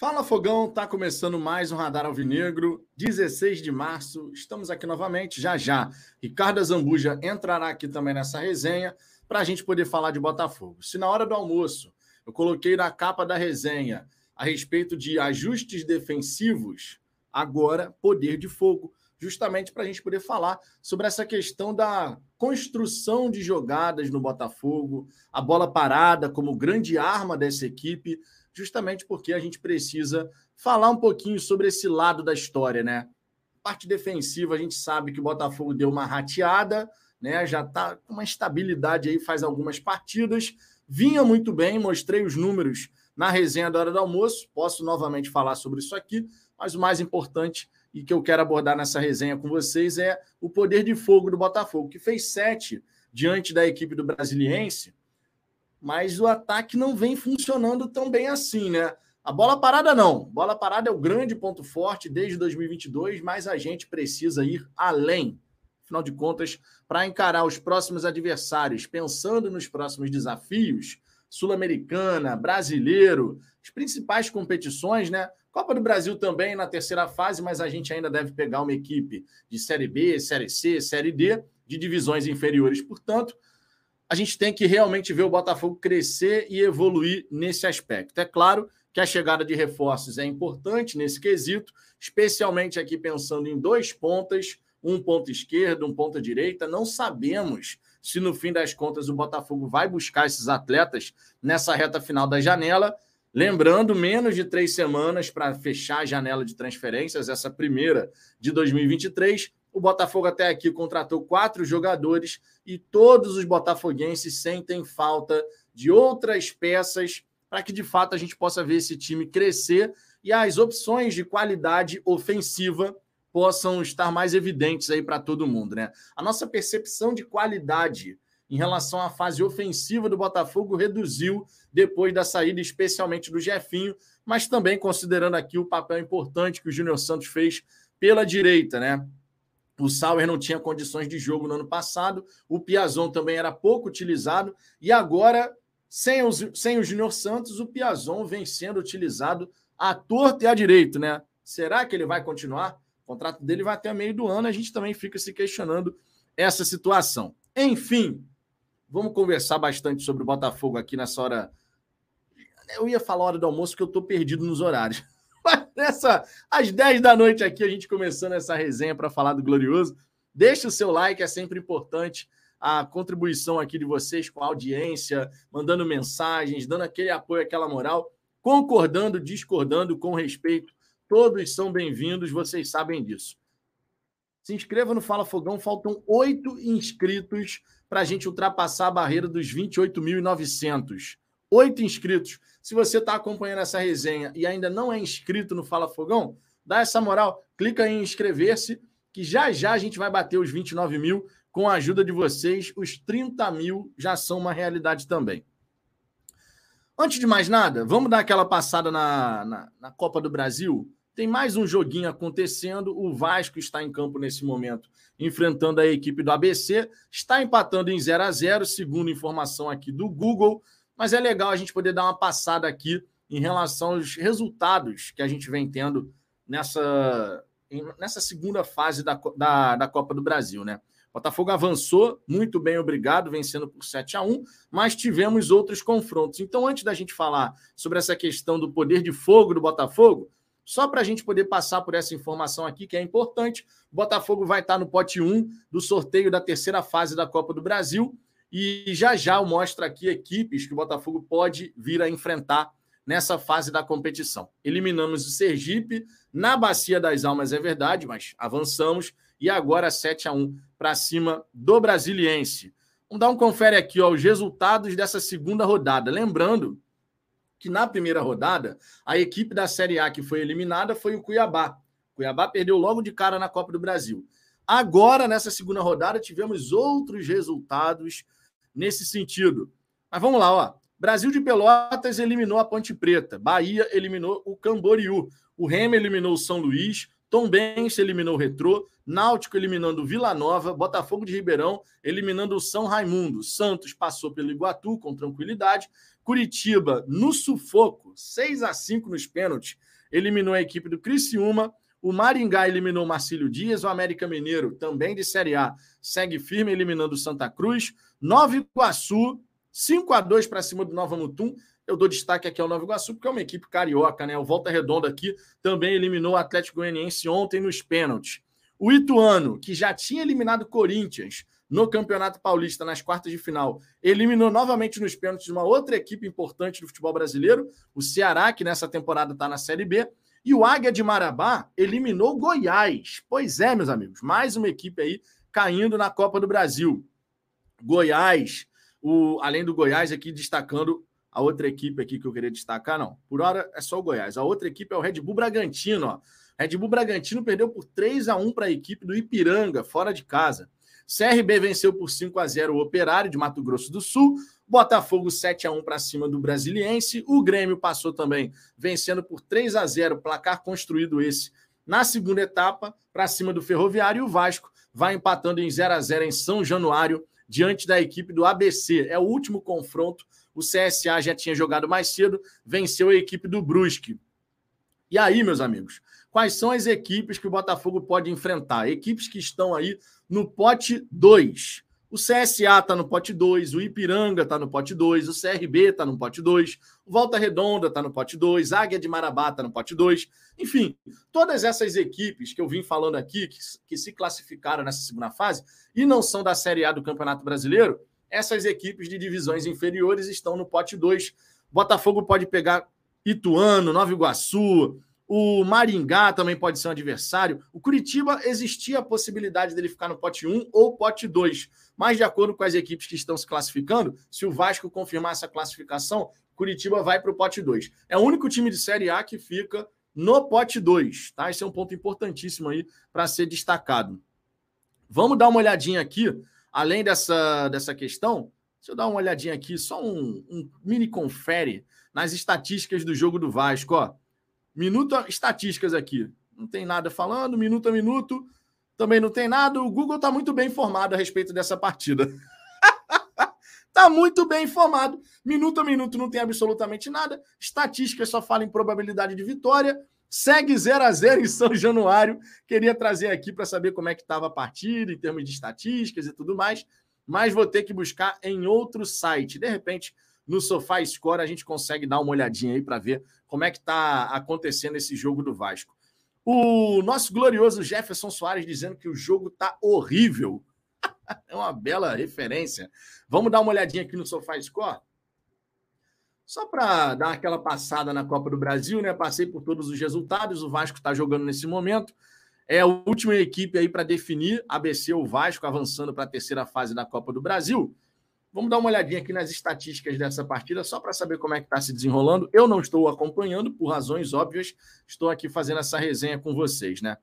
Fala Fogão, tá começando mais um Radar Alvinegro, 16 de março. Estamos aqui novamente, já já. Ricardo Zambuja entrará aqui também nessa resenha para a gente poder falar de Botafogo. Se na hora do almoço eu coloquei na capa da resenha a respeito de ajustes defensivos, agora poder de fogo, justamente para a gente poder falar sobre essa questão da construção de jogadas no Botafogo, a bola parada como grande arma dessa equipe justamente porque a gente precisa falar um pouquinho sobre esse lado da história, né? Parte defensiva, a gente sabe que o Botafogo deu uma rateada, né? Já está com uma estabilidade aí faz algumas partidas. Vinha muito bem, mostrei os números na resenha da hora do almoço. Posso novamente falar sobre isso aqui, mas o mais importante e que eu quero abordar nessa resenha com vocês é o poder de fogo do Botafogo, que fez sete diante da equipe do Brasiliense mas o ataque não vem funcionando tão bem assim, né? A bola parada não. Bola parada é o grande ponto forte desde 2022, mas a gente precisa ir além. Afinal de contas, para encarar os próximos adversários, pensando nos próximos desafios, Sul-Americana, Brasileiro, as principais competições, né? Copa do Brasil também na terceira fase, mas a gente ainda deve pegar uma equipe de Série B, Série C, Série D, de divisões inferiores, portanto, a gente tem que realmente ver o Botafogo crescer e evoluir nesse aspecto. É claro que a chegada de reforços é importante nesse quesito, especialmente aqui pensando em dois pontas, um ponto esquerdo, um ponta direita. Não sabemos se no fim das contas o Botafogo vai buscar esses atletas nessa reta final da janela. Lembrando, menos de três semanas para fechar a janela de transferências, essa primeira de 2023. O Botafogo até aqui contratou quatro jogadores e todos os botafoguenses sentem falta de outras peças para que de fato a gente possa ver esse time crescer e as opções de qualidade ofensiva possam estar mais evidentes aí para todo mundo, né? A nossa percepção de qualidade em relação à fase ofensiva do Botafogo reduziu depois da saída, especialmente do Jefinho, mas também considerando aqui o papel importante que o Júnior Santos fez pela direita, né? O Sauer não tinha condições de jogo no ano passado, o Piazon também era pouco utilizado, e agora, sem, os, sem o Júnior Santos, o Piazon vem sendo utilizado à torta e à direito, né? Será que ele vai continuar? O contrato dele vai até meio do ano, a gente também fica se questionando essa situação. Enfim, vamos conversar bastante sobre o Botafogo aqui nessa hora. Eu ia falar hora do almoço, porque eu estou perdido nos horários. nessa, às 10 da noite aqui, a gente começando essa resenha para falar do Glorioso. Deixa o seu like, é sempre importante a contribuição aqui de vocês com a audiência, mandando mensagens, dando aquele apoio, aquela moral, concordando, discordando, com respeito. Todos são bem-vindos, vocês sabem disso. Se inscreva no Fala Fogão, faltam oito inscritos para a gente ultrapassar a barreira dos 28.900. Oito inscritos. Se você está acompanhando essa resenha e ainda não é inscrito no Fala Fogão, dá essa moral, clica em inscrever-se, que já já a gente vai bater os 29 mil. Com a ajuda de vocês, os 30 mil já são uma realidade também. Antes de mais nada, vamos dar aquela passada na, na, na Copa do Brasil. Tem mais um joguinho acontecendo. O Vasco está em campo nesse momento, enfrentando a equipe do ABC. Está empatando em 0 a 0 segundo informação aqui do Google mas é legal a gente poder dar uma passada aqui em relação aos resultados que a gente vem tendo nessa, nessa segunda fase da, da, da Copa do Brasil, né? Botafogo avançou, muito bem, obrigado, vencendo por 7 a 1 mas tivemos outros confrontos. Então, antes da gente falar sobre essa questão do poder de fogo do Botafogo, só para a gente poder passar por essa informação aqui, que é importante, o Botafogo vai estar no pote 1 do sorteio da terceira fase da Copa do Brasil e já já eu mostro aqui equipes que o Botafogo pode vir a enfrentar nessa fase da competição. Eliminamos o Sergipe na Bacia das Almas, é verdade, mas avançamos e agora 7 a 1 para cima do Brasiliense. Vamos dar um confere aqui ó, os resultados dessa segunda rodada. Lembrando que na primeira rodada, a equipe da Série A que foi eliminada foi o Cuiabá. O Cuiabá perdeu logo de cara na Copa do Brasil. Agora, nessa segunda rodada, tivemos outros resultados nesse sentido. Mas vamos lá, ó. Brasil de Pelotas eliminou a Ponte Preta, Bahia eliminou o Camboriú, o Remo eliminou o São Luís, Tombense eliminou o Retrô, Náutico eliminando o Vila Nova, Botafogo de Ribeirão eliminando o São Raimundo, Santos passou pelo Iguatu com tranquilidade, Curitiba, no sufoco, 6 a 5 nos pênaltis, eliminou a equipe do Criciúma. O Maringá eliminou Marcílio Dias. O América Mineiro, também de Série A, segue firme, eliminando o Santa Cruz. Nova Iguaçu, 5 a 2 para cima do Nova Mutum. Eu dou destaque aqui ao Nova Iguaçu, porque é uma equipe carioca, né? O Volta Redonda aqui também eliminou o Atlético Goianiense ontem nos pênaltis. O Ituano, que já tinha eliminado o Corinthians no Campeonato Paulista nas quartas de final, eliminou novamente nos pênaltis uma outra equipe importante do futebol brasileiro, o Ceará, que nessa temporada está na Série B. E o Águia de Marabá eliminou Goiás. Pois é, meus amigos, mais uma equipe aí caindo na Copa do Brasil. Goiás, o, além do Goiás, aqui destacando a outra equipe aqui que eu queria destacar, não. Por hora é só o Goiás. A outra equipe é o Red Bull Bragantino. Ó. Red Bull Bragantino perdeu por 3 a 1 para a equipe do Ipiranga, fora de casa. CRB venceu por 5 a 0 o Operário de Mato Grosso do Sul. Botafogo 7 a 1 para cima do Brasiliense. O Grêmio passou também, vencendo por 3 a 0, placar construído esse na segunda etapa, para cima do Ferroviário. E o Vasco vai empatando em 0 a 0 em São Januário, diante da equipe do ABC. É o último confronto o CSA já tinha jogado mais cedo, venceu a equipe do Brusque. E aí, meus amigos, quais são as equipes que o Botafogo pode enfrentar? Equipes que estão aí no pote 2. O CSA está no pote 2, o Ipiranga está no pote 2, o CRB está no pote 2, o Volta Redonda está no pote 2, Águia de Marabá está no pote 2. Enfim, todas essas equipes que eu vim falando aqui, que, que se classificaram nessa segunda fase e não são da Série A do Campeonato Brasileiro, essas equipes de divisões inferiores estão no pote 2. Botafogo pode pegar Ituano, Nova Iguaçu, o Maringá também pode ser um adversário. O Curitiba existia a possibilidade dele ficar no pote 1 ou pote 2. Mas, de acordo com as equipes que estão se classificando, se o Vasco confirmar essa classificação, Curitiba vai para o pote 2. É o único time de Série A que fica no pote 2. Tá? Esse é um ponto importantíssimo aí para ser destacado. Vamos dar uma olhadinha aqui além dessa, dessa questão, deixa eu dar uma olhadinha aqui, só um, um mini confere nas estatísticas do jogo do Vasco. Ó. Minuto, estatísticas aqui. Não tem nada falando, minuto a minuto, também não tem nada. O Google está muito bem informado a respeito dessa partida. Está muito bem informado. Minuto a minuto não tem absolutamente nada. Estatísticas só falam em probabilidade de vitória. Segue 0 a 0 em São Januário. Queria trazer aqui para saber como é que estava a partida, em termos de estatísticas e tudo mais, mas vou ter que buscar em outro site. De repente, no Sofá Score, a gente consegue dar uma olhadinha aí para ver como é que está acontecendo esse jogo do Vasco. O nosso glorioso Jefferson Soares dizendo que o jogo está horrível. é uma bela referência. Vamos dar uma olhadinha aqui no Sofá Score? Só para dar aquela passada na Copa do Brasil, né? Passei por todos os resultados. O Vasco está jogando nesse momento. É a última equipe aí para definir. ABC o Vasco avançando para a terceira fase da Copa do Brasil. Vamos dar uma olhadinha aqui nas estatísticas dessa partida, só para saber como é que está se desenrolando. Eu não estou acompanhando, por razões óbvias. Estou aqui fazendo essa resenha com vocês, né?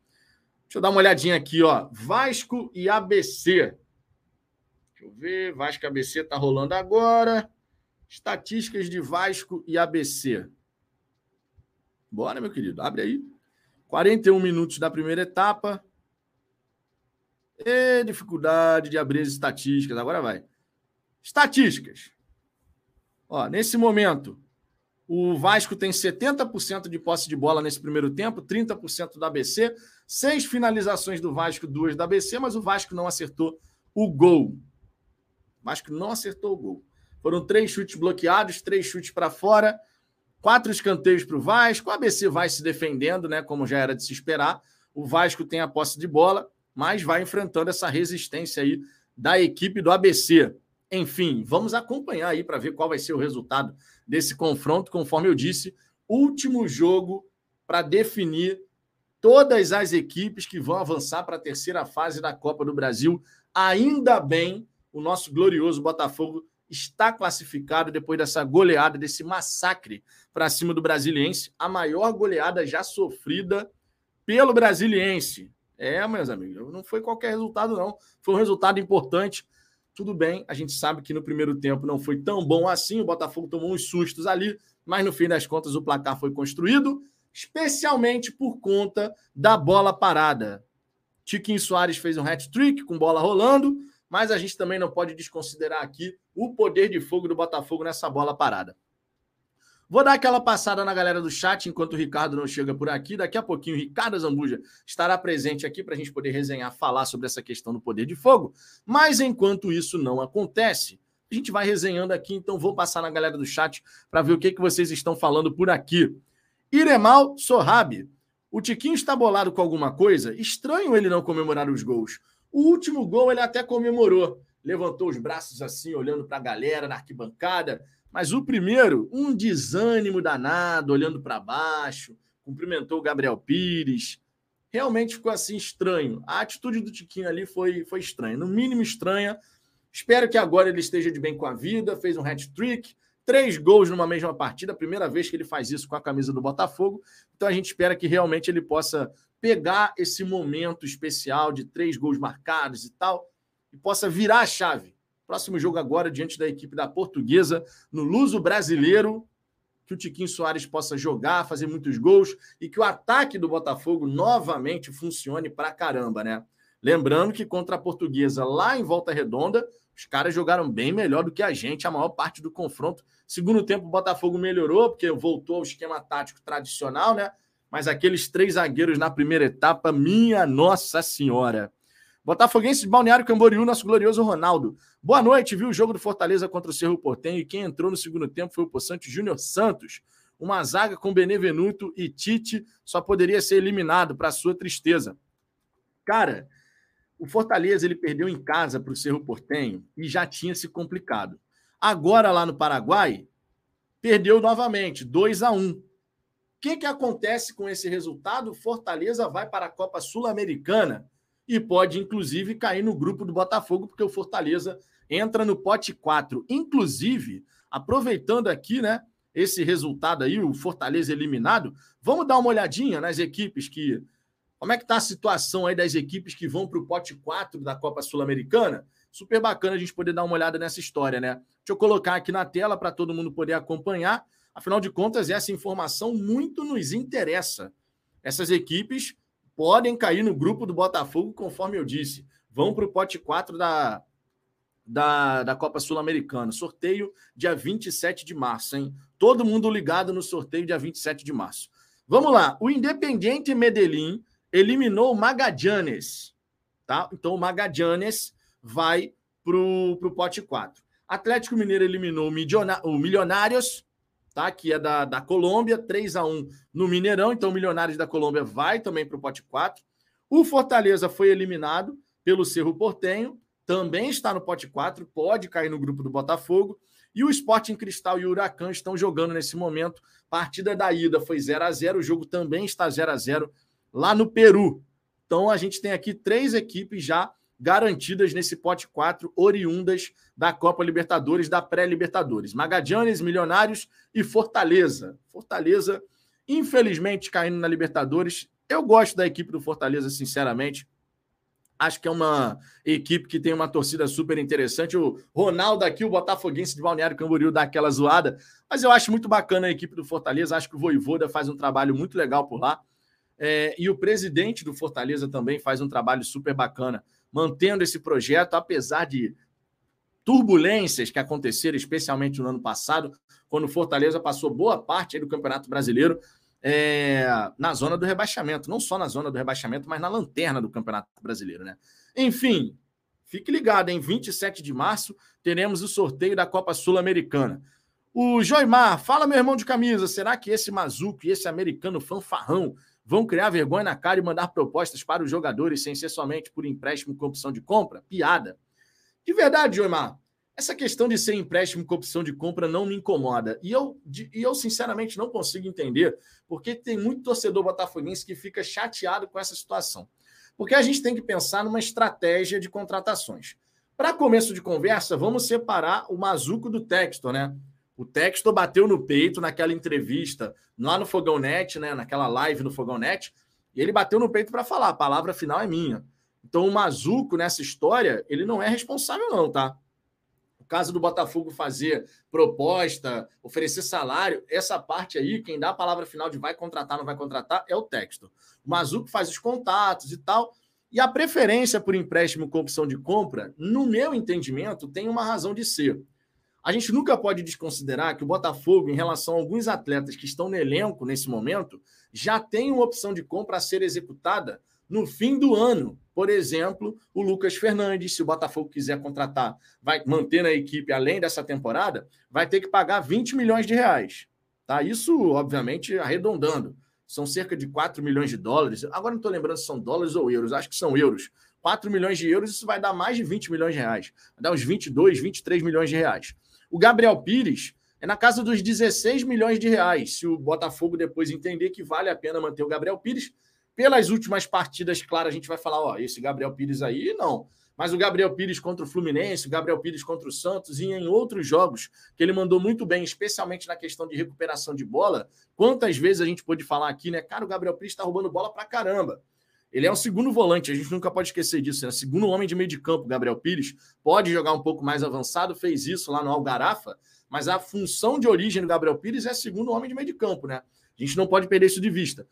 Deixa eu dar uma olhadinha aqui, ó. Vasco e ABC. Deixa eu ver. Vasco e ABC está rolando agora. Estatísticas de Vasco e ABC. Bora, meu querido, abre aí. 41 minutos da primeira etapa. E dificuldade de abrir as estatísticas. Agora vai. Estatísticas. Ó, nesse momento, o Vasco tem 70% de posse de bola nesse primeiro tempo, 30% do ABC, seis finalizações do Vasco, duas da ABC, mas o Vasco não acertou o gol. O Vasco não acertou o gol. Foram três chutes bloqueados, três chutes para fora, quatro escanteios para o Vasco. O ABC vai se defendendo, né? Como já era de se esperar. O Vasco tem a posse de bola, mas vai enfrentando essa resistência aí da equipe do ABC. Enfim, vamos acompanhar aí para ver qual vai ser o resultado desse confronto. Conforme eu disse, último jogo para definir todas as equipes que vão avançar para a terceira fase da Copa do Brasil. Ainda bem, o nosso glorioso Botafogo está classificado depois dessa goleada, desse massacre para cima do Brasiliense, a maior goleada já sofrida pelo Brasiliense. É, meus amigos, não foi qualquer resultado, não. Foi um resultado importante. Tudo bem, a gente sabe que no primeiro tempo não foi tão bom assim, o Botafogo tomou uns sustos ali, mas no fim das contas o placar foi construído, especialmente por conta da bola parada. Tiquinho Soares fez um hat-trick com bola rolando, mas a gente também não pode desconsiderar aqui o poder de fogo do Botafogo nessa bola parada. Vou dar aquela passada na galera do chat enquanto o Ricardo não chega por aqui. Daqui a pouquinho o Ricardo Zambuja estará presente aqui para a gente poder resenhar, falar sobre essa questão do poder de fogo. Mas enquanto isso não acontece, a gente vai resenhando aqui. Então vou passar na galera do chat para ver o que, que vocês estão falando por aqui. Iremal Sorrabi. O Tiquinho está bolado com alguma coisa? Estranho ele não comemorar os gols. O último gol ele até comemorou. Levantou os braços assim, olhando para a galera na arquibancada mas o primeiro, um desânimo danado, olhando para baixo, cumprimentou o Gabriel Pires. Realmente ficou assim estranho. A atitude do Tiquinho ali foi, foi estranha, no mínimo estranha. Espero que agora ele esteja de bem com a vida. Fez um hat-trick, três gols numa mesma partida, primeira vez que ele faz isso com a camisa do Botafogo. Então a gente espera que realmente ele possa pegar esse momento especial de três gols marcados e tal e possa virar a chave Próximo jogo agora diante da equipe da Portuguesa, no Luso Brasileiro, que o Tiquinho Soares possa jogar, fazer muitos gols e que o ataque do Botafogo novamente funcione pra caramba, né? Lembrando que contra a Portuguesa, lá em Volta Redonda, os caras jogaram bem melhor do que a gente a maior parte do confronto. Segundo tempo, o Botafogo melhorou, porque voltou ao esquema tático tradicional, né? Mas aqueles três zagueiros na primeira etapa, minha Nossa Senhora. Botafoguense de Balneário Camboriú, nosso glorioso Ronaldo. Boa noite, viu o jogo do Fortaleza contra o Cerro Portenho e quem entrou no segundo tempo foi o Poçante Júnior Santos. Uma zaga com Benevenuto e Tite só poderia ser eliminado para sua tristeza. Cara, o Fortaleza ele perdeu em casa para o Cerro Portenho e já tinha se complicado. Agora lá no Paraguai, perdeu novamente, 2 a 1 O que, que acontece com esse resultado? Fortaleza vai para a Copa Sul-Americana e pode, inclusive, cair no grupo do Botafogo, porque o Fortaleza entra no pote 4. Inclusive, aproveitando aqui, né, esse resultado aí, o Fortaleza eliminado, vamos dar uma olhadinha nas equipes que. Como é que está a situação aí das equipes que vão para o pote 4 da Copa Sul-Americana? Super bacana a gente poder dar uma olhada nessa história, né? Deixa eu colocar aqui na tela para todo mundo poder acompanhar. Afinal de contas, essa informação muito nos interessa. Essas equipes podem cair no grupo do Botafogo, conforme eu disse. Vão para o pote 4 da, da, da Copa Sul-Americana. Sorteio dia 27 de março, hein? Todo mundo ligado no sorteio dia 27 de março. Vamos lá. O Independiente Medellín eliminou o Magallanes. Tá? Então o Magallanes vai para o pote 4. Atlético Mineiro eliminou o Milionários tá? que é da, da Colômbia, 3 a 1 no Mineirão, então o Milionários da Colômbia vai também para o pote 4. O Fortaleza foi eliminado pelo Cerro Portenho, também está no pote 4, pode cair no grupo do Botafogo. E o Sporting Cristal e o Huracan estão jogando nesse momento. Partida da ida foi 0 a 0 o jogo também está 0 a 0 lá no Peru. Então a gente tem aqui três equipes já garantidas nesse pote 4, oriundas da Copa Libertadores, da pré-Libertadores. Magadianes, Milionários e Fortaleza. Fortaleza, infelizmente, caindo na Libertadores. Eu gosto da equipe do Fortaleza, sinceramente. Acho que é uma equipe que tem uma torcida super interessante. O Ronaldo aqui, o Botafoguense de Balneário Camboriú, dá aquela zoada. Mas eu acho muito bacana a equipe do Fortaleza. Acho que o Voivoda faz um trabalho muito legal por lá. É, e o presidente do Fortaleza também faz um trabalho super bacana mantendo esse projeto, apesar de turbulências que aconteceram, especialmente no ano passado, quando o Fortaleza passou boa parte do Campeonato Brasileiro é, na zona do rebaixamento. Não só na zona do rebaixamento, mas na lanterna do Campeonato Brasileiro. Né? Enfim, fique ligado, em 27 de março teremos o sorteio da Copa Sul-Americana. O Joimar, fala meu irmão de camisa, será que esse Mazuco e esse americano fanfarrão vão criar vergonha na cara e mandar propostas para os jogadores sem ser somente por empréstimo com opção de compra? Piada. De verdade, Joimar, essa questão de ser empréstimo com opção de compra não me incomoda. E eu, de, e eu sinceramente, não consigo entender porque tem muito torcedor botafoguense que fica chateado com essa situação. Porque a gente tem que pensar numa estratégia de contratações. Para começo de conversa, vamos separar o Mazuco do Texto, né? O Textor bateu no peito naquela entrevista lá no Fogão Net, né, naquela live no Fogão Net, e ele bateu no peito para falar: a palavra final é minha. Então o Mazuco nessa história, ele não é responsável não, tá? O caso do Botafogo fazer proposta, oferecer salário, essa parte aí, quem dá a palavra final de vai contratar, não vai contratar, é o Textor. O Mazuco faz os contatos e tal. E a preferência por empréstimo com opção de compra, no meu entendimento, tem uma razão de ser. A gente nunca pode desconsiderar que o Botafogo, em relação a alguns atletas que estão no elenco nesse momento, já tem uma opção de compra a ser executada no fim do ano. Por exemplo, o Lucas Fernandes, se o Botafogo quiser contratar, vai manter na equipe além dessa temporada, vai ter que pagar 20 milhões de reais. Tá? Isso, obviamente, arredondando. São cerca de 4 milhões de dólares. Agora não estou lembrando se são dólares ou euros, acho que são euros. 4 milhões de euros, isso vai dar mais de 20 milhões de reais. Vai dar uns 22, 23 milhões de reais. O Gabriel Pires é na casa dos 16 milhões de reais. Se o Botafogo depois entender que vale a pena manter o Gabriel Pires, pelas últimas partidas, claro, a gente vai falar, ó, esse Gabriel Pires aí, não. Mas o Gabriel Pires contra o Fluminense, o Gabriel Pires contra o Santos e em outros jogos que ele mandou muito bem, especialmente na questão de recuperação de bola. Quantas vezes a gente pôde falar aqui, né? Cara, o Gabriel Pires está roubando bola pra caramba. Ele é um segundo volante, a gente nunca pode esquecer disso. Né? Segundo homem de meio de campo, Gabriel Pires, pode jogar um pouco mais avançado, fez isso lá no Algarafa, mas a função de origem do Gabriel Pires é segundo homem de meio de campo, né? A gente não pode perder isso de vista.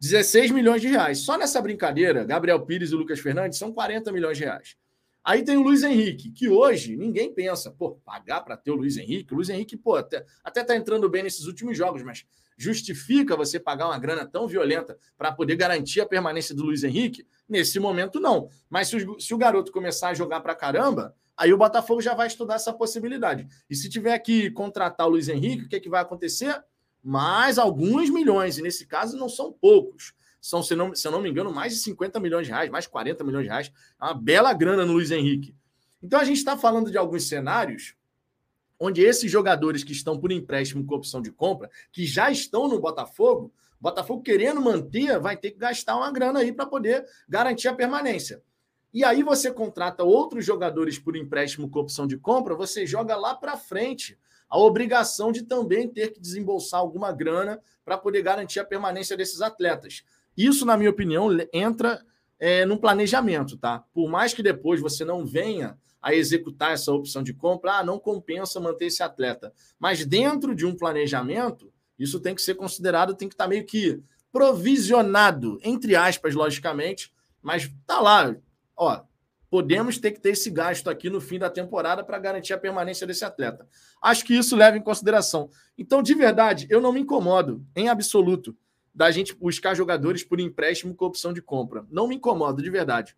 16 milhões de reais. Só nessa brincadeira, Gabriel Pires e Lucas Fernandes são 40 milhões de reais. Aí tem o Luiz Henrique, que hoje ninguém pensa, pô, pagar para ter o Luiz Henrique. O Luiz Henrique, pô, até, até tá entrando bem nesses últimos jogos, mas justifica você pagar uma grana tão violenta para poder garantir a permanência do Luiz Henrique? Nesse momento, não. Mas se o, se o garoto começar a jogar para caramba, aí o Botafogo já vai estudar essa possibilidade. E se tiver que contratar o Luiz Henrique, o que, é que vai acontecer? Mais alguns milhões, e nesse caso não são poucos. São, se, não, se eu não me engano, mais de 50 milhões de reais, mais 40 milhões de reais. É uma bela grana no Luiz Henrique. Então a gente está falando de alguns cenários onde esses jogadores que estão por empréstimo com opção de compra, que já estão no Botafogo, Botafogo querendo manter, vai ter que gastar uma grana aí para poder garantir a permanência. E aí você contrata outros jogadores por empréstimo com opção de compra, você joga lá para frente a obrigação de também ter que desembolsar alguma grana para poder garantir a permanência desses atletas. Isso, na minha opinião, entra é, num planejamento, tá? Por mais que depois você não venha a executar essa opção de compra, ah, não compensa manter esse atleta. Mas dentro de um planejamento, isso tem que ser considerado, tem que estar tá meio que provisionado, entre aspas, logicamente, mas tá lá, ó, podemos ter que ter esse gasto aqui no fim da temporada para garantir a permanência desse atleta. Acho que isso leva em consideração. Então, de verdade, eu não me incomodo, em absoluto, da gente buscar jogadores por empréstimo com opção de compra. Não me incomodo, de verdade.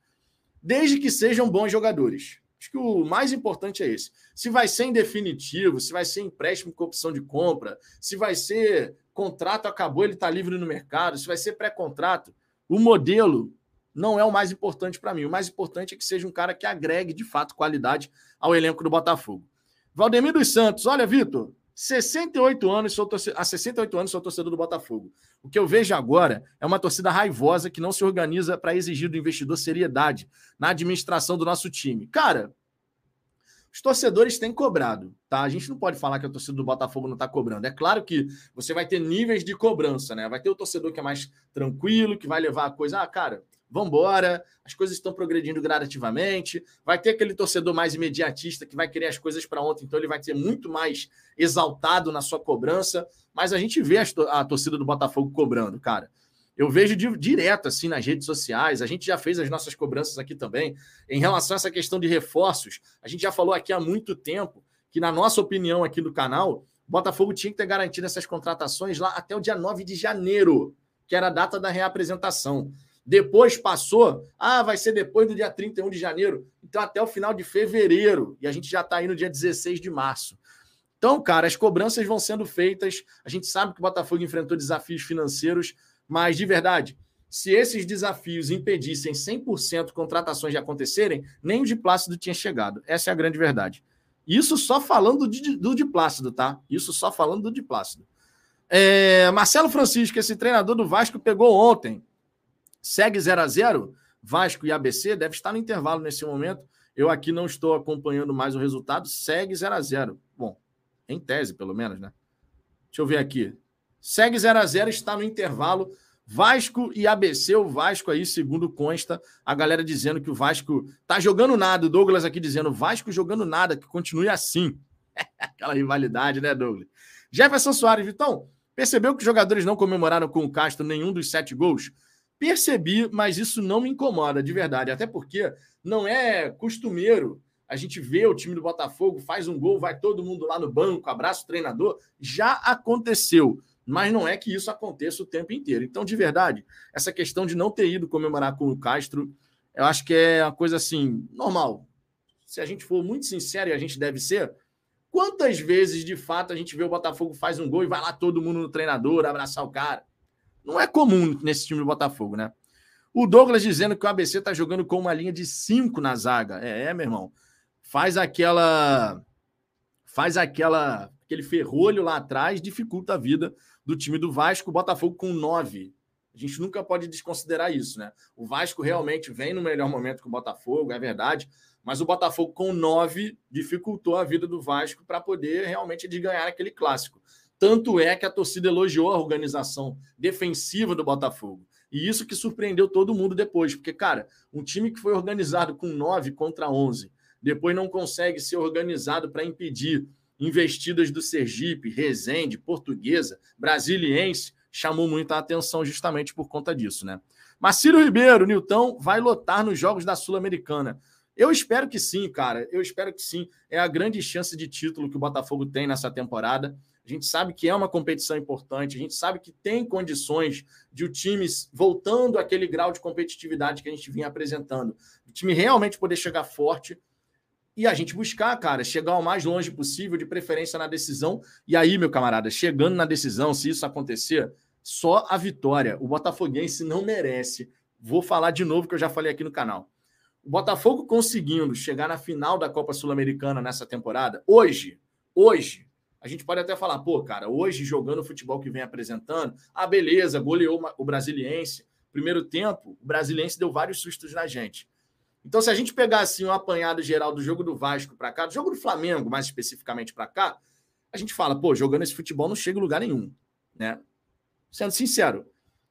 Desde que sejam bons jogadores. Acho que o mais importante é esse. Se vai ser em definitivo, se vai ser empréstimo com opção de compra, se vai ser contrato acabou, ele está livre no mercado, se vai ser pré-contrato, o modelo não é o mais importante para mim. O mais importante é que seja um cara que agregue de fato qualidade ao elenco do Botafogo. Valdemir dos Santos, olha, Vitor, 68 anos, sou torcedor, há 68 anos sou torcedor do Botafogo. O que eu vejo agora é uma torcida raivosa que não se organiza para exigir do investidor seriedade na administração do nosso time. Cara, os torcedores têm cobrado, tá? A gente não pode falar que a torcida do Botafogo não está cobrando. É claro que você vai ter níveis de cobrança, né? Vai ter o torcedor que é mais tranquilo, que vai levar a coisa, ah, cara, vamos embora, as coisas estão progredindo gradativamente. Vai ter aquele torcedor mais imediatista que vai querer as coisas para ontem, então ele vai ser muito mais exaltado na sua cobrança. Mas a gente vê a torcida do Botafogo cobrando, cara. Eu vejo direto assim nas redes sociais. A gente já fez as nossas cobranças aqui também. Em relação a essa questão de reforços, a gente já falou aqui há muito tempo que, na nossa opinião aqui do canal, Botafogo tinha que ter garantido essas contratações lá até o dia 9 de janeiro, que era a data da reapresentação. Depois passou, ah, vai ser depois do dia 31 de janeiro. Então, até o final de fevereiro. E a gente já está aí no dia 16 de março. Então, cara, as cobranças vão sendo feitas. A gente sabe que o Botafogo enfrentou desafios financeiros, mas de verdade, se esses desafios impedissem 100% contratações de acontecerem, nem o de Plácido tinha chegado. Essa é a grande verdade. Isso só falando de, do de Plácido, tá? Isso só falando do de Plácido. É, Marcelo Francisco, esse treinador do Vasco, pegou ontem Segue 0 a 0 Vasco e ABC deve estar no intervalo nesse momento. Eu aqui não estou acompanhando mais o resultado. Segue 0 a 0 Bom, em tese, pelo menos, né? Deixa eu ver aqui. Segue 0 a 0 está no intervalo. Vasco e ABC, o Vasco aí, segundo consta, a galera dizendo que o Vasco tá jogando nada. O Douglas aqui dizendo, Vasco jogando nada, que continue assim. Aquela rivalidade, né, Douglas? Jefferson Soares, Vitão, percebeu que os jogadores não comemoraram com o Castro nenhum dos sete gols? Percebi, mas isso não me incomoda de verdade, até porque não é costumeiro a gente vê o time do Botafogo, faz um gol, vai todo mundo lá no banco, abraça o treinador. Já aconteceu, mas não é que isso aconteça o tempo inteiro. Então, de verdade, essa questão de não ter ido comemorar com o Castro, eu acho que é uma coisa assim, normal. Se a gente for muito sincero, e a gente deve ser, quantas vezes de fato a gente vê o Botafogo faz um gol e vai lá todo mundo no treinador abraçar o cara? Não é comum nesse time do Botafogo, né? O Douglas dizendo que o ABC tá jogando com uma linha de cinco na zaga. É, é meu irmão faz aquela faz aquela aquele ferrolho lá atrás, dificulta a vida do time do Vasco, o Botafogo com nove. A gente nunca pode desconsiderar isso, né? O Vasco realmente vem no melhor momento que o Botafogo, é verdade, mas o Botafogo com nove dificultou a vida do Vasco para poder realmente de ganhar aquele clássico. Tanto é que a torcida elogiou a organização defensiva do Botafogo. E isso que surpreendeu todo mundo depois, porque, cara, um time que foi organizado com nove contra onze depois não consegue ser organizado para impedir investidas do Sergipe, Resende, Portuguesa, Brasiliense, chamou muita atenção justamente por conta disso, né? Marcílio Ribeiro, Nilton, vai lotar nos Jogos da Sul-Americana. Eu espero que sim, cara. Eu espero que sim. É a grande chance de título que o Botafogo tem nessa temporada. A gente sabe que é uma competição importante, a gente sabe que tem condições de o time voltando àquele grau de competitividade que a gente vinha apresentando. O time realmente poder chegar forte e a gente buscar, cara, chegar o mais longe possível, de preferência na decisão. E aí, meu camarada, chegando na decisão, se isso acontecer, só a vitória. O Botafoguense não merece. Vou falar de novo que eu já falei aqui no canal. O Botafogo conseguindo chegar na final da Copa Sul-Americana nessa temporada, hoje, hoje, a gente pode até falar, pô, cara, hoje jogando o futebol que vem apresentando, ah, beleza, goleou o Brasiliense. Primeiro tempo, o Brasiliense deu vários sustos na gente. Então, se a gente pegar assim um apanhado geral do jogo do Vasco para cá, do jogo do Flamengo, mais especificamente para cá, a gente fala, pô, jogando esse futebol não chega em lugar nenhum, né? Sendo sincero.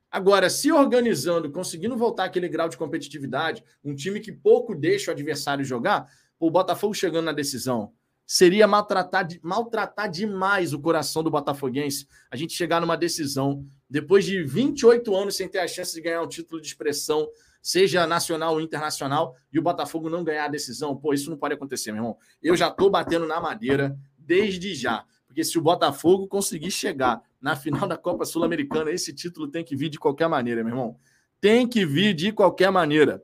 Agora, se organizando, conseguindo voltar aquele grau de competitividade, um time que pouco deixa o adversário jogar, o Botafogo chegando na decisão, seria maltratar, maltratar demais o coração do botafoguense a gente chegar numa decisão, depois de 28 anos sem ter a chance de ganhar um título de expressão, seja nacional ou internacional, e o Botafogo não ganhar a decisão. Pô, isso não pode acontecer, meu irmão. Eu já estou batendo na madeira desde já. Porque se o Botafogo conseguir chegar na final da Copa Sul-Americana, esse título tem que vir de qualquer maneira, meu irmão. Tem que vir de qualquer maneira.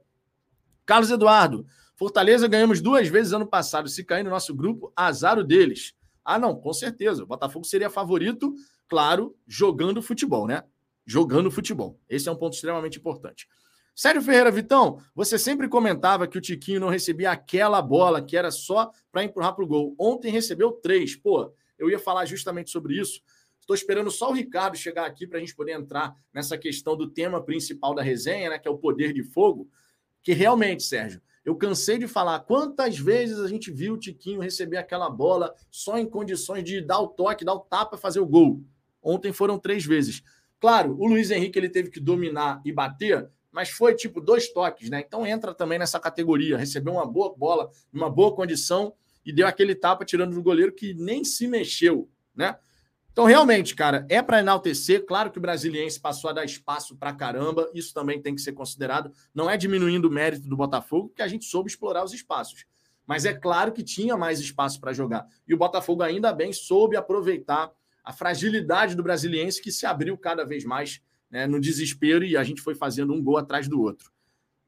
Carlos Eduardo, Fortaleza ganhamos duas vezes ano passado. Se cair no nosso grupo, azar deles. Ah, não, com certeza. O Botafogo seria favorito, claro, jogando futebol, né? Jogando futebol. Esse é um ponto extremamente importante. Sérgio Ferreira Vitão, você sempre comentava que o Tiquinho não recebia aquela bola que era só para empurrar para o gol. Ontem recebeu três. Pô, eu ia falar justamente sobre isso. Estou esperando só o Ricardo chegar aqui para a gente poder entrar nessa questão do tema principal da resenha, né, que é o poder de fogo. Que realmente, Sérgio, eu cansei de falar quantas vezes a gente viu o Tiquinho receber aquela bola só em condições de dar o toque, dar o tapa, fazer o gol. Ontem foram três vezes. Claro, o Luiz Henrique ele teve que dominar e bater, mas foi tipo dois toques, né? Então entra também nessa categoria. Recebeu uma boa bola, uma boa condição e deu aquele tapa tirando do goleiro que nem se mexeu, né? Então, realmente, cara, é para enaltecer. Claro que o brasiliense passou a dar espaço para caramba, isso também tem que ser considerado. Não é diminuindo o mérito do Botafogo, que a gente soube explorar os espaços. Mas é claro que tinha mais espaço para jogar. E o Botafogo, ainda bem, soube aproveitar a fragilidade do brasiliense, que se abriu cada vez mais né, no desespero e a gente foi fazendo um gol atrás do outro.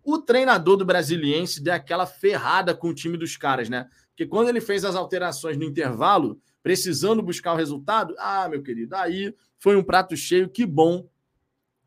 O treinador do Brasiliense deu aquela ferrada com o time dos caras, né? Porque quando ele fez as alterações no intervalo, precisando buscar o resultado, ah, meu querido, aí foi um prato cheio. Que bom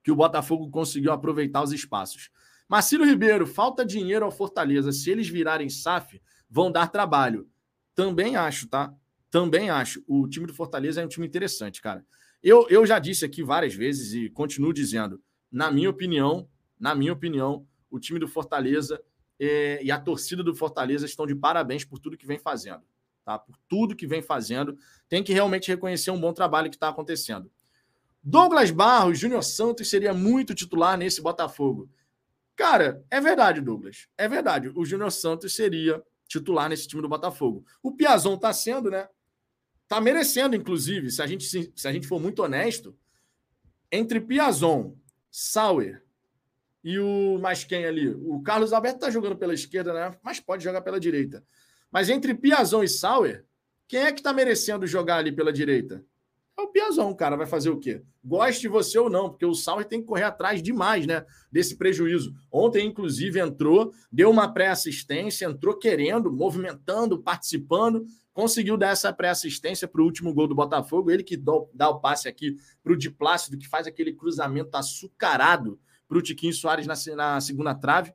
que o Botafogo conseguiu aproveitar os espaços. Marcelo Ribeiro, falta dinheiro ao Fortaleza. Se eles virarem SAF, vão dar trabalho. Também acho, tá? Também acho. O time do Fortaleza é um time interessante, cara. Eu, eu já disse aqui várias vezes e continuo dizendo, na minha opinião, na minha opinião, o time do Fortaleza é, e a torcida do Fortaleza estão de parabéns por tudo que vem fazendo, tá? Por tudo que vem fazendo, tem que realmente reconhecer um bom trabalho que está acontecendo. Douglas Barros, Júnior Santos seria muito titular nesse Botafogo. Cara, é verdade, Douglas. É verdade. O Júnior Santos seria titular nesse time do Botafogo. O Piazon está sendo, né? Tá merecendo, inclusive, se a gente, se, se a gente for muito honesto, entre Piazon, Sauer e o mais quem ali? O Carlos Alberto tá jogando pela esquerda, né? Mas pode jogar pela direita. Mas entre Piazon e Sauer, quem é que está merecendo jogar ali pela direita? É o Piazon, cara. Vai fazer o quê? Goste você ou não, porque o Sauer tem que correr atrás demais, né? Desse prejuízo. Ontem, inclusive, entrou, deu uma pré-assistência, entrou querendo, movimentando, participando, conseguiu dar essa pré-assistência para o último gol do Botafogo. Ele que dá o passe aqui para o Di Plácido, que faz aquele cruzamento açucarado para o Tiquinho Soares na segunda trave.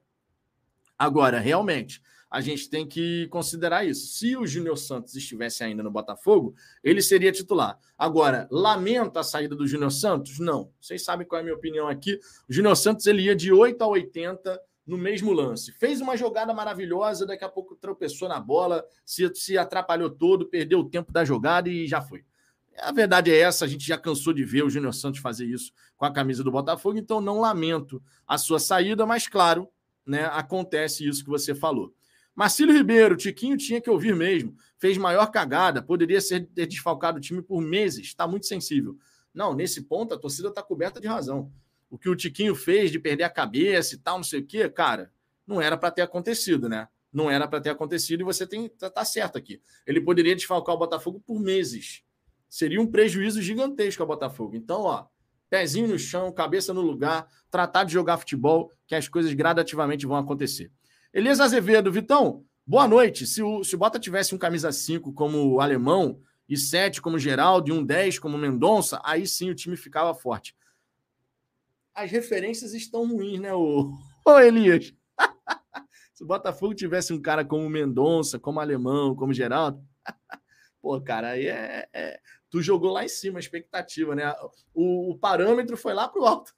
Agora, realmente, a gente tem que considerar isso. Se o Júnior Santos estivesse ainda no Botafogo, ele seria titular. Agora, lamento a saída do Júnior Santos? Não. Vocês sabem qual é a minha opinião aqui. O Júnior Santos ele ia de 8 a 80 no mesmo lance. Fez uma jogada maravilhosa, daqui a pouco tropeçou na bola, se, se atrapalhou todo, perdeu o tempo da jogada e já foi. A verdade é essa, a gente já cansou de ver o Júnior Santos fazer isso com a camisa do Botafogo, então não lamento a sua saída, mas claro, né, acontece isso que você falou. Marcílio Ribeiro, Tiquinho tinha que ouvir mesmo. Fez maior cagada, poderia ser ter desfalcado o time por meses, está muito sensível. Não, nesse ponto a torcida está coberta de razão o que o Tiquinho fez de perder a cabeça e tal, não sei o quê, cara, não era para ter acontecido, né? Não era para ter acontecido e você tem tá, tá, certo aqui. Ele poderia desfalcar o Botafogo por meses. Seria um prejuízo gigantesco ao Botafogo. Então, ó, pezinho no chão, cabeça no lugar, tratar de jogar futebol, que as coisas gradativamente vão acontecer. Elias Azevedo, Vitão, boa noite. Se o, se o Bota tivesse um camisa 5 como o alemão, e 7 como Geraldo, e um 10 como Mendonça, aí sim o time ficava forte as referências estão ruins, né, ô, ô Elias? Se o Botafogo tivesse um cara como Mendonça, como Alemão, como Geraldo, pô, cara, aí é, é, Tu jogou lá em cima a expectativa, né? O, o parâmetro foi lá pro alto.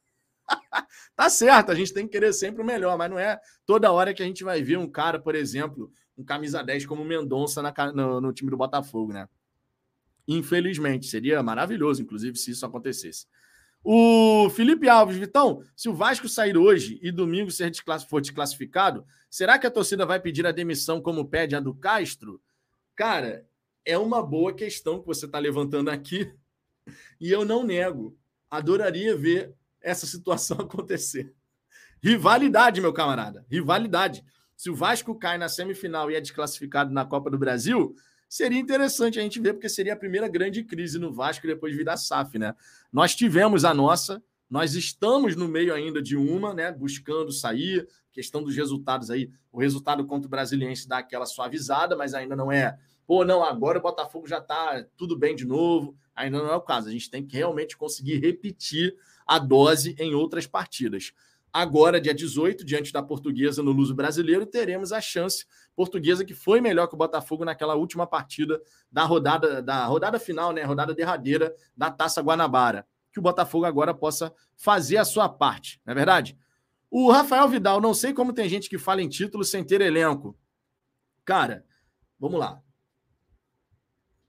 tá certo, a gente tem que querer sempre o melhor, mas não é toda hora que a gente vai ver um cara, por exemplo, um camisa 10 como Mendonça na, no, no time do Botafogo, né? Infelizmente, seria maravilhoso, inclusive, se isso acontecesse. O Felipe Alves, Vitão, se o Vasco sair hoje e domingo ser desclass... for desclassificado, será que a torcida vai pedir a demissão como pede a do Castro? Cara, é uma boa questão que você está levantando aqui e eu não nego. Adoraria ver essa situação acontecer. Rivalidade, meu camarada, rivalidade. Se o Vasco cai na semifinal e é desclassificado na Copa do Brasil, seria interessante a gente ver, porque seria a primeira grande crise no Vasco depois de vir da SAF, né? Nós tivemos a nossa, nós estamos no meio ainda de uma, né? Buscando sair, questão dos resultados aí. O resultado contra o Brasiliense dá aquela suavizada, mas ainda não é. Pô, não, agora o Botafogo já tá tudo bem de novo. Ainda não é o caso. A gente tem que realmente conseguir repetir a dose em outras partidas. Agora, dia 18, diante da Portuguesa no Luso Brasileiro, teremos a chance Portuguesa que foi melhor que o Botafogo naquela última partida da rodada da rodada final, né, rodada derradeira da Taça Guanabara. Que o Botafogo agora possa fazer a sua parte, não é verdade? O Rafael Vidal, não sei como tem gente que fala em título sem ter elenco. Cara, vamos lá.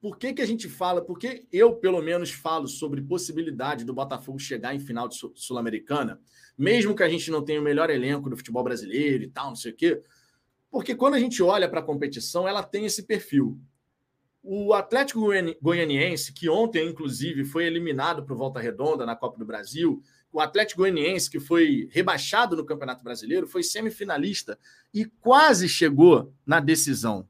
Por que, que a gente fala? Porque eu, pelo menos, falo sobre possibilidade do Botafogo chegar em final de Sul-Americana, mesmo que a gente não tenha o melhor elenco do futebol brasileiro e tal, não sei o quê. Porque quando a gente olha para a competição, ela tem esse perfil. O Atlético Goianiense, que ontem, inclusive, foi eliminado o Volta Redonda na Copa do Brasil, o Atlético Goianiense, que foi rebaixado no Campeonato Brasileiro, foi semifinalista e quase chegou na decisão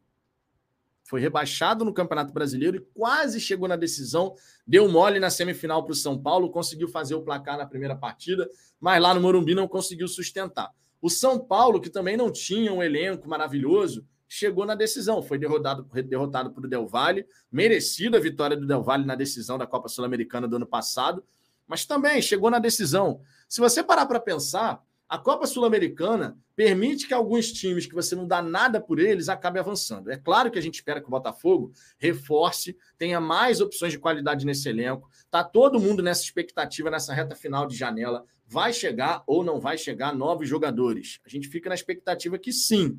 foi rebaixado no Campeonato Brasileiro e quase chegou na decisão, deu mole na semifinal para o São Paulo, conseguiu fazer o placar na primeira partida, mas lá no Morumbi não conseguiu sustentar. O São Paulo, que também não tinha um elenco maravilhoso, chegou na decisão, foi derrotado, derrotado por Del Valle, merecida a vitória do Del Valle na decisão da Copa Sul-Americana do ano passado, mas também chegou na decisão. Se você parar para pensar, a Copa Sul-Americana permite que alguns times que você não dá nada por eles acabem avançando. É claro que a gente espera que o Botafogo reforce, tenha mais opções de qualidade nesse elenco. Tá todo mundo nessa expectativa nessa reta final de janela. Vai chegar ou não vai chegar novos jogadores? A gente fica na expectativa que sim.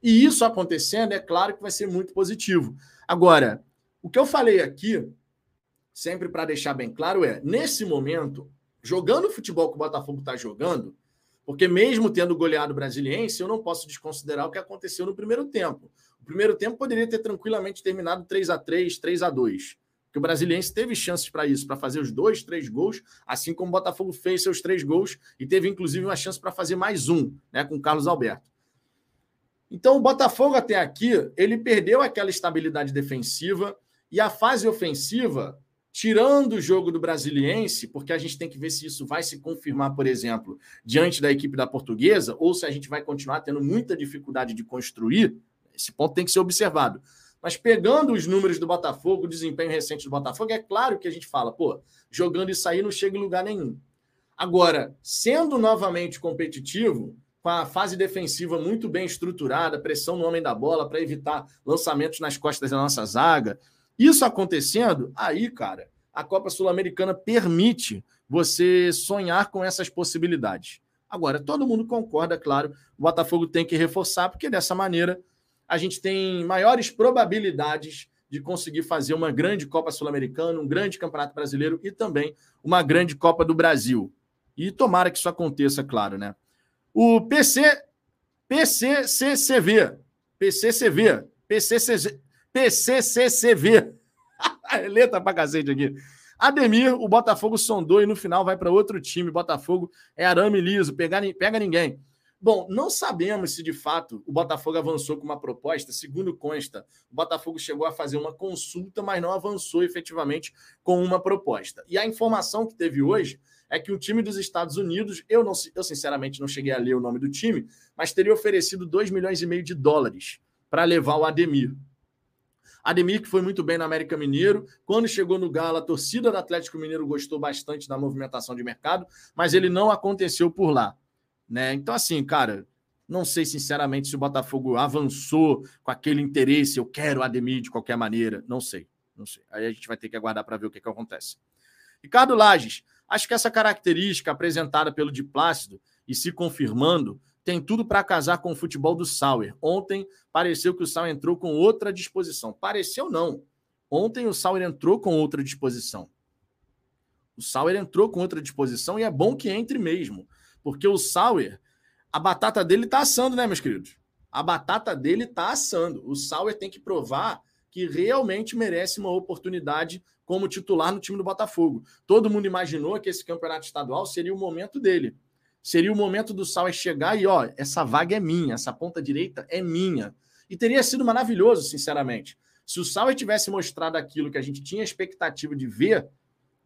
E isso acontecendo, é claro que vai ser muito positivo. Agora, o que eu falei aqui, sempre para deixar bem claro, é: nesse momento, jogando o futebol que o Botafogo está jogando, porque mesmo tendo goleado o Brasiliense, eu não posso desconsiderar o que aconteceu no primeiro tempo. O primeiro tempo poderia ter tranquilamente terminado 3 a 3 3 a 2 que o Brasiliense teve chances para isso, para fazer os dois, três gols, assim como o Botafogo fez seus três gols e teve inclusive uma chance para fazer mais um, né, com o Carlos Alberto. Então, o Botafogo até aqui, ele perdeu aquela estabilidade defensiva e a fase ofensiva, tirando o jogo do Brasiliense, porque a gente tem que ver se isso vai se confirmar, por exemplo, diante da equipe da Portuguesa, ou se a gente vai continuar tendo muita dificuldade de construir, esse ponto tem que ser observado. Mas pegando os números do Botafogo, o desempenho recente do Botafogo, é claro que a gente fala, pô, jogando isso aí não chega em lugar nenhum. Agora, sendo novamente competitivo, com a fase defensiva muito bem estruturada, pressão no homem da bola para evitar lançamentos nas costas da nossa zaga, isso acontecendo, aí, cara, a Copa Sul-Americana permite você sonhar com essas possibilidades. Agora, todo mundo concorda, claro, o Botafogo tem que reforçar, porque dessa maneira a gente tem maiores probabilidades de conseguir fazer uma grande Copa Sul-Americana, um grande Campeonato Brasileiro e também uma grande Copa do Brasil. E tomara que isso aconteça, claro, né? O PC PCCCV, PCCV, PCCV, PCCCV. Letra pra cacete aqui. Ademir, o Botafogo sondou e no final vai para outro time. Botafogo é arame liso, pega, pega ninguém. Bom, não sabemos se de fato o Botafogo avançou com uma proposta. Segundo consta, o Botafogo chegou a fazer uma consulta, mas não avançou efetivamente com uma proposta. E a informação que teve hoje é que o time dos Estados Unidos, eu, não, eu sinceramente não cheguei a ler o nome do time, mas teria oferecido 2 milhões e meio de dólares para levar o Ademir. Ademir, que foi muito bem no América Mineiro. Quando chegou no Galo, a torcida do Atlético Mineiro gostou bastante da movimentação de mercado, mas ele não aconteceu por lá. Né? Então, assim, cara, não sei sinceramente se o Botafogo avançou com aquele interesse, eu quero Ademir de qualquer maneira. Não sei, não sei. Aí a gente vai ter que aguardar para ver o que, que acontece. Ricardo Lages, acho que essa característica apresentada pelo Di Plácido e se confirmando tem tudo para casar com o futebol do Sauer. Ontem pareceu que o Sauer entrou com outra disposição. Pareceu não. Ontem o Sauer entrou com outra disposição. O Sauer entrou com outra disposição e é bom que entre mesmo. Porque o Sauer, a batata dele tá assando, né, meus queridos? A batata dele tá assando. O Sauer tem que provar que realmente merece uma oportunidade como titular no time do Botafogo. Todo mundo imaginou que esse campeonato estadual seria o momento dele. Seria o momento do Sauer chegar e, ó, essa vaga é minha, essa ponta direita é minha. E teria sido maravilhoso, sinceramente. Se o Sauer tivesse mostrado aquilo que a gente tinha expectativa de ver,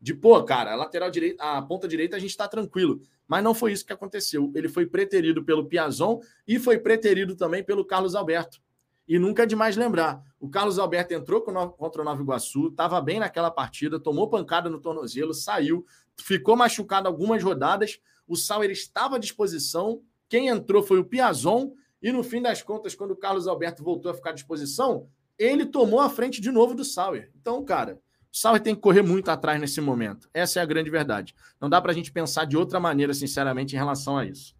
de pô, cara, a lateral direita, a ponta direita a gente está tranquilo. Mas não foi isso que aconteceu. Ele foi preterido pelo Piazon e foi preterido também pelo Carlos Alberto. E nunca é demais lembrar. O Carlos Alberto entrou contra o Nova Iguaçu, estava bem naquela partida, tomou pancada no tornozelo, saiu, ficou machucado algumas rodadas. O Sauer estava à disposição. Quem entrou foi o Piazon. E no fim das contas, quando o Carlos Alberto voltou a ficar à disposição, ele tomou a frente de novo do Sauer. Então, cara, o Sauer tem que correr muito atrás nesse momento. Essa é a grande verdade. Não dá para a gente pensar de outra maneira, sinceramente, em relação a isso.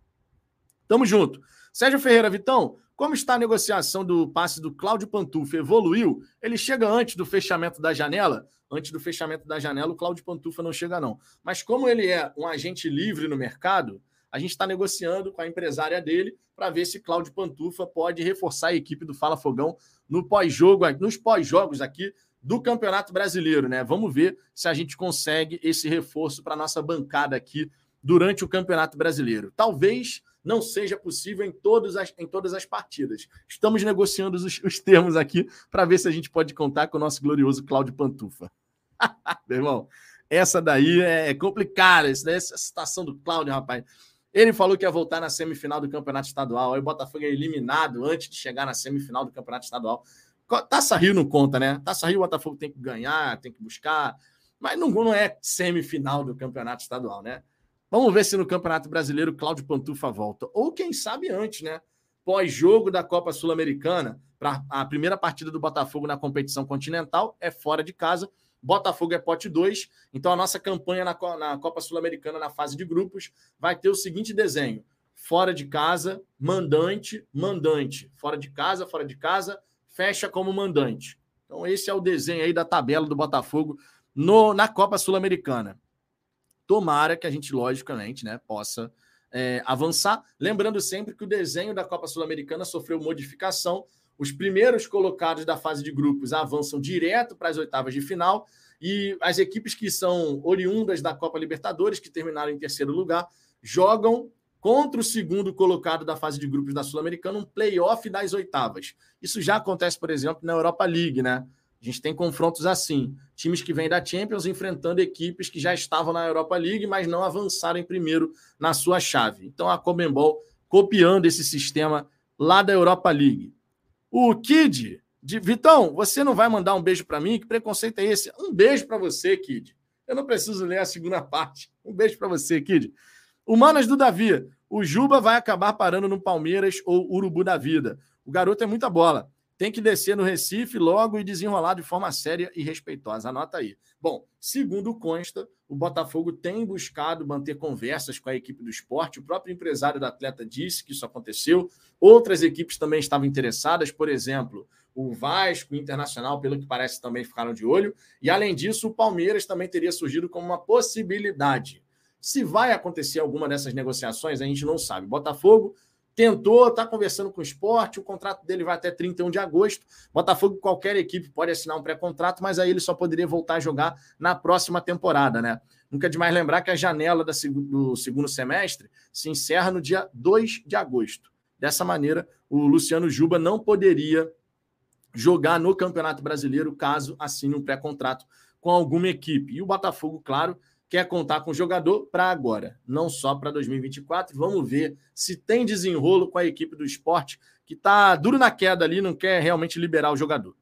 Tamo junto. Sérgio Ferreira, Vitão, como está a negociação do passe do Cláudio Pantufa? Evoluiu? Ele chega antes do fechamento da janela? Antes do fechamento da janela, o Cláudio Pantufa não chega, não. Mas como ele é um agente livre no mercado, a gente está negociando com a empresária dele para ver se Cláudio Pantufa pode reforçar a equipe do Fala Fogão no pós-jogo, nos pós-jogos aqui do Campeonato Brasileiro, né? Vamos ver se a gente consegue esse reforço para nossa bancada aqui durante o Campeonato Brasileiro. Talvez não seja possível em, todas as, em todas as partidas. Estamos negociando os, os termos aqui para ver se a gente pode contar com o nosso glorioso Cláudio Pantufa. Meu irmão, essa daí é complicada, essa situação do Cláudio, rapaz. Ele falou que ia voltar na semifinal do Campeonato Estadual, aí o Botafogo é eliminado antes de chegar na semifinal do Campeonato Estadual. Taça Rio não conta, né? Taça Rio o Botafogo tem que ganhar, tem que buscar, mas não, não é semifinal do campeonato estadual, né? Vamos ver se no Campeonato Brasileiro Cláudio Pantufa volta. Ou quem sabe antes, né? Pós-jogo da Copa Sul-Americana, para a primeira partida do Botafogo na competição continental, é fora de casa. Botafogo é pote 2. Então a nossa campanha na, na Copa Sul-Americana, na fase de grupos, vai ter o seguinte desenho: fora de casa, mandante, mandante. Fora de casa, fora de casa, fecha como mandante. Então, esse é o desenho aí da tabela do Botafogo no, na Copa Sul-Americana. Tomara que a gente, logicamente, né, possa é, avançar. Lembrando sempre que o desenho da Copa Sul-Americana sofreu modificação. Os primeiros colocados da fase de grupos avançam direto para as oitavas de final. E as equipes que são oriundas da Copa Libertadores, que terminaram em terceiro lugar, jogam contra o segundo colocado da fase de grupos da Sul-Americana, um playoff das oitavas. Isso já acontece, por exemplo, na Europa League, né? A gente tem confrontos assim: times que vêm da Champions enfrentando equipes que já estavam na Europa League, mas não avançaram em primeiro na sua chave. Então a Comembol copiando esse sistema lá da Europa League. O Kid, de Vitão, você não vai mandar um beijo para mim? Que preconceito é esse? Um beijo para você, Kid. Eu não preciso ler a segunda parte. Um beijo para você, Kid. O Manas do Davi, o Juba vai acabar parando no Palmeiras ou Urubu da vida. O garoto é muita bola tem que descer no Recife logo e desenrolar de forma séria e respeitosa. Anota aí. Bom, segundo consta, o Botafogo tem buscado manter conversas com a equipe do esporte. O próprio empresário do atleta disse que isso aconteceu. Outras equipes também estavam interessadas, por exemplo, o Vasco, Internacional, pelo que parece, também ficaram de olho. E, além disso, o Palmeiras também teria surgido como uma possibilidade. Se vai acontecer alguma dessas negociações, a gente não sabe. Botafogo tentou, está conversando com o esporte, o contrato dele vai até 31 de agosto. Botafogo, qualquer equipe pode assinar um pré-contrato, mas aí ele só poderia voltar a jogar na próxima temporada, né? Nunca é demais lembrar que a janela do segundo semestre se encerra no dia 2 de agosto. Dessa maneira, o Luciano Juba não poderia jogar no Campeonato Brasileiro caso assine um pré-contrato com alguma equipe. E o Botafogo, claro, quer contar com o jogador para agora, não só para 2024. Vamos ver se tem desenrolo com a equipe do esporte, que está duro na queda ali, não quer realmente liberar o jogador.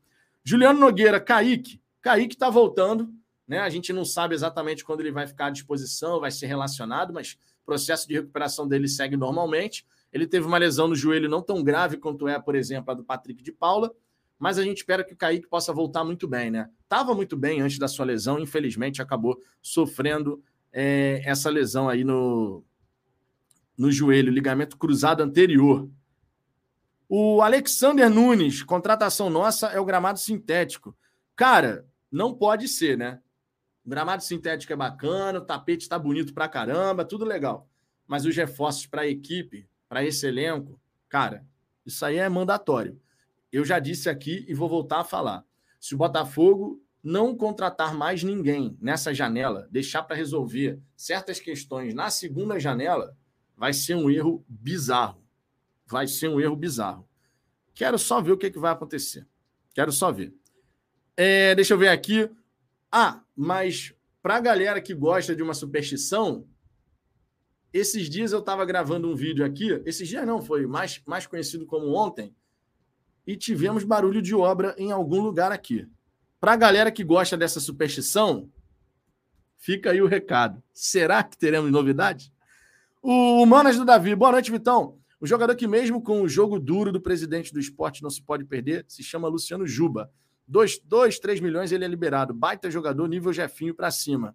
Juliano Nogueira, Kaique. Kaique está voltando, né? A gente não sabe exatamente quando ele vai ficar à disposição, vai ser relacionado, mas o processo de recuperação dele segue normalmente. Ele teve uma lesão no joelho não tão grave quanto é, por exemplo, a do Patrick de Paula, mas a gente espera que o Kaique possa voltar muito bem, né? Estava muito bem antes da sua lesão, infelizmente acabou sofrendo é, essa lesão aí no, no joelho, ligamento cruzado anterior. O Alexander Nunes, contratação nossa é o gramado sintético. Cara, não pode ser, né? O gramado sintético é bacana, o tapete está bonito pra caramba, tudo legal. Mas os reforços para a equipe, para esse elenco, cara, isso aí é mandatório eu já disse aqui e vou voltar a falar. Se o Botafogo não contratar mais ninguém nessa janela, deixar para resolver certas questões na segunda janela, vai ser um erro bizarro. Vai ser um erro bizarro. Quero só ver o que, que vai acontecer. Quero só ver. É, deixa eu ver aqui. Ah, mas para a galera que gosta de uma superstição, esses dias eu estava gravando um vídeo aqui. Esses dias não, foi mais, mais conhecido como ontem e tivemos barulho de obra em algum lugar aqui. Para a galera que gosta dessa superstição, fica aí o recado. Será que teremos novidades? O Manas do Davi. Boa noite, Vitão. O jogador que, mesmo com o jogo duro do presidente do esporte, não se pode perder, se chama Luciano Juba. 2, 3 milhões ele é liberado. Baita jogador, nível Jefinho para cima.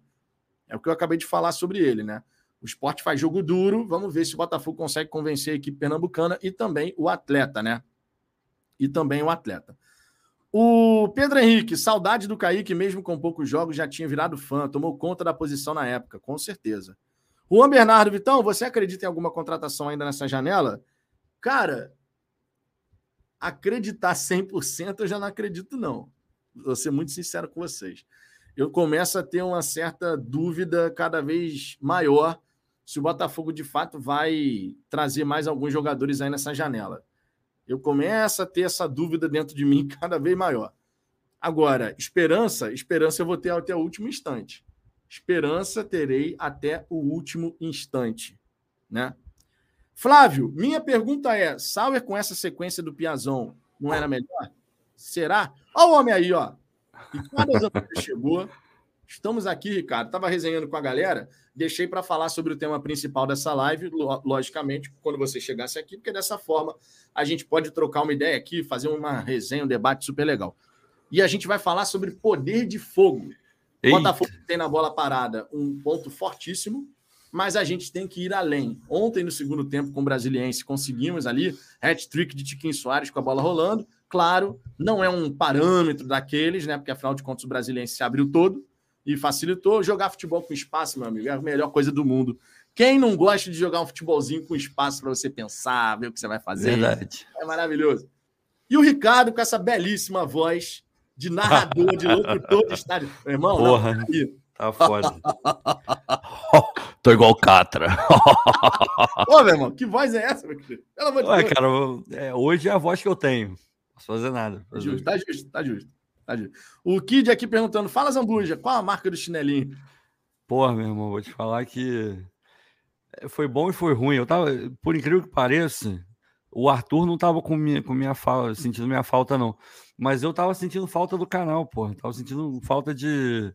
É o que eu acabei de falar sobre ele, né? O esporte faz jogo duro. Vamos ver se o Botafogo consegue convencer a equipe pernambucana e também o atleta, né? E também o atleta. O Pedro Henrique, saudade do Kaique, mesmo com poucos jogos, já tinha virado fã, tomou conta da posição na época, com certeza. Juan Bernardo, Vitão, você acredita em alguma contratação ainda nessa janela? Cara, acreditar 100% eu já não acredito, não. Vou ser muito sincero com vocês. Eu começo a ter uma certa dúvida cada vez maior se o Botafogo de fato vai trazer mais alguns jogadores aí nessa janela. Eu começo a ter essa dúvida dentro de mim cada vez maior. Agora, esperança, esperança eu vou ter até o último instante. Esperança terei até o último instante, né? Flávio, minha pergunta é: Sauer com essa sequência do Piazão não era melhor? Será? Olha o homem aí, ó. Ricardo chegou. Estamos aqui, Ricardo. Estava resenhando com a galera. Deixei para falar sobre o tema principal dessa live, logicamente, quando você chegasse aqui, porque dessa forma a gente pode trocar uma ideia aqui, fazer uma resenha, um debate super legal. E a gente vai falar sobre poder de fogo. O Botafogo tem na bola parada um ponto fortíssimo, mas a gente tem que ir além. Ontem, no segundo tempo, com o Brasiliense, conseguimos ali hat-trick de Tiquinho Soares com a bola rolando. Claro, não é um parâmetro daqueles, né? Porque afinal de contas o Brasiliense se abriu todo e facilitou. Jogar futebol com espaço, meu amigo, é a melhor coisa do mundo. Quem não gosta de jogar um futebolzinho com espaço para você pensar, ver o que você vai fazer? Verdade. É maravilhoso. E o Ricardo com essa belíssima voz de narrador, de locutor de estádio. Meu irmão, Porra, não, tá, tá foda. Tô igual o Catra. Ô, meu irmão, que voz é essa, meu querido? Pelo amor de Ué, Deus. cara, é, hoje é a voz que eu tenho. Não posso fazer nada. Fazer. Justo, tá justo, tá justo, tá justo. O Kid aqui perguntando: fala, Zambuja, qual a marca do chinelinho? Porra, meu irmão, vou te falar que foi bom e foi ruim. Eu tava, por incrível que pareça, o Arthur não tava com minha, com minha falta, sentindo minha falta, não. Mas eu tava sentindo falta do canal, pô. Tava sentindo falta de,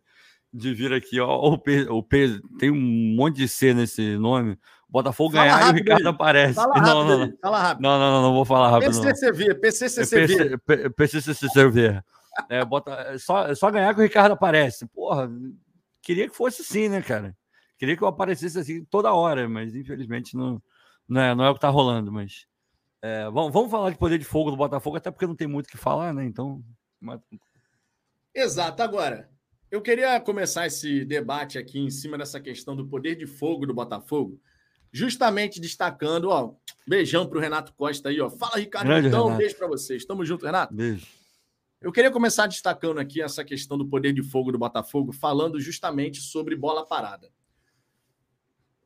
de vir aqui, ó. O P, o P tem um monte de C nesse nome. Botafogo fala ganhar e o Ricardo aí. aparece. Fala não, rápido, não, não. Fala rápido. Não, não, não, não vou falar rápido. PCCV, PCCCV. PCCCV. É, bota, só, é só ganhar que o Ricardo aparece. Porra, queria que fosse assim, né, cara? Queria que eu aparecesse assim toda hora, mas infelizmente não, não, é, não é o que tá rolando. Mas é, vamos, vamos falar de poder de fogo do Botafogo, até porque não tem muito o que falar, né? Então. Exato. Agora, eu queria começar esse debate aqui em cima dessa questão do poder de fogo do Botafogo, justamente destacando, ó, beijão pro Renato Costa aí, ó. Fala, Ricardo, Grande então, Renato. beijo para vocês. Tamo junto, Renato. Beijo. Eu queria começar destacando aqui essa questão do poder de fogo do Botafogo, falando justamente sobre bola parada.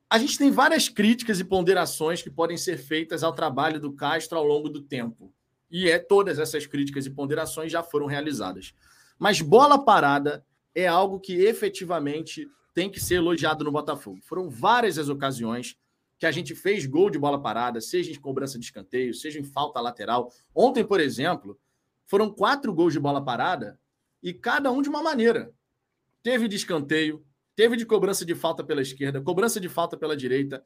A gente tem várias críticas e ponderações que podem ser feitas ao trabalho do Castro ao longo do tempo. E é todas essas críticas e ponderações já foram realizadas. Mas bola parada é algo que efetivamente tem que ser elogiado no Botafogo. Foram várias as ocasiões que a gente fez gol de bola parada, seja em cobrança de escanteio, seja em falta lateral. Ontem, por exemplo, foram quatro gols de bola parada e cada um de uma maneira. Teve de escanteio, Teve de cobrança de falta pela esquerda, cobrança de falta pela direita,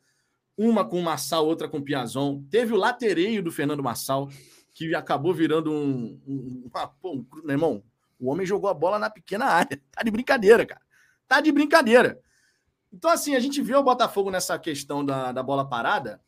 uma com o Massal, outra com o Piazon. Teve o latereio do Fernando Massal, que acabou virando um. um, uma, um meu irmão, o homem jogou a bola na pequena área. Tá de brincadeira, cara. Tá de brincadeira. Então, assim, a gente viu o Botafogo nessa questão da, da bola parada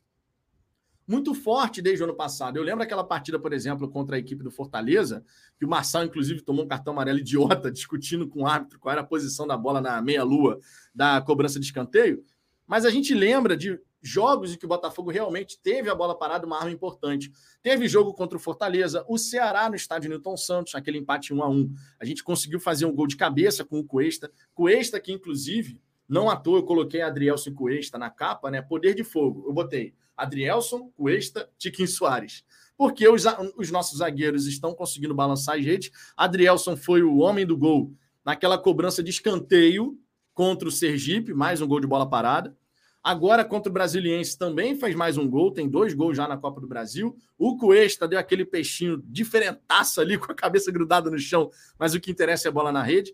muito forte desde o ano passado. Eu lembro aquela partida, por exemplo, contra a equipe do Fortaleza, que o Marçal, inclusive, tomou um cartão amarelo idiota, discutindo com o árbitro qual era a posição da bola na meia-lua da cobrança de escanteio. Mas a gente lembra de jogos em que o Botafogo realmente teve a bola parada, uma arma importante. Teve jogo contra o Fortaleza, o Ceará no estádio Newton Santos, aquele empate 1 a 1 A gente conseguiu fazer um gol de cabeça com o Cuesta. Cuesta, que inclusive, não à toa eu coloquei Adrielson Cuesta na capa, né? Poder de fogo. Eu botei Adrielson, Cuesta, Tiquinho Soares. Porque os, os nossos zagueiros estão conseguindo balançar as redes. Adrielson foi o homem do gol naquela cobrança de escanteio contra o Sergipe, mais um gol de bola parada. Agora, contra o Brasiliense, também fez mais um gol, tem dois gols já na Copa do Brasil. O Cuesta deu aquele peixinho diferentaço ali, com a cabeça grudada no chão, mas o que interessa é a bola na rede.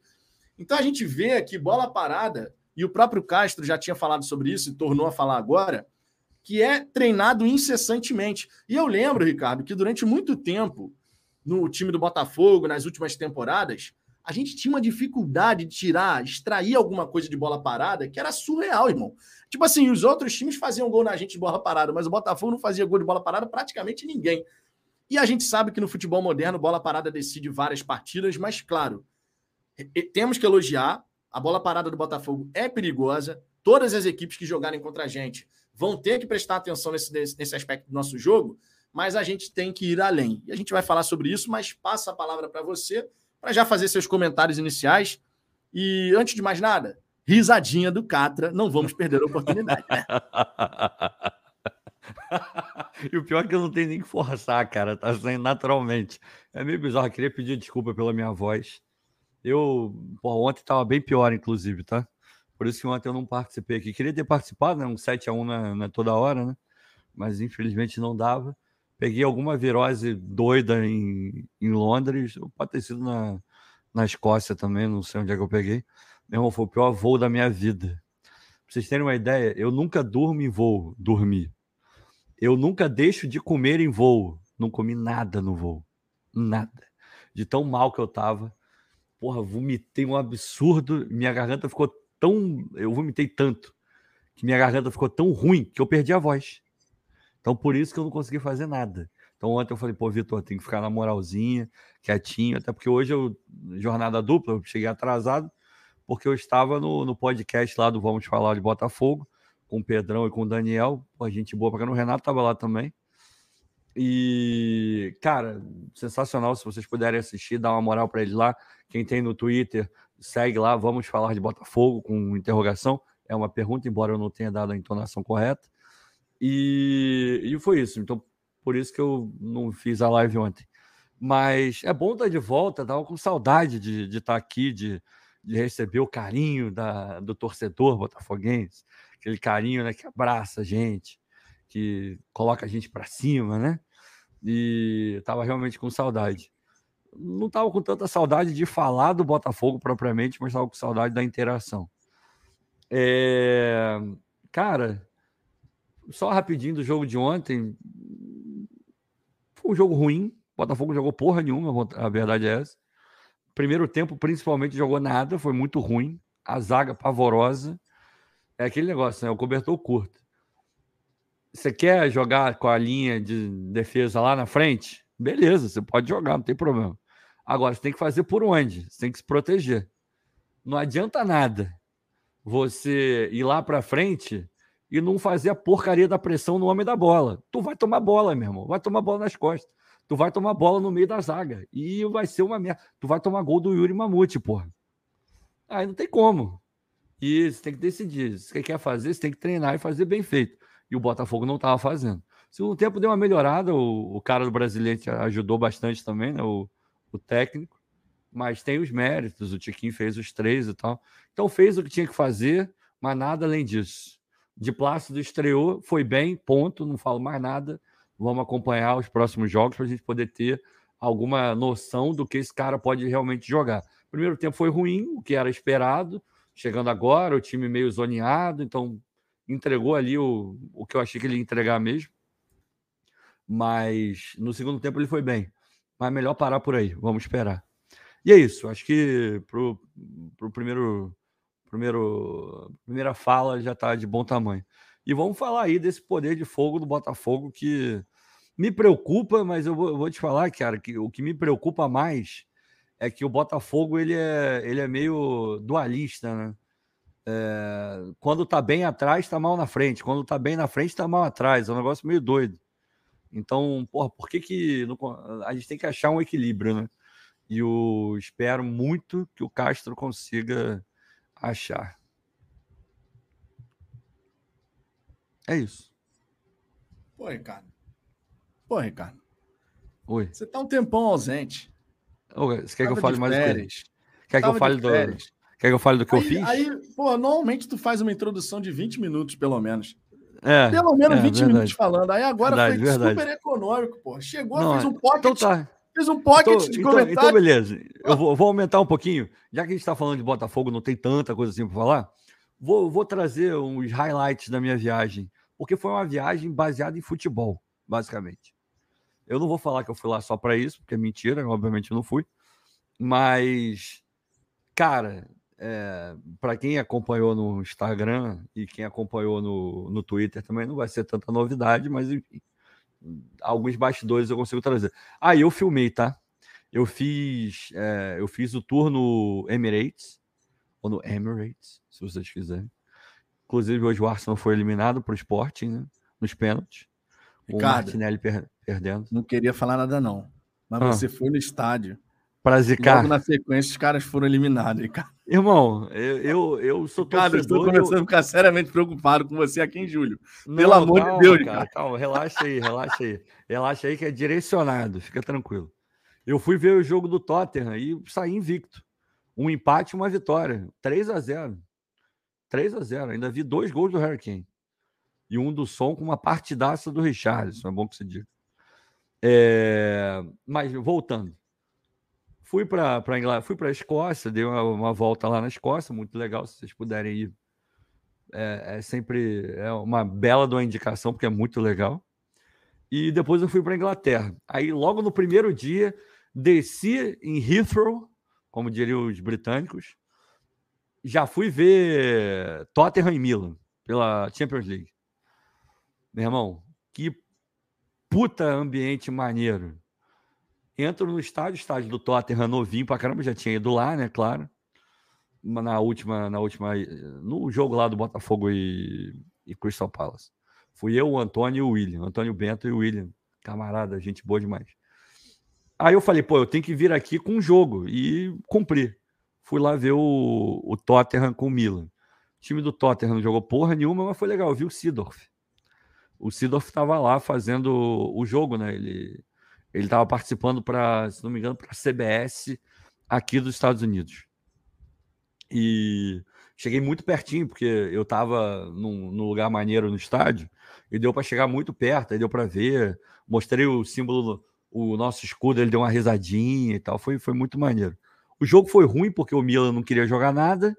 Então a gente vê aqui bola parada, e o próprio Castro já tinha falado sobre isso e tornou a falar agora que é treinado incessantemente. E eu lembro, Ricardo, que durante muito tempo, no time do Botafogo, nas últimas temporadas, a gente tinha uma dificuldade de tirar, extrair alguma coisa de bola parada que era surreal, irmão. Tipo assim, os outros times faziam gol na gente de bola parada, mas o Botafogo não fazia gol de bola parada praticamente ninguém. E a gente sabe que no futebol moderno, bola parada decide várias partidas, mas claro, temos que elogiar. A bola parada do Botafogo é perigosa. Todas as equipes que jogarem contra a gente vão ter que prestar atenção nesse, nesse aspecto do nosso jogo, mas a gente tem que ir além. E a gente vai falar sobre isso, mas passa a palavra para você, para já fazer seus comentários iniciais. E antes de mais nada, risadinha do Catra, não vamos perder a oportunidade. Né? e o pior é que eu não tenho nem que forçar, cara, tá saindo naturalmente. É meio bizarro, eu queria pedir desculpa pela minha voz. Eu, pô, ontem tava bem pior, inclusive, tá? Por isso que ontem eu não participei aqui. Queria ter participado, né? Um 7x1 na, na toda hora, né? Mas infelizmente não dava. Peguei alguma virose doida em, em Londres. Pode ter sido na, na Escócia também, não sei onde é que eu peguei. Meu irmão, foi o pior voo da minha vida. Pra vocês terem uma ideia, eu nunca durmo em voo, dormi. Eu nunca deixo de comer em voo. Não comi nada no voo. Nada. De tão mal que eu tava. Porra, vomitei um absurdo. Minha garganta ficou tão. Eu vomitei tanto que minha garganta ficou tão ruim que eu perdi a voz. Então, por isso que eu não consegui fazer nada. Então, ontem eu falei, pô, Vitor, tem que ficar na moralzinha, quietinho, até porque hoje eu, jornada dupla, eu cheguei atrasado, porque eu estava no, no podcast lá do Vamos Falar de Botafogo, com o Pedrão e com o Daniel, pô, gente boa pra cá, o Renato estava lá também. E, cara, sensacional. Se vocês puderem assistir, dá uma moral para eles lá. Quem tem no Twitter, segue lá, vamos falar de Botafogo com interrogação. é uma pergunta, embora eu não tenha dado a entonação correta. E, e foi isso. Então, por isso que eu não fiz a live ontem. Mas é bom estar de volta, estava com saudade de, de estar aqui, de, de receber o carinho da, do torcedor botafoguense, aquele carinho né, que abraça a gente, que coloca a gente para cima, né? E estava realmente com saudade. Não estava com tanta saudade de falar do Botafogo propriamente, mas estava com saudade da interação. É... Cara, só rapidinho do jogo de ontem. Foi um jogo ruim. O Botafogo jogou porra nenhuma, a verdade é essa. Primeiro tempo, principalmente, jogou nada, foi muito ruim. A zaga pavorosa. É aquele negócio, né? O cobertor curto. Você quer jogar com a linha de defesa lá na frente? Beleza, você pode jogar, não tem problema. Agora, você tem que fazer por onde? Você tem que se proteger. Não adianta nada você ir lá para frente e não fazer a porcaria da pressão no homem da bola. Tu vai tomar bola, meu irmão. Vai tomar bola nas costas. Tu vai tomar bola no meio da zaga. E vai ser uma merda. Tu vai tomar gol do Yuri Mamute, porra. Aí não tem como. E você tem que decidir. Se você quer fazer, você tem que treinar e fazer bem feito. E o Botafogo não estava fazendo. Segundo tempo deu uma melhorada. O, o cara do brasileiro ajudou bastante também, né? O, o técnico. Mas tem os méritos. O Tiquinho fez os três e tal. Então fez o que tinha que fazer, mas nada além disso de Plácido estreou, foi bem, ponto, não falo mais nada. Vamos acompanhar os próximos jogos para a gente poder ter alguma noção do que esse cara pode realmente jogar. O primeiro tempo foi ruim, o que era esperado. Chegando agora, o time meio zoneado, então entregou ali o, o que eu achei que ele ia entregar mesmo. Mas no segundo tempo ele foi bem. Mas melhor parar por aí, vamos esperar. E é isso, acho que para o primeiro primeiro, primeira fala já está de bom tamanho. E vamos falar aí desse poder de fogo do Botafogo que me preocupa, mas eu vou, eu vou te falar, cara, que o que me preocupa mais é que o Botafogo ele é, ele é meio dualista, né? É, quando tá bem atrás, tá mal na frente. Quando tá bem na frente, tá mal atrás. É um negócio meio doido. Então, porra, por que que não, a gente tem que achar um equilíbrio, né? E eu espero muito que o Castro consiga achar. É isso. Pô, Ricardo. Pô, Ricardo. Oi. Você tá um tempão ausente. Você quer Tava que eu fale mais do Quer que eu fale do. Quer que eu fale do que aí, eu fiz? Aí, pô, normalmente tu faz uma introdução de 20 minutos, pelo menos. É, pelo menos é, 20 verdade. minutos falando. Aí agora verdade, foi verdade. super econômico, pô. Chegou, Não, fez um pocket. Então tá. Fez um pocket então, de comentário. Então, então beleza. Eu vou, vou, aumentar um pouquinho. Já que a gente está falando de Botafogo, não tem tanta coisa assim para falar. Vou, vou trazer uns highlights da minha viagem. Porque foi uma viagem baseada em futebol, basicamente. Eu não vou falar que eu fui lá só para isso, porque é mentira, obviamente eu não fui. Mas, cara, é, para quem acompanhou no Instagram e quem acompanhou no, no Twitter também, não vai ser tanta novidade, mas enfim alguns bastidores eu consigo trazer. Ah, eu filmei, tá? Eu fiz, é, eu fiz o tour no Emirates, ou no Emirates, se vocês quiserem. Inclusive, hoje o Arsenal foi eliminado para o Sporting, né? Nos pênaltis. Com o Martinelli per perdendo. Não queria falar nada, não. Mas ah. você foi no estádio para zicar. Logo na sequência, os caras foram eliminados, cara. Irmão, eu, eu, eu sou cara, torcedor... Eu estou começando eu... a ficar seriamente preocupado com você aqui em julho. Não, Pelo amor calma, de Deus, cara. cara. Calma, relaxa aí, relaxa aí. Relaxa aí que é direcionado, fica tranquilo. Eu fui ver o jogo do Tottenham e saí invicto. Um empate e uma vitória. 3 a 0 3 a 0 Ainda vi dois gols do Harry Kane. E um do som com uma partidaça do Richardson. É bom que se diga. É... Mas voltando. Fui para Inglaterra, fui para a Escócia, dei uma, uma, volta lá na Escócia, muito legal, se vocês puderem ir. É, é sempre é uma bela de uma indicação, porque é muito legal. E depois eu fui para Inglaterra. Aí, logo no primeiro dia, desci em Heathrow, como diriam os britânicos. Já fui ver Tottenham e Milan pela Champions League. Meu irmão, que puta ambiente maneiro entro no estádio, estádio do Tottenham novinho pra caramba, já tinha ido lá, né, claro. Na última, na última, no jogo lá do Botafogo e, e Crystal Palace. Fui eu, o Antônio e o William. Antônio Bento e o William. Camarada, gente boa demais. Aí eu falei, pô, eu tenho que vir aqui com um jogo e cumprir. Fui lá ver o, o Tottenham com o Milan. time do Tottenham não jogou porra nenhuma, mas foi legal. Eu vi o Sidorf. O Sidorf estava lá fazendo o jogo, né? Ele ele estava participando para, se não me engano, para a CBS aqui dos Estados Unidos. E cheguei muito pertinho, porque eu estava num, num, lugar maneiro no estádio, e deu para chegar muito perto, aí deu para ver. Mostrei o símbolo, o nosso escudo, ele deu uma risadinha e tal. Foi, foi muito maneiro. O jogo foi ruim, porque o Milan não queria jogar nada,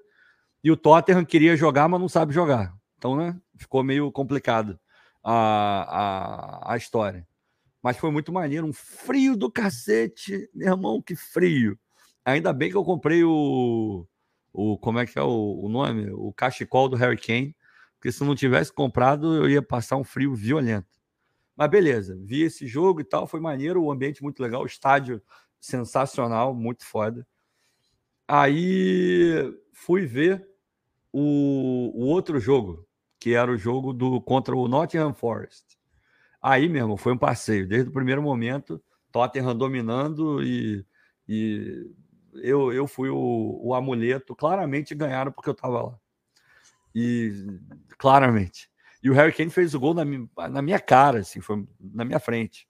e o Tottenham queria jogar, mas não sabe jogar. Então, né, ficou meio complicado a, a, a história. Mas foi muito maneiro, um frio do cacete, meu irmão, que frio. Ainda bem que eu comprei o, o como é que é o, o nome? O cachecol do Harry Kane, porque se não tivesse comprado, eu ia passar um frio violento. Mas beleza, vi esse jogo e tal, foi maneiro, o ambiente muito legal, o estádio sensacional, muito foda. Aí fui ver o, o outro jogo, que era o jogo do contra o Nottingham Forest. Aí, mesmo, foi um passeio. Desde o primeiro momento, Tottenham dominando e, e eu, eu fui o, o amuleto. Claramente ganharam porque eu estava lá. E claramente. E o Harry Kane fez o gol na minha, na minha cara, assim, foi na minha frente.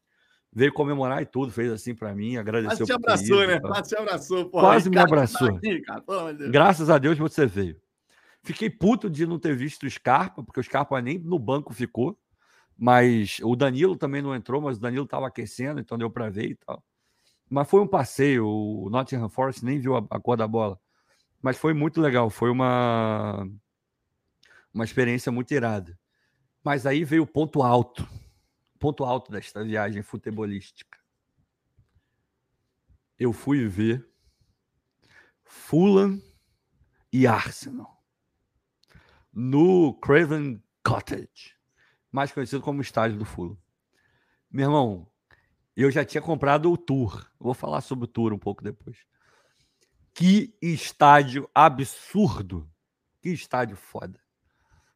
Veio comemorar e tudo, fez assim para mim, agradeceu. Quase te abraçou, né? Quase te abraçou. Porra. Quase me abraçou. Aqui, Graças a Deus você veio. Fiquei puto de não ter visto o Scarpa, porque o Scarpa nem no banco ficou. Mas o Danilo também não entrou, mas o Danilo estava aquecendo, então deu para ver e tal. Mas foi um passeio, o Nottingham Forest nem viu a, a cor da bola. Mas foi muito legal, foi uma, uma experiência muito irada. Mas aí veio o ponto alto, ponto alto desta viagem futebolística. Eu fui ver Fulham e Arsenal no Craven Cottage mais conhecido como estádio do Fulham. Meu irmão, eu já tinha comprado o tour. Vou falar sobre o tour um pouco depois. Que estádio absurdo. Que estádio foda.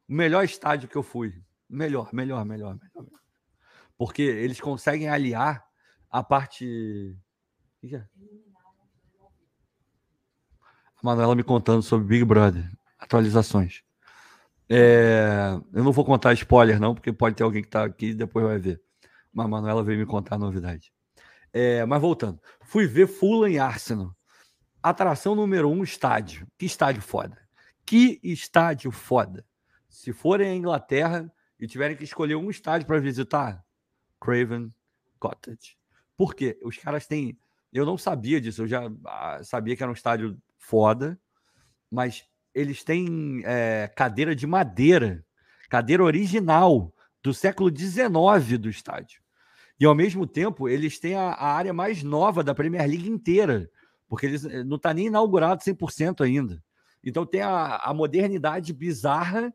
O melhor estádio que eu fui. Melhor, melhor, melhor, melhor. Porque eles conseguem aliar a parte. O que é? A Manuela me contando sobre Big Brother. Atualizações. É, eu não vou contar spoiler, não, porque pode ter alguém que está aqui e depois vai ver. Mas a Manuela veio me contar a novidade. É, mas voltando, fui ver Fulham e Arsenal. Atração número um, estádio. Que estádio foda. Que estádio foda. Se forem à Inglaterra e tiverem que escolher um estádio para visitar, Craven Cottage. Por quê? Os caras têm. Eu não sabia disso, eu já ah, sabia que era um estádio foda, mas eles têm é, cadeira de madeira, cadeira original do século XIX do estádio. E ao mesmo tempo, eles têm a, a área mais nova da Premier League inteira, porque eles eh, não está nem inaugurado 100% ainda. Então tem a, a, modernidade bizarra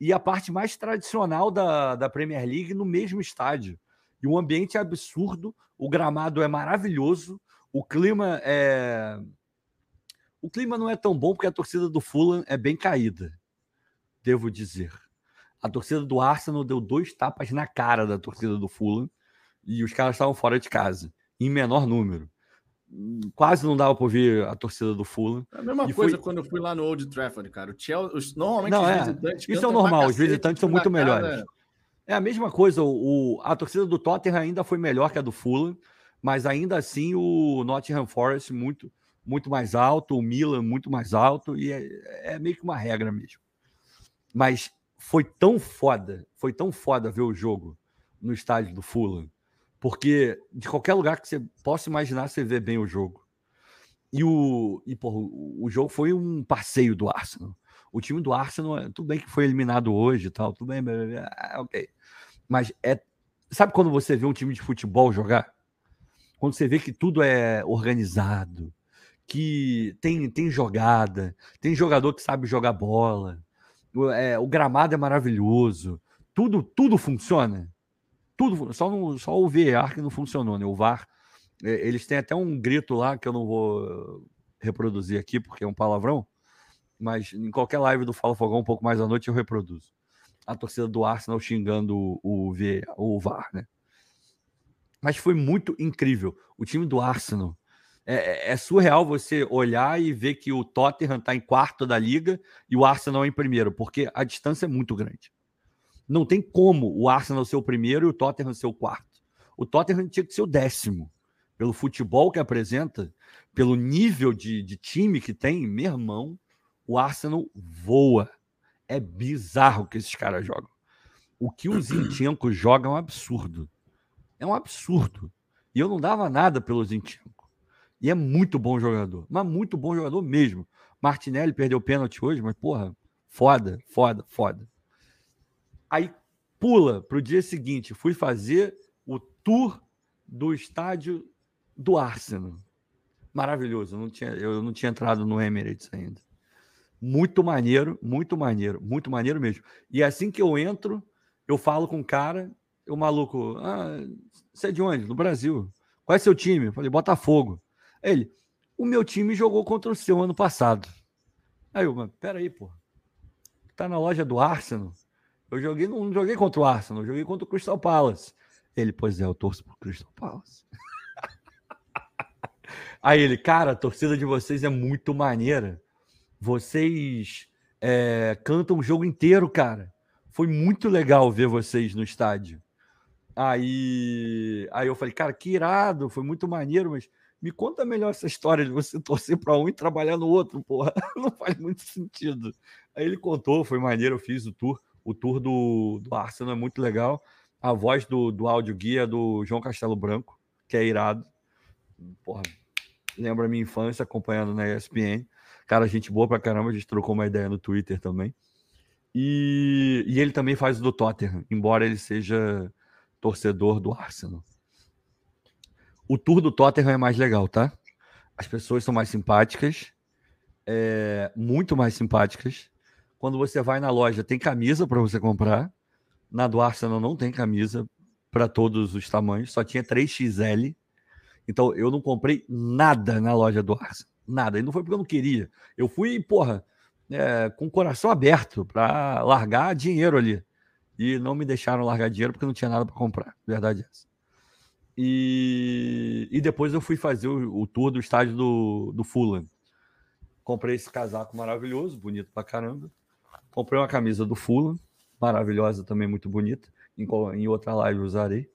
e a parte mais tradicional da, da Premier League no mesmo estádio. E o ambiente é absurdo, o gramado é maravilhoso, o clima é o clima não é tão bom porque a torcida do Fulham é bem caída, devo dizer. A torcida do Arsenal deu dois tapas na cara da torcida do Fulham e os caras estavam fora de casa, em menor número. Quase não dava para ouvir a torcida do Fulham. É a mesma e coisa foi... quando eu fui lá no Old Trafford, cara. O Chelsea, os, normalmente não, os é. visitantes. Isso é normal, os visitantes são muito melhores. Cara... É a mesma coisa, o, a torcida do Tottenham ainda foi melhor que a do Fulham, mas ainda assim o Nottingham Forest muito muito mais alto, o Milan muito mais alto, e é, é meio que uma regra mesmo. Mas foi tão foda, foi tão foda ver o jogo no estádio do Fulham, porque de qualquer lugar que você possa imaginar, você vê bem o jogo. E o, e, porra, o, jogo foi um passeio do Arsenal. O time do Arsenal, tudo bem que foi eliminado hoje e tal, tudo bem, ah, ok. Mas é. Sabe quando você vê um time de futebol jogar? Quando você vê que tudo é organizado, que tem, tem jogada, tem jogador que sabe jogar bola, o, é, o gramado é maravilhoso, tudo tudo funciona. Tudo, só, no, só o VAR que não funcionou, né? O VAR, é, eles têm até um grito lá que eu não vou reproduzir aqui porque é um palavrão, mas em qualquer live do Fala Fogão um pouco mais à noite eu reproduzo. A torcida do Arsenal xingando o, o, o VAR, né? Mas foi muito incrível. O time do Arsenal É, é, surreal você olhar e ver que o Tottenham está em quarto da liga e o Arsenal em primeiro, porque a distância é muito grande. Não tem como o Arsenal ser o primeiro e o Tottenham ser o quarto. O Tottenham tinha que ser o décimo. Pelo futebol que apresenta, pelo nível de, de time que tem, meu irmão, o Arsenal voa. É bizarro que esses caras jogam. O que os Zinchenko jogam é um absurdo. É um absurdo. E eu não dava nada pelo Zinchenko. E é muito bom jogador. Mas muito bom jogador mesmo. Martinelli perdeu pênalti hoje, mas, porra, foda, foda, foda. Aí pula para o dia seguinte. Fui fazer o tour do estádio do Arsenal. Maravilhoso. Eu não tinha, eu não tinha entrado no Emirates ainda. Muito maneiro, muito maneiro, muito maneiro mesmo. E assim que eu entro, eu falo com o cara, o maluco, ah, você é de onde? Do Brasil. Qual é seu time? Eu falei, Botafogo. Ele, o meu time jogou contra o seu ano passado. Aí eu, peraí, pô. Tá na loja do Arsenal? Eu joguei, não joguei contra o Arsenal, eu joguei contra o Crystal Palace. Ele, pois é, eu torço pro Crystal Palace. Aí ele, cara, a torcida de vocês é muito maneira. Vocês é, cantam o jogo inteiro, cara. Foi muito legal ver vocês no estádio. Aí, aí eu falei, cara, que irado, foi muito maneiro, mas me conta melhor essa história de você torcer para um e trabalhar no outro, porra. Não faz muito sentido. Aí ele contou, foi maneiro, eu fiz o tour. O tour do, do Arsenal é muito legal. A voz do, do áudio guia é do João Castelo Branco, que é irado. Porra, lembra minha infância acompanhando na ESPN. Cara, gente boa pra caramba, a gente trocou uma ideia no Twitter também. E, e ele também faz o do Tottenham, embora ele seja torcedor do Arsenal. O tour do Tottenham é mais legal, tá? As pessoas são mais simpáticas, é, muito mais simpáticas. Quando você vai na loja, tem camisa para você comprar. Na do Arsenal não tem camisa para todos os tamanhos, só tinha 3XL. Então eu não comprei nada na loja do Arsenal. Nada. E não foi porque eu não queria. Eu fui, porra, é, com o coração aberto para largar dinheiro ali. E não me deixaram largar dinheiro porque não tinha nada para comprar. Verdade é essa. E, e depois eu fui fazer o, o tour do estádio do, do Fulham. Comprei esse casaco maravilhoso, bonito pra caramba. Comprei uma camisa do Fulham, maravilhosa também, muito bonita. Em, em outra live usarei.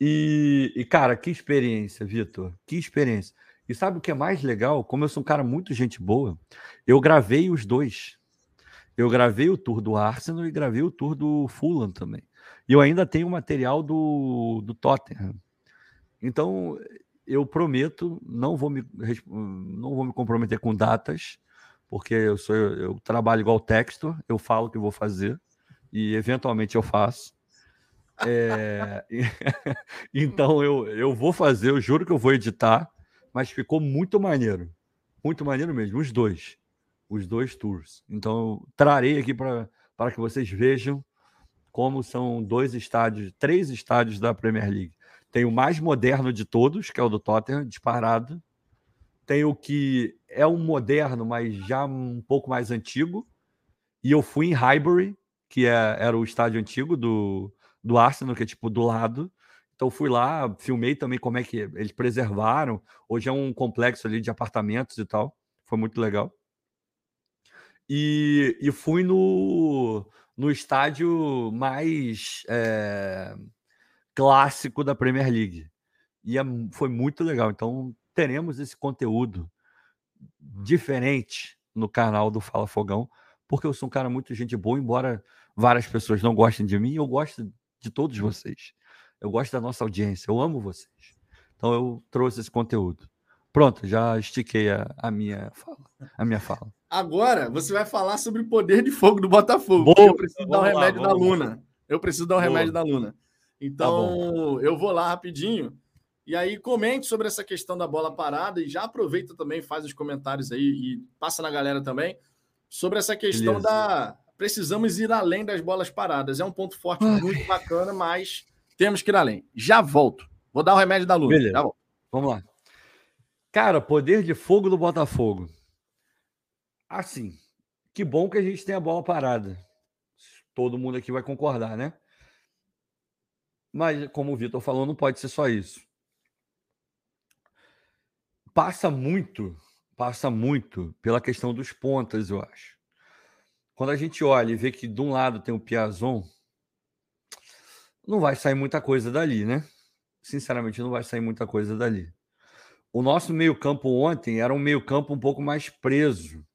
E, e, cara, que experiência, Vitor. Que experiência. E sabe o que é mais legal? Como eu sou um cara muito gente boa, eu gravei os dois. Eu gravei o tour do Arsenal e gravei o tour do Fulham também. E eu ainda tenho material do, do Tottenham. Então, eu prometo, não vou me, não vou me comprometer com datas, porque eu, sou, eu trabalho igual texto, eu falo que vou fazer e eventualmente eu faço. É, então eu, eu vou fazer, eu juro que eu vou editar mas ficou muito maneiro. Muito maneiro mesmo, os dois. Os dois tours. Então, trarei aqui para que vocês vejam como são dois estádios, três estádios da Premier League. Tem o mais moderno de todos, que é o do Tottenham, disparado. Tem o que é um moderno, mas já um pouco mais antigo. E eu fui em Highbury, que é, era o estádio antigo do, do Arsenal, que é tipo do lado. Então fui lá, filmei também como é que eles preservaram. Hoje é um complexo ali de apartamentos e tal. Foi muito legal. E, e fui no, no estádio mais é, clássico da Premier League. E é, foi muito legal. Então teremos esse conteúdo diferente no canal do Fala Fogão, porque eu sou um cara muito gente boa, embora várias pessoas não gostem de mim, eu gosto de todos vocês. Eu gosto da nossa audiência, eu amo vocês. Então eu trouxe esse conteúdo. Pronto, já estiquei a, a minha fala. A minha fala. Agora você vai falar sobre o poder de fogo do Botafogo. Boa, eu preciso dar um remédio lá, da Luna. Eu preciso dar um Boa. remédio da Luna. Então, tá eu vou lá rapidinho. E aí, comente sobre essa questão da bola parada e já aproveita também, faz os comentários aí e passa na galera também sobre essa questão Beleza. da. Precisamos ir além das bolas paradas. É um ponto forte Ai. muito bacana, mas temos que ir além. Já volto. Vou dar o remédio da luz. Beleza. Vamos lá. Cara, poder de fogo do Botafogo. Assim, que bom que a gente tem a bola parada. Todo mundo aqui vai concordar, né? Mas, como o Vitor falou, não pode ser só isso. passa muito, passa muito pela questão dos pontas, eu acho. Quando a gente olha e vê que de um lado tem o Piazon, não vai sair muita coisa dali, né? Sinceramente, não vai sair muita coisa dali. O nosso meio-campo ontem era um meio-campo um pouco mais preso.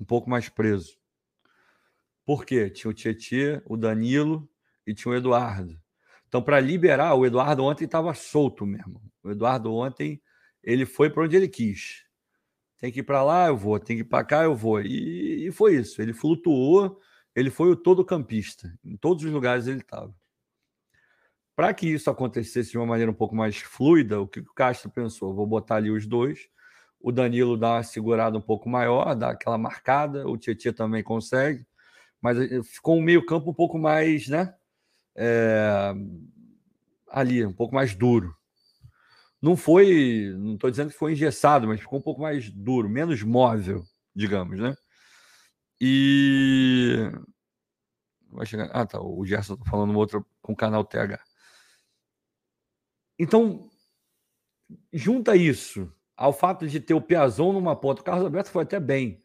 Um pouco mais preso. Por quê? Tinha o Tietê, o Danilo e tinha o Eduardo. Então, para liberar, o Eduardo ontem estava solto mesmo. O Eduardo ontem, ele foi para onde ele quis. Tem que ir para lá, eu vou. Tem que ir para cá, eu vou. E, e, foi isso. Ele flutuou, ele foi o todo campista. Em todos os lugares ele estava. Para que isso acontecesse de uma maneira um pouco mais fluida, o que o Castro pensou? Vou botar ali os dois. O Danilo dá uma segurada um pouco maior, dá aquela marcada. O Tietchan também consegue. Mas eh, ficou um meio-campo um pouco mais, né? É... ali, um pouco mais duro. Não foi, não estou dizendo que foi engessado, mas ficou um pouco mais duro, menos móvel, digamos, né? E. Vai chegar. Ah, tá. O Gerson está falando outro com o canal TH. Então, junta isso ao fato de ter o Piazon numa ponta. O Carlos Alberto foi até bem.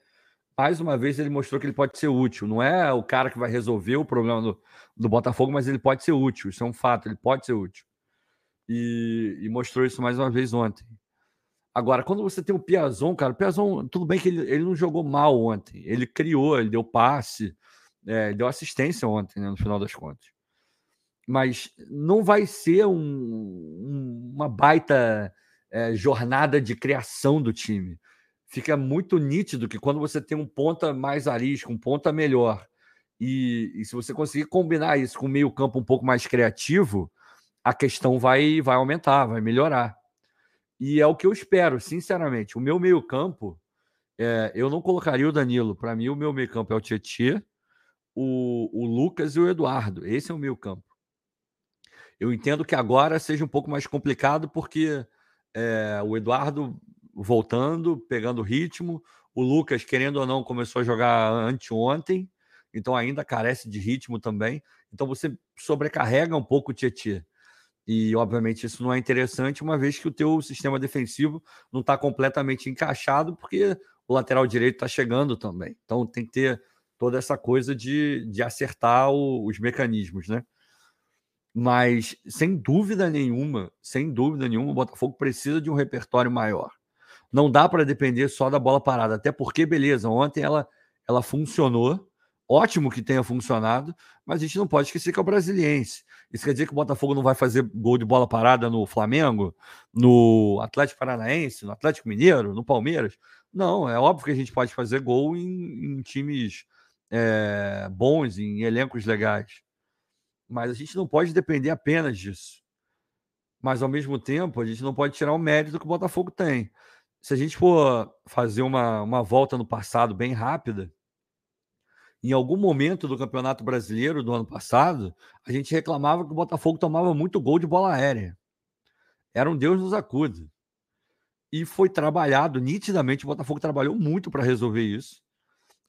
Mais uma vez ele mostrou que ele pode ser útil. Não é o cara que vai resolver o problema do, do Botafogo, mas ele pode ser útil. Isso é um fato, ele pode ser útil. E, e mostrou isso mais uma vez ontem. Agora, quando você tem o Piazon, cara, o Piazon, tudo bem que ele, ele não jogou mal ontem. Ele criou, ele deu passe, é, deu assistência ontem, né, no final das contas mas não vai ser um, um, uma baita é, jornada de criação do time. Fica muito nítido que quando você tem um ponta mais arisco, um ponta melhor, e, e se você conseguir combinar isso com um meio-campo um pouco mais criativo, a questão vai, vai aumentar, vai melhorar. E é o que eu espero, sinceramente. O meu meio-campo, é, eu não colocaria o Danilo. Para mim, o meu meio-campo é o Tietchan, o, o Lucas e o Eduardo. Esse é o meio-campo. Eu entendo que agora seja um pouco mais complicado, porque é, o Eduardo voltando, pegando ritmo, o Lucas, querendo ou não, começou a jogar anteontem, então ainda carece de ritmo também. Então você sobrecarrega um pouco o Tietchan. E, obviamente, isso não é interessante, uma vez que o teu sistema defensivo não está completamente encaixado, porque o lateral direito está chegando também. Então tem que ter toda essa coisa de, de acertar o, os mecanismos, né? Mas, sem dúvida nenhuma, sem dúvida nenhuma, o Botafogo precisa de um repertório maior. Não dá para depender só da bola parada, até porque, beleza, ontem ela, ela funcionou, ótimo que tenha funcionado, mas a gente não pode esquecer que é o brasiliense. Isso quer dizer que o Botafogo não vai fazer gol de bola parada no Flamengo, no Atlético Paranaense, no Atlético Mineiro, no Palmeiras? Não, é óbvio que a gente pode fazer gol em, em times é, bons, em elencos legais. Mas a gente não pode depender apenas disso. Mas, ao mesmo tempo, a gente não pode tirar o mérito que o Botafogo tem. Se a gente for fazer uma, uma volta no passado bem rápida, em algum momento do Campeonato Brasileiro do ano passado, a gente reclamava que o Botafogo tomava muito gol de bola aérea. Era um Deus nos acuda. E foi trabalhado, nitidamente, o Botafogo trabalhou muito para resolver isso.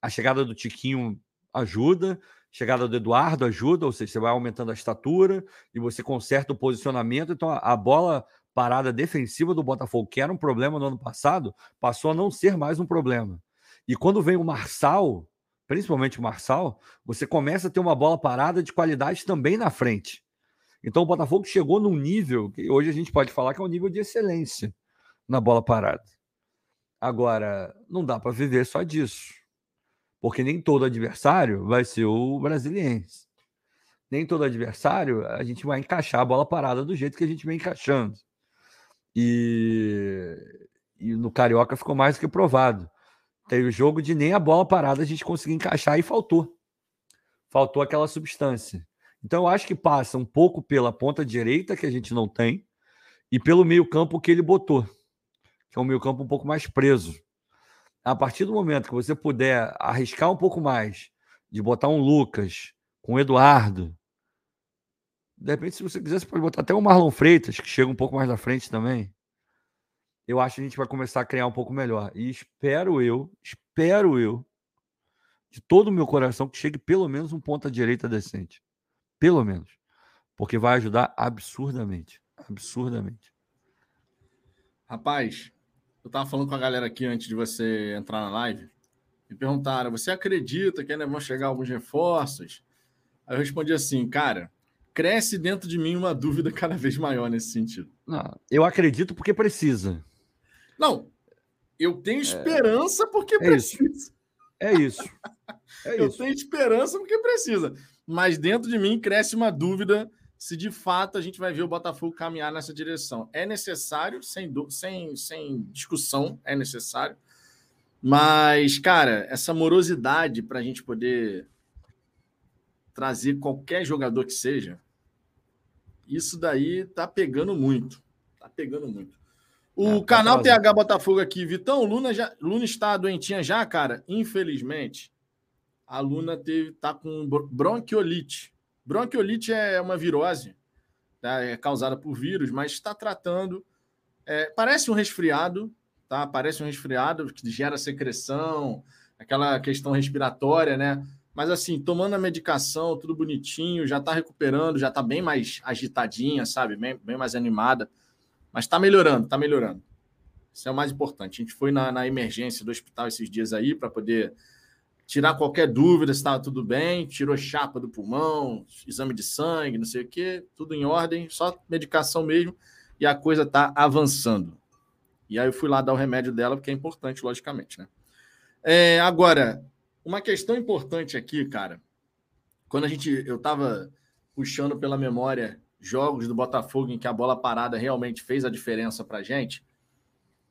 A chegada do Tiquinho ajuda, Chegada do Eduardo ajuda, ou seja, você vai aumentando a estatura e você conserta o posicionamento. Então, a, bola parada defensiva do Botafogo, que era um problema no ano passado, passou a não ser mais um problema. E quando vem o Marçal, principalmente o Marçal, você começa a ter uma bola parada de qualidade também na frente. Então o Botafogo chegou num nível que hoje a gente pode falar que é um nível de excelência na bola parada. Agora, não dá para viver só disso. Porque nem todo adversário vai ser o brasiliense. Nem todo adversário a gente vai encaixar a bola parada do jeito que a gente vem encaixando. E, e no Carioca ficou mais do que provado. Teve o jogo de nem a bola parada a gente conseguiu encaixar e faltou. Faltou aquela substância. Então eu acho que passa um pouco pela ponta direita, que a gente não tem, e pelo meio-campo que ele botou, que é um meio-campo um pouco mais preso a partir do momento que você puder arriscar um pouco mais, de botar um Lucas com Eduardo, de repente, se você quiser, você pode botar até o Marlon Freitas, que chega um pouco mais na frente também. Eu acho que a gente vai começar a criar um pouco melhor. E espero eu, espero eu, de todo o meu coração, que chegue pelo menos um ponta direita decente. Pelo menos. Porque vai ajudar absurdamente. Absurdamente. Rapaz, eu tava falando com a galera aqui antes de você entrar na live. Me perguntaram: você acredita que ainda vão chegar alguns reforços? Aí eu respondi assim, cara, cresce dentro de mim uma dúvida cada vez maior nesse sentido. Não, eu acredito porque precisa. Não, eu tenho esperança é, porque é precisa. Isso. É isso. É eu tenho esperança porque precisa. Mas dentro de mim cresce uma dúvida se de fato a gente vai ver o Botafogo caminhar nessa direção. É necessário, sem, sem, sem discussão, é necessário. Mas, cara, essa morosidade para a gente poder trazer qualquer jogador que seja, isso daí tá pegando muito. Tá pegando muito. O é, canal TH Botafogo aqui, Vitão, Luna, já, Luna está doentinha já, cara? Infelizmente, a Luna teve, tá com bronquiolite. Bronquiolite é uma virose, tá? é causada por vírus, mas está tratando. É, parece um resfriado, tá? Parece um resfriado que gera secreção, aquela questão respiratória, né? Mas assim, tomando a medicação, tudo bonitinho, já está recuperando, já está bem mais agitadinha, sabe? Bem, bem mais animada. Mas está melhorando, está melhorando. Isso é o mais importante. A gente foi na, na emergência do hospital esses dias aí para poder tirar qualquer dúvida se estava tudo bem, tirou chapa do pulmão, exame de sangue, não sei o quê, tudo em ordem, só medicação mesmo, e a coisa está avançando. E aí eu fui lá dar o remédio dela, porque é importante, logicamente, né? É, agora, uma questão importante aqui, cara, quando a gente eu estava puxando pela memória jogos do Botafogo em que a bola parada realmente fez a diferença para gente,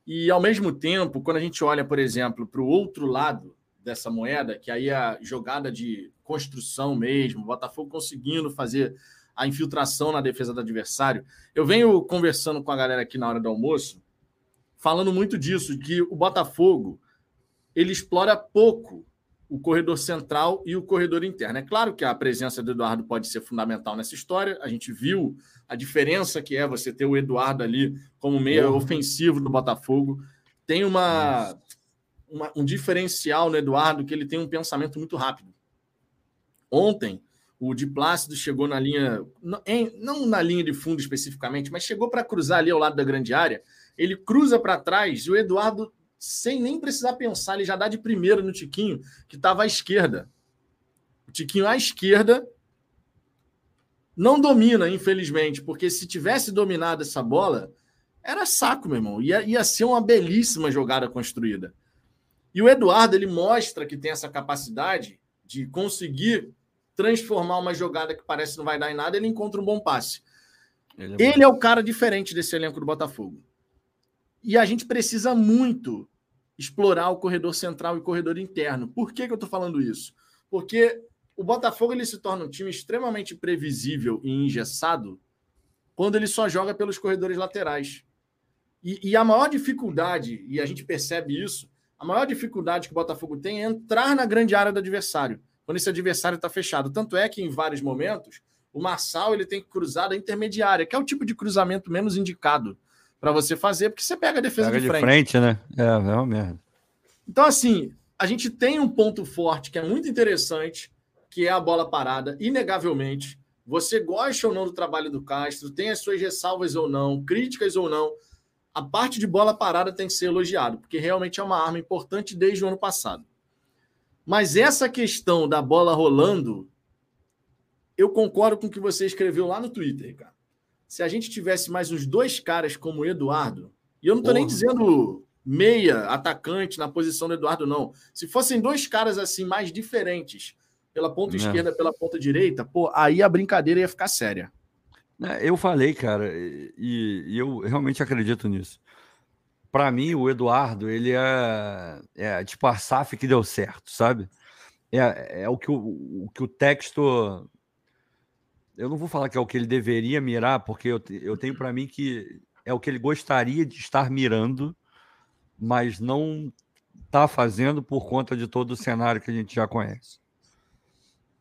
e ao mesmo tempo, quando a gente olha, por exemplo, para o outro lado dessa moeda, que aí a jogada de construção mesmo, o Botafogo conseguindo fazer a infiltração na defesa do adversário. Eu venho conversando com a galera aqui na hora do almoço, falando muito disso, que o Botafogo ele explora pouco o corredor central e o corredor interno. É claro que a presença do Eduardo pode ser fundamental nessa história. A gente viu a diferença que é você ter o Eduardo ali como meia ofensivo do Botafogo. Tem uma, uma, um diferencial no Eduardo que ele tem um pensamento muito rápido. Ontem, o Di Plácido chegou na linha, não na linha de fundo especificamente, mas chegou para cruzar ali ao lado da grande área. Ele cruza para trás e o Eduardo sem nem precisar pensar, ele já dá de primeiro no Tiquinho, que estava à esquerda. O Tiquinho à esquerda não domina, infelizmente, porque se tivesse dominado essa bola, era saco, meu irmão. Ia, ia ser uma belíssima jogada construída. E o Eduardo, ele mostra que tem essa capacidade de conseguir transformar uma jogada que parece não vai dar em nada, ele encontra um bom passe. Ele é, ele é o cara diferente desse elenco do Botafogo. E a gente precisa muito explorar o corredor central e o corredor interno. Por que, que eu estou falando isso? Porque o Botafogo ele se torna um time extremamente previsível e engessado quando ele só joga pelos corredores laterais. E, e, a maior dificuldade, e a gente percebe isso, a maior dificuldade que o Botafogo tem é entrar na grande área do adversário, quando esse adversário está fechado. Tanto é que, em vários momentos, o Marçal ele tem que cruzar da intermediária, que é o tipo de cruzamento menos indicado para você fazer, porque você pega a defesa pega de frente. de frente. né? É, é uma merda. Então, assim, a gente tem um ponto forte que é muito interessante, que é a bola parada, inegavelmente. Você gosta ou não do trabalho do Castro, tem as suas ressalvas ou não, críticas ou não, a parte de bola parada tem que ser elogiado, porque realmente é uma arma importante desde o ano passado. Mas essa questão da bola rolando, eu concordo com o que você escreveu lá no Twitter, cara se a gente tivesse mais uns dois caras como o Eduardo, e eu não estou nem dizendo meia, atacante na posição do Eduardo, não. Se fossem dois caras assim mais diferentes, pela ponta não. esquerda, pela ponta direita, pô, aí a brincadeira ia ficar séria. É, eu falei, cara, e, e eu realmente acredito nisso. Para mim, o Eduardo, ele é, é tipo a SAF que deu certo, sabe? É, é o, que o, o que o texto eu não vou falar que é o que ele deveria mirar, porque eu, eu tenho para mim que é o que ele gostaria de estar mirando, mas não está fazendo por conta de todo o cenário que a gente já conhece.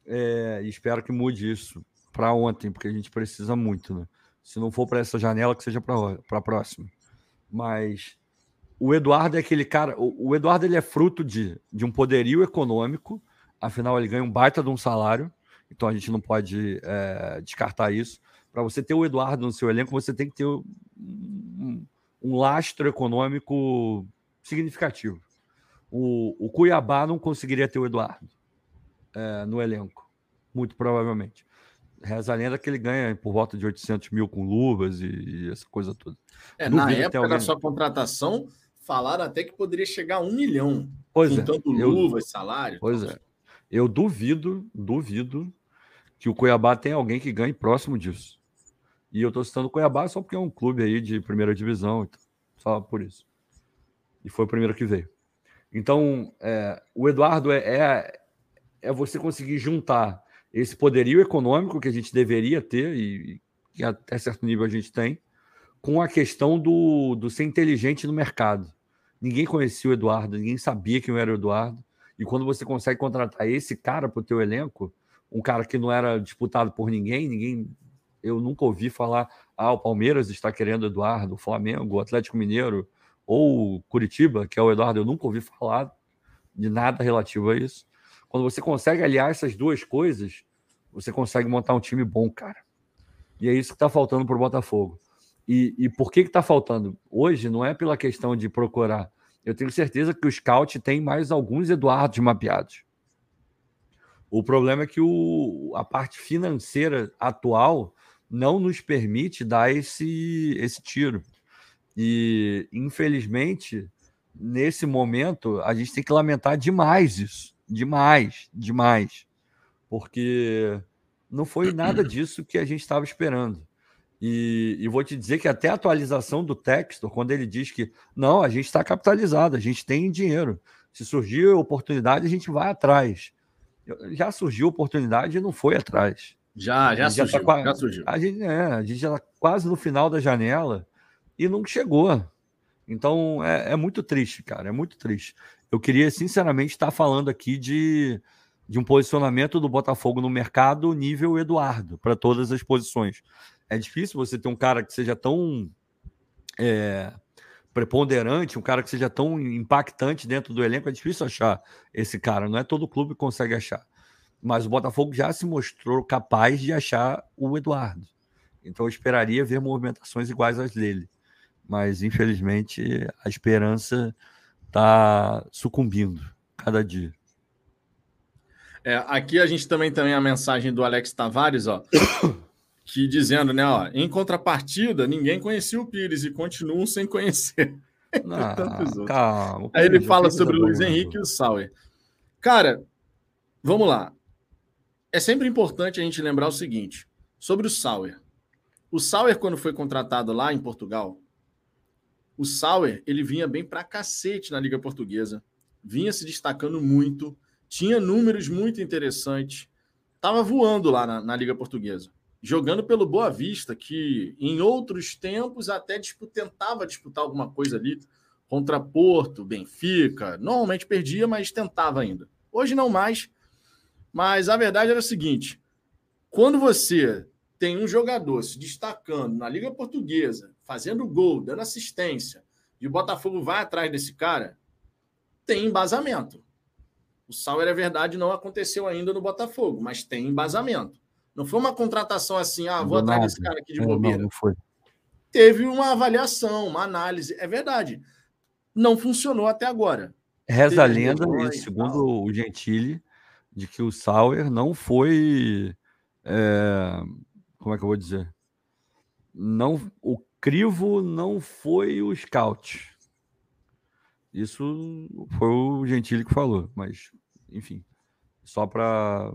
É, espero que mude isso para ontem, porque a gente precisa muito. Né? Se não for para essa janela, que seja para a próxima. Mas o Eduardo é aquele cara. O, o Eduardo ele é fruto de, de um poderio econômico, afinal, ele ganha um baita de um salário então a gente não pode é, descartar isso. Para você ter o Eduardo no seu elenco, você tem que ter um, um lastro econômico significativo. O, o Cuiabá não conseguiria ter o Eduardo é, no elenco, muito provavelmente. Reza a lenda que ele ganha por volta de 800 mil com luvas e, e essa coisa toda. É, na época alguém... da sua contratação, falaram até que poderia chegar a um milhão. Pois é. Tanto luvas, eu... salário. Pois é. Eu duvido, duvido que o Cuiabá tenha alguém que ganhe próximo disso. E eu estou citando o Cuiabá só porque é um clube aí de primeira divisão, então, só por isso. E foi o primeiro que veio. Então, é, o Eduardo é, é, é, você conseguir juntar esse poderio econômico que a gente deveria ter, e que até certo nível a gente tem, com a questão do, do ser inteligente no mercado. Ninguém conhecia o Eduardo, ninguém sabia quem era o Eduardo. E quando você consegue contratar esse cara para o teu elenco, um cara que não era disputado por ninguém, ninguém. Eu nunca ouvi falar, ah, o Palmeiras está querendo o Eduardo, o Flamengo, o Atlético Mineiro, ou Curitiba, que é o Eduardo, eu nunca ouvi falar de nada relativo a isso. Quando você consegue aliar essas duas coisas, você consegue montar um time bom, cara. E é isso que está faltando para o Botafogo. E, e por que está faltando? Hoje não é pela questão de procurar. Eu tenho certeza que o Scout tem mais alguns Eduardos mapeados. O problema é que o, a parte financeira atual não nos permite dar esse, esse tiro. E, infelizmente, nesse momento, a gente tem que lamentar demais isso. Demais, demais. Porque não foi nada disso que a gente estava esperando. E, e, vou te dizer que até a atualização do texto, quando ele diz que não, a gente está capitalizado, a gente tem dinheiro. Se surgir oportunidade, a gente vai atrás. Já surgiu oportunidade e não foi atrás. Já, já surgiu. Já, tá, já surgiu. A gente, é, a gente já está quase no final da janela e não chegou. Então é, é, muito triste, cara, é muito triste. Eu queria, sinceramente, estar falando aqui de, de um posicionamento do Botafogo no mercado nível Eduardo, para todas as posições. É difícil você ter um cara que seja tão é, preponderante, um cara que seja tão impactante dentro do elenco, é difícil achar esse cara, não é todo clube que consegue achar. Mas o Botafogo já se mostrou capaz de achar o Eduardo. Então eu esperaria ver movimentações iguais às dele mas infelizmente a esperança está sucumbindo cada dia. É, aqui a gente também tem a mensagem do Alex Tavares, ó, que dizendo, né, ó, em contrapartida, ninguém conhecia o Pires e continuam sem conhecer. Ah, calma, Aí ele fala sobre o Luiz Henrique e o Sauer. Cara, vamos lá. É sempre importante a gente lembrar o seguinte, sobre o Sauer. O Sauer, quando foi contratado lá em Portugal, o Sauer, ele vinha bem pra cacete na Liga Portuguesa, vinha se destacando muito, tinha números muito interessantes, estava voando lá na, na, Liga Portuguesa, jogando pelo Boa Vista, que em outros tempos até disputa, tentava disputar alguma coisa ali contra Porto, Benfica, normalmente perdia, mas tentava ainda. Hoje não mais, mas a verdade era o seguinte: quando você tem um jogador se destacando na Liga Portuguesa, fazendo gol, dando assistência, e o Botafogo vai atrás desse cara, tem embasamento. O Sauer é verdade, não aconteceu ainda no Botafogo, mas tem embasamento. Não foi uma contratação assim, ah, vou atrás desse cara aqui de é, bobeira. Não, não foi. Teve uma avaliação, uma análise. É verdade. Não funcionou até agora. Reza a lenda, segundo o Gentili, de que o Sauer não foi. É, como é que eu vou dizer? Não, o crivo não foi o scout. Isso foi o Gentili que falou, mas enfim, só para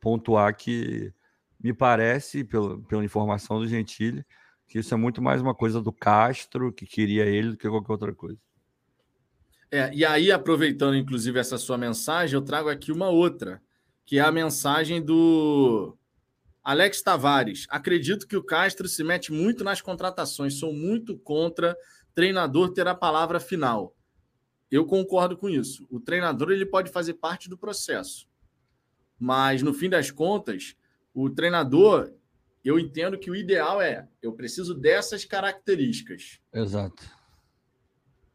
pontuar que me parece, pela, pela informação do Gentili, que isso é muito mais uma coisa do Castro, que queria ele, do que qualquer outra coisa. É, e aí, aproveitando inclusive essa sua mensagem, eu trago aqui uma outra, que é a mensagem do Alex Tavares, acredito que o Castro se mete muito nas contratações. Sou muito contra treinador ter a palavra final. Eu concordo com isso. O treinador ele pode fazer parte do processo. Mas, no fim das contas, o treinador, eu entendo que o ideal é: eu preciso dessas características. Exato.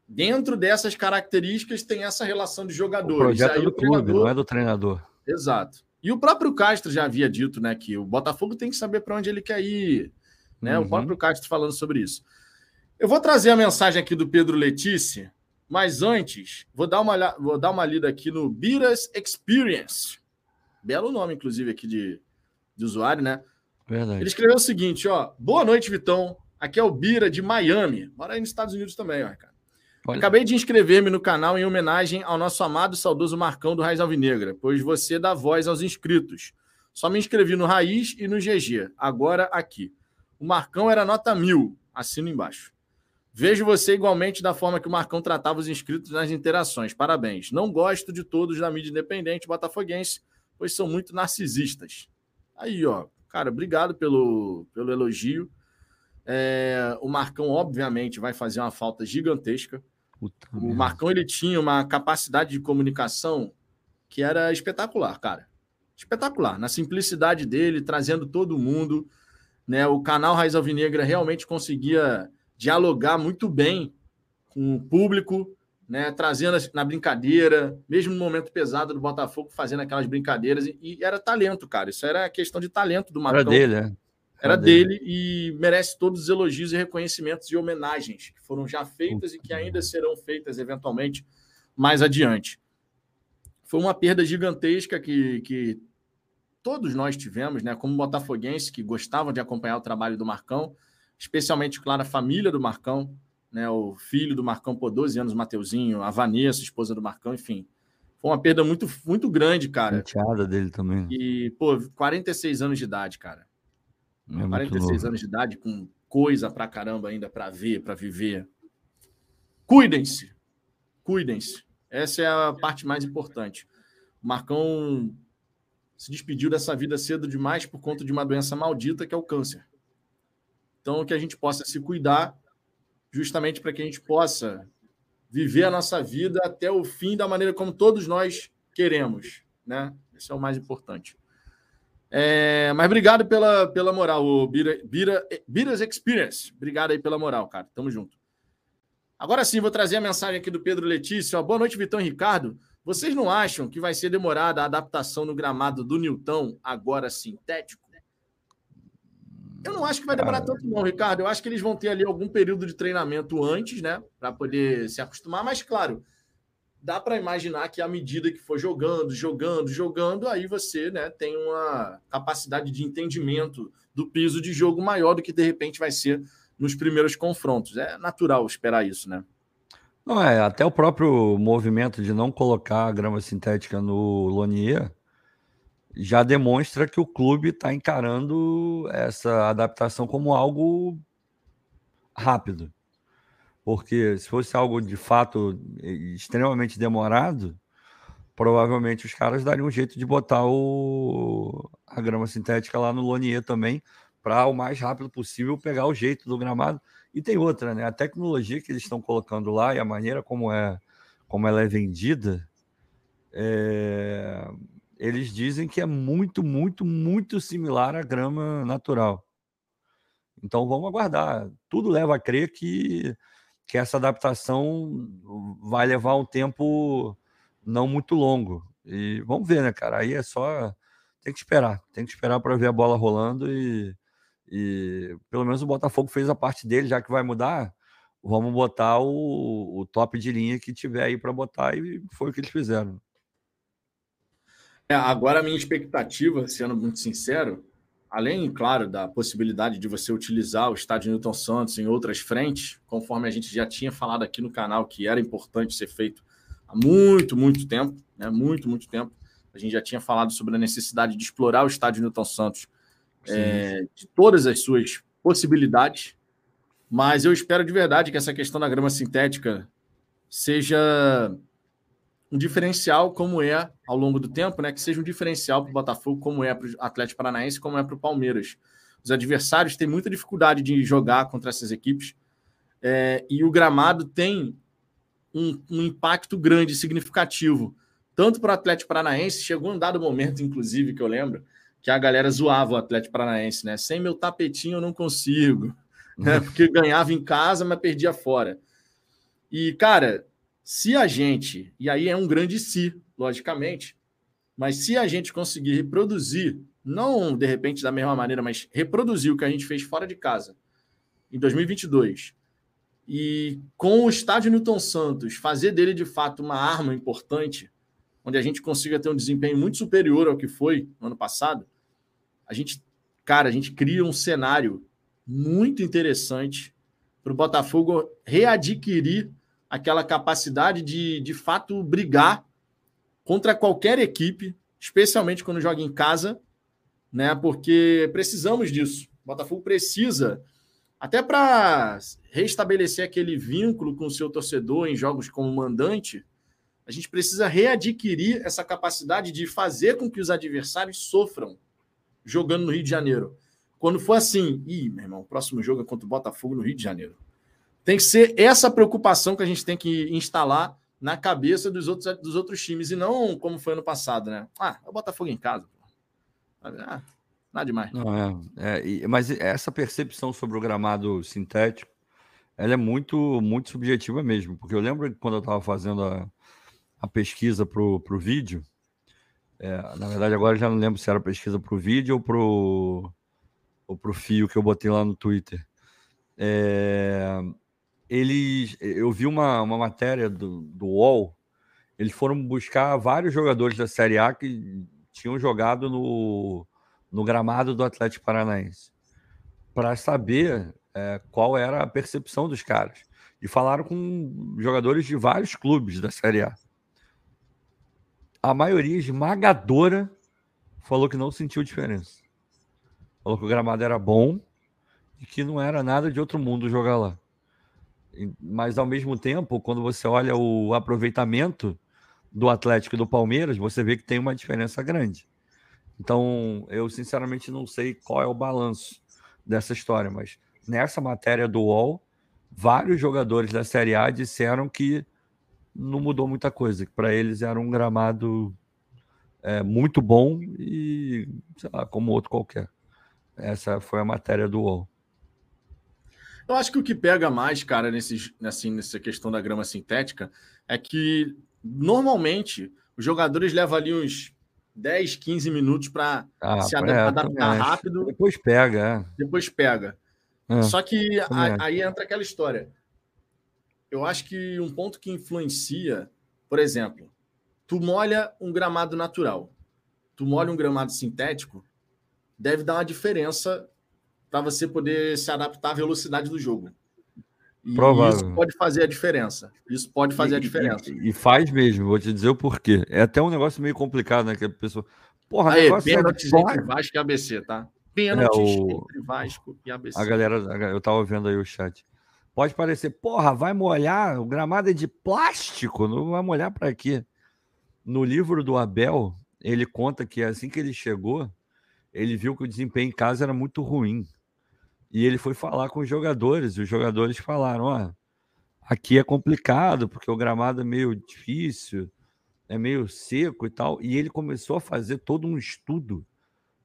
Dentro dessas características tem essa relação de jogadores. O projeto Aí, do clube, não é do treinador. Exato. E o próprio Castro já havia dito, né, que o Botafogo tem que saber para onde ele quer ir, né? Uhum. O próprio Castro falando sobre isso. Eu vou trazer a mensagem aqui do Pedro Letícia, mas antes, vou dar uma, vou dar uma lida aqui no Biras Experience. Belo nome, inclusive, aqui de, de usuário, né? Verdade. Ele escreveu o seguinte, ó. Boa noite, Vitão. Aqui é o Bira de Miami. Mora aí nos Estados Unidos também, ó, cara. Olha. Acabei de inscrever-me no canal em homenagem ao nosso amado e saudoso Marcão do Raiz Alvinegra, pois você dá voz aos inscritos. Só me inscrevi no Raiz e no GG. Agora aqui. O Marcão era nota mil. Assino embaixo. Vejo você igualmente da forma que o Marcão tratava os inscritos nas interações. Parabéns. Não gosto de todos da mídia independente botafoguense, pois são muito narcisistas. Aí, ó. Cara, obrigado pelo, pelo elogio. É, o Marcão, obviamente, vai fazer uma falta gigantesca. Puta o minha. Marcão ele tinha uma capacidade de comunicação que era espetacular, cara. Espetacular. Na simplicidade dele, trazendo todo mundo. Né? O canal Raiz Alvinegra realmente conseguia dialogar muito bem com o público, né? trazendo na brincadeira, mesmo no momento pesado do Botafogo, fazendo aquelas brincadeiras. E, e era talento, cara. Isso era questão de talento do Marcão. Era dele, né? Era dele e merece todos os elogios e reconhecimentos e homenagens que foram já feitas e que ainda serão feitas eventualmente mais adiante. Foi uma perda gigantesca que, que todos nós tivemos, né, como botafoguense que gostavam de acompanhar o trabalho do Marcão, especialmente, claro, a família do Marcão, né, o filho do Marcão por 12 anos, Mateuzinho, a Vanessa, esposa do Marcão, enfim. Foi uma perda muito, muito grande, cara. Chateada dele também. E, pô, 46 anos de idade, cara. É 46 anos de idade, com coisa pra caramba ainda para ver, para viver. Cuidem-se. Cuidem-se. Essa é a parte mais importante. O Marcão se despediu dessa vida cedo demais por conta de uma doença maldita que é o câncer. Então, que a gente possa se cuidar, justamente para que a gente possa viver a nossa vida até o fim da maneira como todos nós queremos, né? Esse é o mais importante. É, mas obrigado pela, pela moral, o Bira, Bira, Bira's Experience. Obrigado aí pela moral, cara. Tamo junto. Agora sim, vou trazer a mensagem aqui do Pedro Letícia. Boa noite, Vitão e Ricardo. Vocês não acham que vai ser demorada a adaptação no gramado do Newton, agora sintético? Eu não acho que vai demorar tanto, não, Ricardo. Eu acho que eles vão ter ali algum período de treinamento antes, né? Para poder se acostumar. Mas, claro, dá para imaginar que à medida que for jogando, jogando, jogando, aí você né, tem uma capacidade de entendimento do piso de jogo maior do que de repente vai ser nos primeiros confrontos. É natural esperar isso, né? Não é, até o próprio movimento de não colocar a grama sintética no Lonier já demonstra que o clube está encarando essa adaptação como algo rápido. Porque se fosse algo de fato extremamente demorado, provavelmente os caras dariam um jeito de botar o, a grama sintética lá no Lonier também, para o mais rápido possível pegar o jeito do gramado. E tem outra, né? A tecnologia que eles estão colocando lá e a maneira como é como ela é vendida, é... eles dizem que é muito, muito, muito similar à grama natural. Então vamos aguardar. Tudo leva a crer que que essa adaptação vai levar um tempo não muito longo. E vamos ver, né, cara? Aí é só. Tem que esperar. Tem que esperar para ver a bola rolando e, e pelo menos o Botafogo fez a parte dele, já que vai mudar. Vamos botar o, o top de linha que tiver aí para botar e foi o que eles fizeram. É, agora a minha expectativa, sendo muito sincero, além, claro, da possibilidade de você utilizar o estádio Newton Santos em outras frentes, conforme a gente já tinha falado aqui no canal que era importante ser feito há muito, muito tempo, né? Muito, muito tempo. A gente já tinha falado sobre a necessidade de explorar o estádio Newton Santos é, de todas as suas possibilidades, mas eu espero de verdade que essa questão da grama sintética seja um diferencial como é ao longo do tempo, né? Que seja um diferencial para o Botafogo, como é para o Atlético Paranaense, como é para o Palmeiras. Os adversários têm muita dificuldade de jogar contra essas equipes é, e o gramado tem um, um impacto grande, significativo, tanto para o Atlético Paranaense. Chegou um dado momento, inclusive, que eu lembro, que a galera zoava o Atlético Paranaense, né? Sem meu tapetinho eu não consigo, né? Porque ganhava em casa, mas perdia fora. E, cara, se a gente, e aí é um grande se, logicamente, mas se a gente conseguir reproduzir, não de repente da mesma maneira, mas reproduzir o que a gente fez fora de casa em 2022, E com o estádio Newton Santos, fazer dele de fato uma arma importante, onde a gente consiga ter um desempenho muito superior ao que foi no ano passado, a gente, cara, a gente cria um cenário muito interessante para o Botafogo readquirir aquela capacidade de, de fato, brigar contra qualquer equipe, especialmente quando joga em casa, né? Porque precisamos disso. O Botafogo precisa, até para restabelecer aquele vínculo com o seu torcedor em jogos como mandante, a gente precisa readquirir essa capacidade de fazer com que os adversários sofram jogando no Rio de Janeiro. Quando for assim, ih, meu irmão, o próximo jogo é contra o Botafogo no Rio de Janeiro. Tem que ser essa preocupação que a gente tem que instalar na cabeça dos outros, dos outros times, e não como foi ano passado, né? Ah, é o Botafogo em casa. Ah, nada demais. Não, é, é, mas essa percepção sobre o gramado sintético, ela é muito, muito subjetiva mesmo, porque eu lembro que quando eu estava fazendo a, a pesquisa para o vídeo, é, na verdade agora já não lembro se era pesquisa para o vídeo ou para ou pro fio que eu botei lá no Twitter. É, eles, eu vi uma, uma matéria do, do UOL, eles foram buscar vários jogadores da Série A que tinham jogado no, no gramado do Atlético Paranaense para saber é, qual era a percepção dos caras. E falaram com jogadores de vários clubes da Série A. A maioria esmagadora falou que não sentiu diferença. Falou que o gramado era bom e que não era nada de outro mundo jogar lá. Mas ao mesmo tempo, quando você olha o aproveitamento do Atlético e do Palmeiras, você vê que tem uma diferença grande. Então, eu sinceramente não sei qual é o balanço dessa história, mas nessa matéria do UOL, vários jogadores da Série A disseram que não mudou muita coisa, que para eles era um gramado é, muito bom e, sei lá, como outro qualquer. Essa foi a matéria do UOL. Eu acho que o que pega mais, cara, assim, nessa questão da grama sintética, é que normalmente os jogadores levam ali uns 10, 15 minutos para ah, se é, adaptar rápido. Depois pega, é. Depois pega. É, Só que a, aí entra aquela história. Eu acho que um ponto que influencia, por exemplo, tu molha um gramado natural, tu molha um gramado sintético, deve dar uma diferença para você poder se adaptar à velocidade do jogo. E Provável. isso pode fazer a diferença. Isso pode fazer e, a diferença. E, e, faz mesmo, vou te dizer o porquê. É até um negócio meio complicado, né? Que a pessoa. Porra, Aí, é pênaltis é... entre Vasco e ABC, tá? Pênaltis é, o... entre Vasco e ABC. A galera, eu tava vendo aí o chat. Pode parecer, porra, vai molhar, o gramado é de plástico, não vai molhar para quê? No livro do Abel, ele conta que assim que ele chegou, ele viu que o desempenho em casa era muito ruim. E ele foi falar com os jogadores, e os jogadores falaram: ó, aqui é complicado, porque o gramado é meio difícil, é meio seco e tal. E ele começou a fazer todo um estudo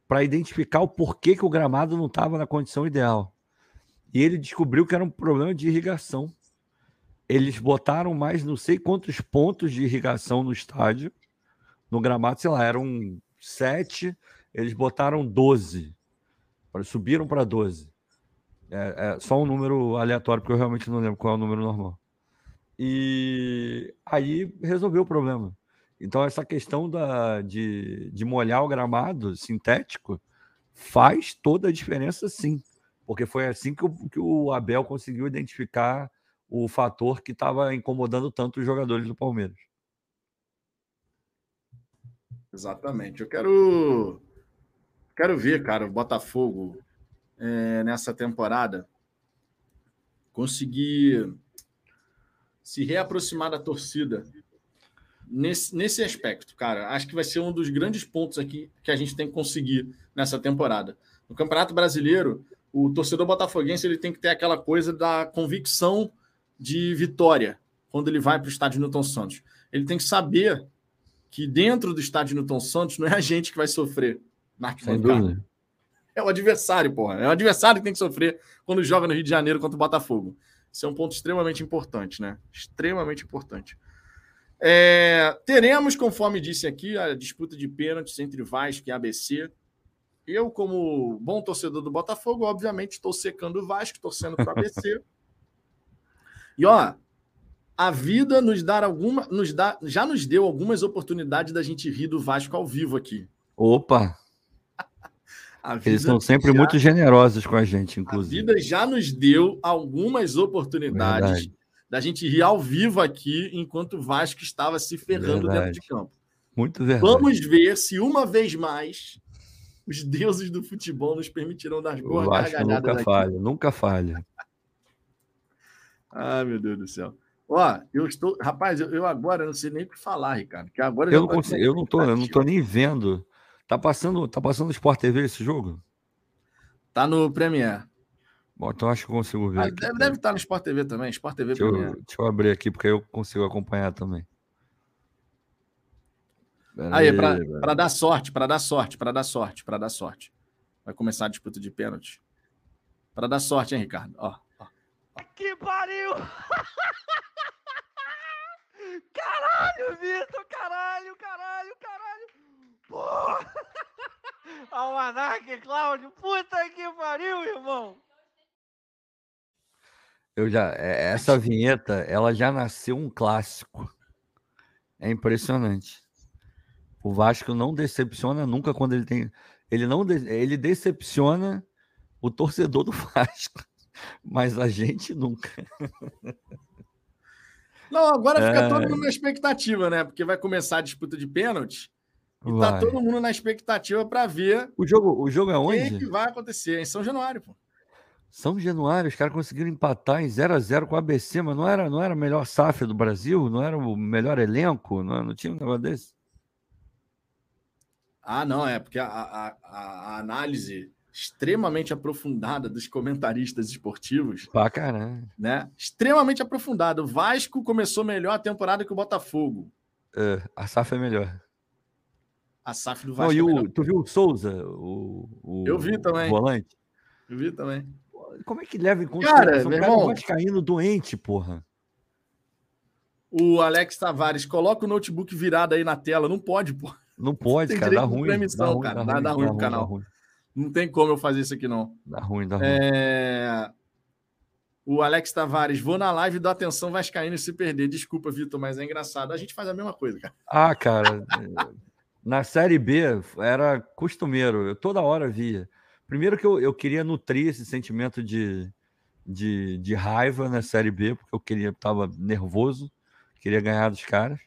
para identificar o porquê que o gramado não estava na condição ideal. E ele descobriu que era um problema de irrigação. Eles botaram mais não sei quantos pontos de irrigação no estádio, no gramado, sei lá, eram sete, eles botaram 12, subiram para 12. É, é, só um número aleatório, porque eu realmente não lembro qual é o número normal. E aí resolveu o problema. Então, essa questão da, de, de molhar o gramado sintético faz toda a diferença, sim. Porque foi assim que o, que o Abel conseguiu identificar o fator que estava incomodando tanto os jogadores do Palmeiras. Exatamente. Eu quero, quero ver, cara, o Botafogo é, nessa temporada conseguir se reaproximar da torcida nesse, nesse aspecto, cara. Acho que vai ser um dos grandes pontos aqui que a gente tem que conseguir nessa temporada. No Campeonato Brasileiro, o torcedor botafoguense ele tem que ter aquela coisa da convicção de vitória quando ele vai para o estádio Newton Santos. Ele tem que saber que dentro do estádio Newton Santos não é a gente que vai sofrer na arquibancada. É o adversário, porra. É o adversário que tem que sofrer quando joga no Rio de Janeiro contra o Botafogo. Isso é um ponto extremamente importante, né? Extremamente importante. É, teremos, conforme disse aqui, a disputa de pênaltis entre Vasco e ABC. Eu, como bom torcedor do Botafogo, obviamente estou secando o Vasco, torcendo para o ABC. E ó, a vida nos dar alguma, nos dá, já nos deu algumas oportunidades da gente rir do Vasco ao vivo aqui. Opa! Eles são sempre já, muito generosos com a gente, inclusive. A vida já nos deu algumas oportunidades Verdade. da gente rir ao vivo aqui, enquanto o Vasco estava se ferrando Verdade. dentro de campo. Muito verdade. Vamos ver se uma vez mais os deuses do futebol nos permitirão dar boas gargalhadas nunca aqui. falha, nunca falha. Ai, meu Deus do céu. Ó, eu estou. Rapaz, eu, eu agora não sei nem o que falar, Ricardo. Que agora eu, não consigo, eu não tô, eu não tô nem vendo. Tá passando, tá passando no Sport TV esse jogo? Tá no Premier. Bom, então acho que eu consigo ver. Ah, deve, deve, estar no Sport TV também. Sport TV deixa Premier. Eu, deixa eu abrir aqui, porque eu consigo acompanhar também. Aí, para dar sorte, para dar sorte, para dar sorte, para dar sorte. Vai começar a disputa de pênalti. Para dar sorte, hein, Ricardo? Ó, ó. Que pariu! Caralho, Vitor! Caralho, caralho, caralho! Porra! Almanac, Cláudio! Puta que pariu, irmão! Eu já, é, essa vinheta, ela já nasceu um clássico. É impressionante. O Vasco não decepciona nunca quando ele tem. Ele não ele decepciona o torcedor do Vasco, mas a gente nunca. Não, agora fica é... todo mundo na expectativa, né? Porque vai começar a disputa de pênalti. E tá vai. tá todo mundo na expectativa para ver. O jogo, o jogo é onde? O que vai acontecer? É em São Januário, pô. São Januário, os caras conseguiram empatar em 0 a 0 com o ABC, mas não era, não era a melhor SAF do Brasil, não era o melhor elenco, não, não tinha um negócio desse. Ah, não, é porque a, a, a análise extremamente aprofundada dos comentaristas esportivos. Pra caramba. Né? Extremamente aprofundada. O Vasco começou melhor a temporada que o Botafogo. É, a SAF é melhor. A SAF do Vasco. Não, e é o, tu viu o Souza? O, o, Eu vi também. volante? Eu vi também. Como é que leva em conta cara, meu irmão, caindo doente, porra? O Alex Tavares, coloca o notebook virado aí na tela. Não pode, porra. Não pode, cara, dá ruim, dá ruim. cara. Dá, ruim, dá ruim pro canal. Ruim. Não tem como eu fazer isso aqui, não. Dá ruim, dá ruim. É... O Alex Tavares, vou na live da atenção Vascaíno se perder. Desculpa, Vitor, mas é engraçado. A gente faz a mesma coisa, cara. Ah, cara. na Série B era costumeiro. Eu toda hora via. Primeiro que eu, eu queria nutrir esse sentimento de, de, de raiva na Série B, porque eu queria, tava nervoso, queria ganhar dos caras.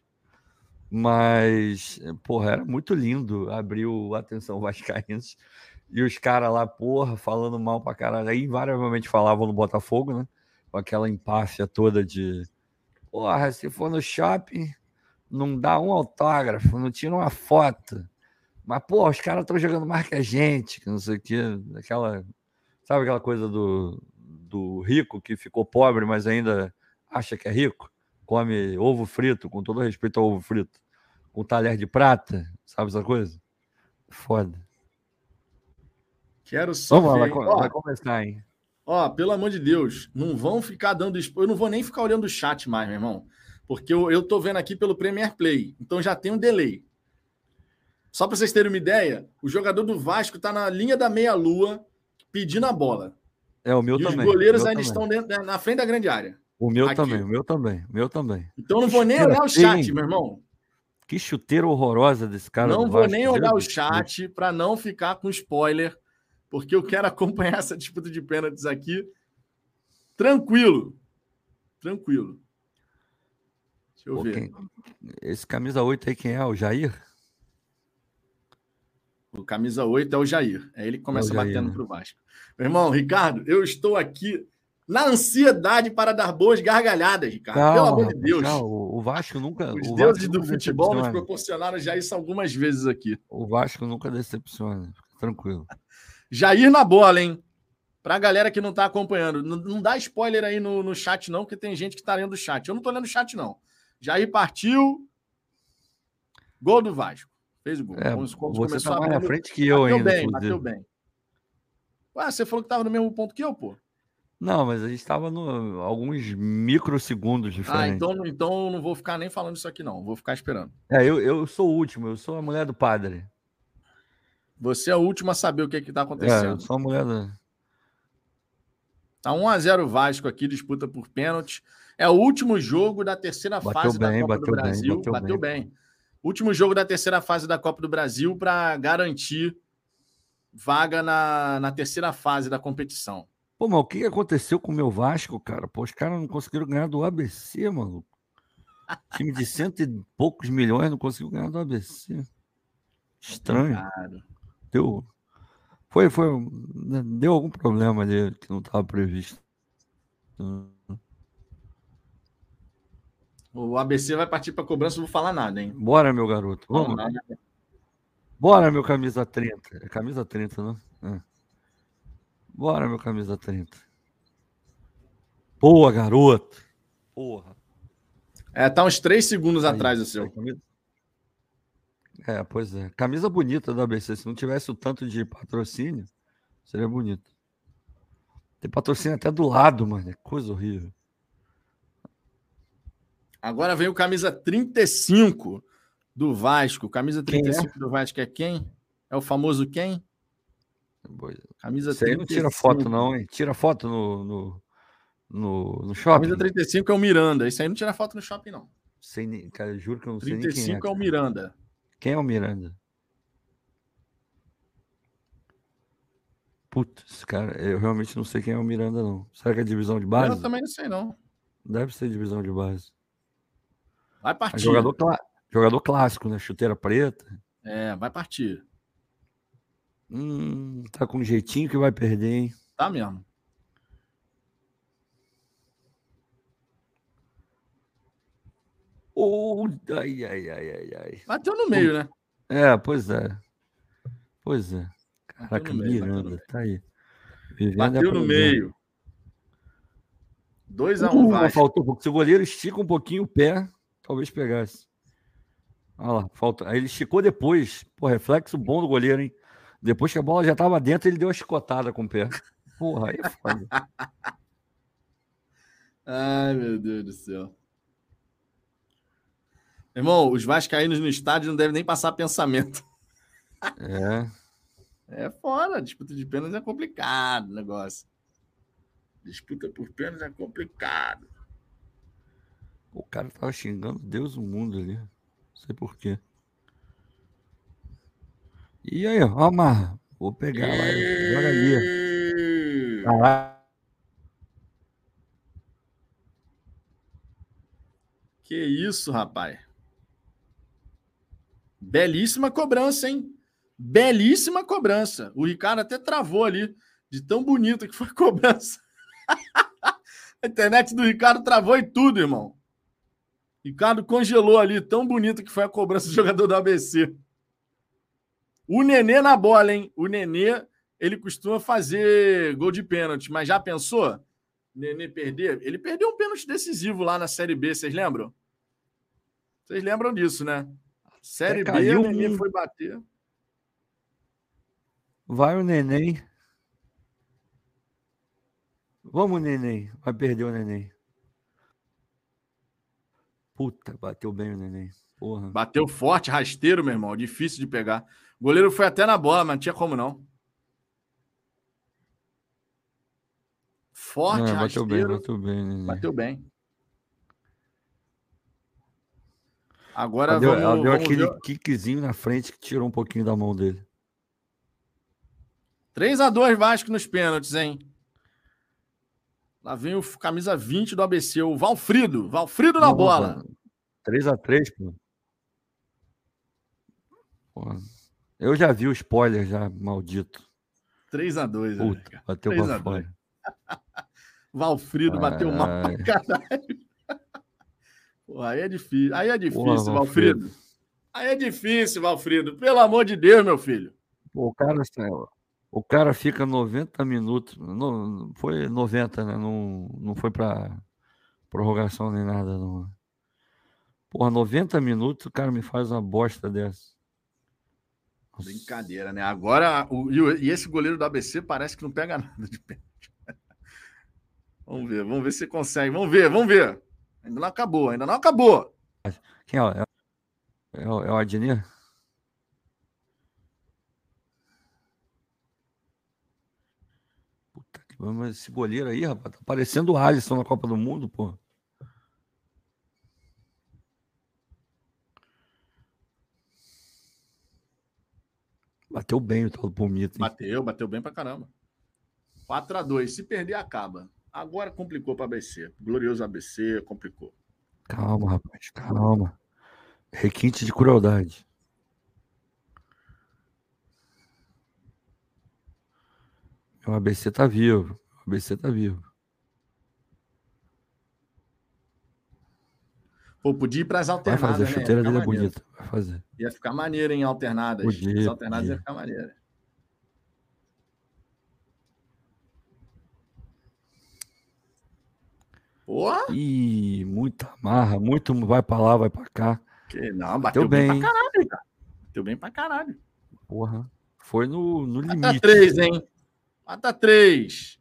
Mas, porra, era muito lindo abrir o Atenção Vascaínos e os caras lá, porra, falando mal pra caralho. Aí invariavelmente falavam no Botafogo, né? Com aquela empáfia toda de porra, se for no shopping, não dá um autógrafo, não tira uma foto. Mas, porra, os caras estão jogando mais que a gente, que não sei o quê. Aquela, sabe aquela coisa do, do rico que ficou pobre, mas ainda acha que é rico? Come ovo frito, com todo respeito ao ovo frito com talher de prata, sabe essa coisa? Foda. Quero só Vamos. Lá, vai, vai começar, hein? Ó, pelo amor de Deus, não vão ficar dando. Eu não vou nem ficar olhando o chat mais, meu irmão. Porque eu, tô vendo aqui pelo Premier Play. Então já tem um delay. Só para vocês terem uma ideia, o jogador do Vasco tá na linha da meia-lua pedindo a bola. É, o meu e também. Os goleiros ainda estão dentro, na frente da grande área. O meu aqui. também, o meu também, o meu também. Então não vou nem olhar o chat, meu irmão. Que chuteira horrorosa desse cara. Não vou nem olhar o chat para não ficar com spoiler, porque eu quero acompanhar essa disputa de pênaltis aqui. Tranquilo. Tranquilo. Deixa eu Pô, ver. Quem... Esse camisa 8 aí, quem é? O Jair? O camisa 8 é o Jair. É ele que começa é Jair, batendo né? para o Vasco. Meu irmão, Ricardo, eu estou aqui na ansiedade para dar boas gargalhadas, Ricardo. Calma, Pelo amor de Deus. Calma, o Vasco nunca. Os deuses do futebol nos proporcionaram já isso algumas vezes aqui. O Vasco nunca decepciona. Tranquilo. Jair na bola, hein? Pra galera que não tá acompanhando. Não, não dá spoiler aí no, no chat, não, porque tem gente que tá lendo o chat. Eu não tô lendo o chat, não. Jair partiu. Gol do Vasco. Fez o gol. É, você começou tá mais na frente que eu bateu ainda. Bem, bateu bem. Ué, você falou que tava no mesmo ponto que eu, pô. Não, mas a gente estava no alguns microsegundos diferentes. Ah, então, então não vou ficar nem falando isso aqui, não. Vou ficar esperando. É, eu, eu sou o último, eu sou a mulher do padre. Você é o último a saber o que está acontecendo. É, eu sou a mulher do. Tá 1 a 0 Vasco aqui, disputa por pênalti. É o último jogo da terceira Bateu fase bem, da Copa do bateu bem, Brasil. bateu Bateu, bem. bem. Último jogo da terceira fase da Copa do Brasil para garantir vaga na, na terceira fase da competição. Pô, mas o que aconteceu com o meu Vasco, cara? Pô, os caras não conseguiram ganhar do ABC, maluco. Time de cento e poucos milhões não conseguiu ganhar do ABC. Estranho. Cara. Deu. Foi, foi. Deu algum problema ali que não estava previsto. O ABC vai partir para cobrança, não vou falar nada, hein? Bora, meu garoto. Vamos. Bora, meu camisa 30. É camisa 30, não? É. Bora, meu camisa 30. Boa, garoto. Porra. É, tá uns três segundos Aí, atrás o aí, seu. camisa- É, pois é. Camisa bonita da ABC. Se não tivesse o tanto de patrocínio, seria bonito. Tem patrocínio até do lado, mano. É coisa horrível. Agora vem o camisa 35 do Vasco. Camisa Quem é? 35 do Vasco é quem? É o famoso quem? Camisa Isso aí não tira foto, não, hein? Tira foto no, no, no, no shopping. Camisa 35 é o Miranda. Isso aí não tira foto no shopping, não. Sei nem- cara, juro que eu não sei nem quem é. 35 é o. Miranda. Quem é o Miranda? Putz, cara, eu realmente não sei quem é o Miranda, não. Será que é divisão de base? Eu também não sei, não. Deve ser divisão de base. Vai É partir. jogador, clá- jogador clássico, né? Chuteira preta. É, vai partir. Hum, tá com um jeitinho que vai perder, hein? Tá mesmo. Oh, ai, ai, ai, ai, ai. Bateu no meio, né? É, pois é. Pois é. Caraca, meio, Miranda, tá aí. Vivendo é Bateu no meio. 2x1 Uh, mas Vasco. faltou, porque se o goleiro estica um pouquinho o pé, talvez pegasse. Olha lá, falta. Aí ele esticou depois. Pô, reflexo bom do goleiro, hein? Depois que a bola já estava dentro, ele deu uma chicotada com o pé. Porra, aí é foda. Ai, meu Deus do céu. Irmão, os vascaínos no estádio não devem nem passar pensamento. É. É fora, disputa de pênaltis é complicado o negócio. Disputa por pênaltis é complicado. O cara tava xingando Deus o mundo ali. Não sei por quê. E aí, ó, Marra. Vou pegar lá. Joga ali. Caralho. Que isso, rapaz. Belíssima cobrança, hein? Belíssima cobrança. O Ricardo até travou ali, de tão bonito que foi a cobrança. a internet do Ricardo travou e tudo, irmão. Ricardo congelou ali, tão bonito que foi a cobrança do jogador do ABC. O Nenê na bola, hein? O Nenê, ele costuma fazer gol de pênalti, mas já pensou? Nenê perder? Ele perdeu um pênalti decisivo lá na Série B, vocês lembram? Vocês lembram disso, né? Série Até B, o Nenê um- foi bater. Vai o neném. Vamos, neném. Vai perder o neném. Puta, bateu bem o neném. Porra. Bateu forte, rasteiro, meu irmão. Difícil de pegar. O goleiro foi até na bola, mas não tinha como não. Forte, É, bateu bem, rasteiro. bateu bem, neném. Bateu bem. Agora Ela deu, vamos, ela deu vamos aquele ver. kickzinho na frente que tirou um pouquinho da mão dele. 3x2 Vasco nos pênaltis, hein? Lá vem o camisa 20 do ABC, o Valfrido. Valfrido na Não, bola. 3x3, pô. Porra. Eu já vi o spoiler já, maldito. 3x2. né, Puta, cara? bateu 3 pra a 2. fora. Valfrido bateu mal pra caralho. Pô, aí é difícil. Aí é difícil, Porra, Valfrido. Valfrido. Aí é difícil, Valfrido. Pelo amor de Deus, meu filho. Pô, o cara, o cara fica 90 minutos. Não, foi 90, né? Não, não foi pra prorrogação nem nada, não. Porra, 90 minutos o cara me faz uma bosta dessa. Brincadeira, né? Agora, o, e, esse goleiro do ABC parece que não pega nada de pênalti. Vamos ver, vamos ver se consegue. Vamos ver, vamos ver. Ainda não acabou, ainda não acabou. Quem é? o- É, é, é o Adnir? Puta que Mas esse goleiro aí, rapaz, tá parecendo o Alisson na Copa do Mundo, pô. Bateu bem o tal do hein? Bateu, bateu bem pra caramba. 4x2. Se perder, acaba. Agora complicou pra ABC. Glorioso ABC, complicou. Calma, rapaz, calma. Requinte de crueldade. O ABC tá vivo. O ABC tá vivo. Pô, podia ir pras Vai alternadas, fazer, a né? Chuteira ficar dele é bonita. Vai fazer. Ia ficar maneiro em alternadas. Podia, As alternadas podia. ia ficar maneiro. Porra! Ih, muita marra, muito vai pra lá, vai pra cá. Que não, bateu Bateu bem, bem. pra caralho, cara. Bateu bem pra caralho. Porra. Foi no, no Mata limite. três, hein? Mata três.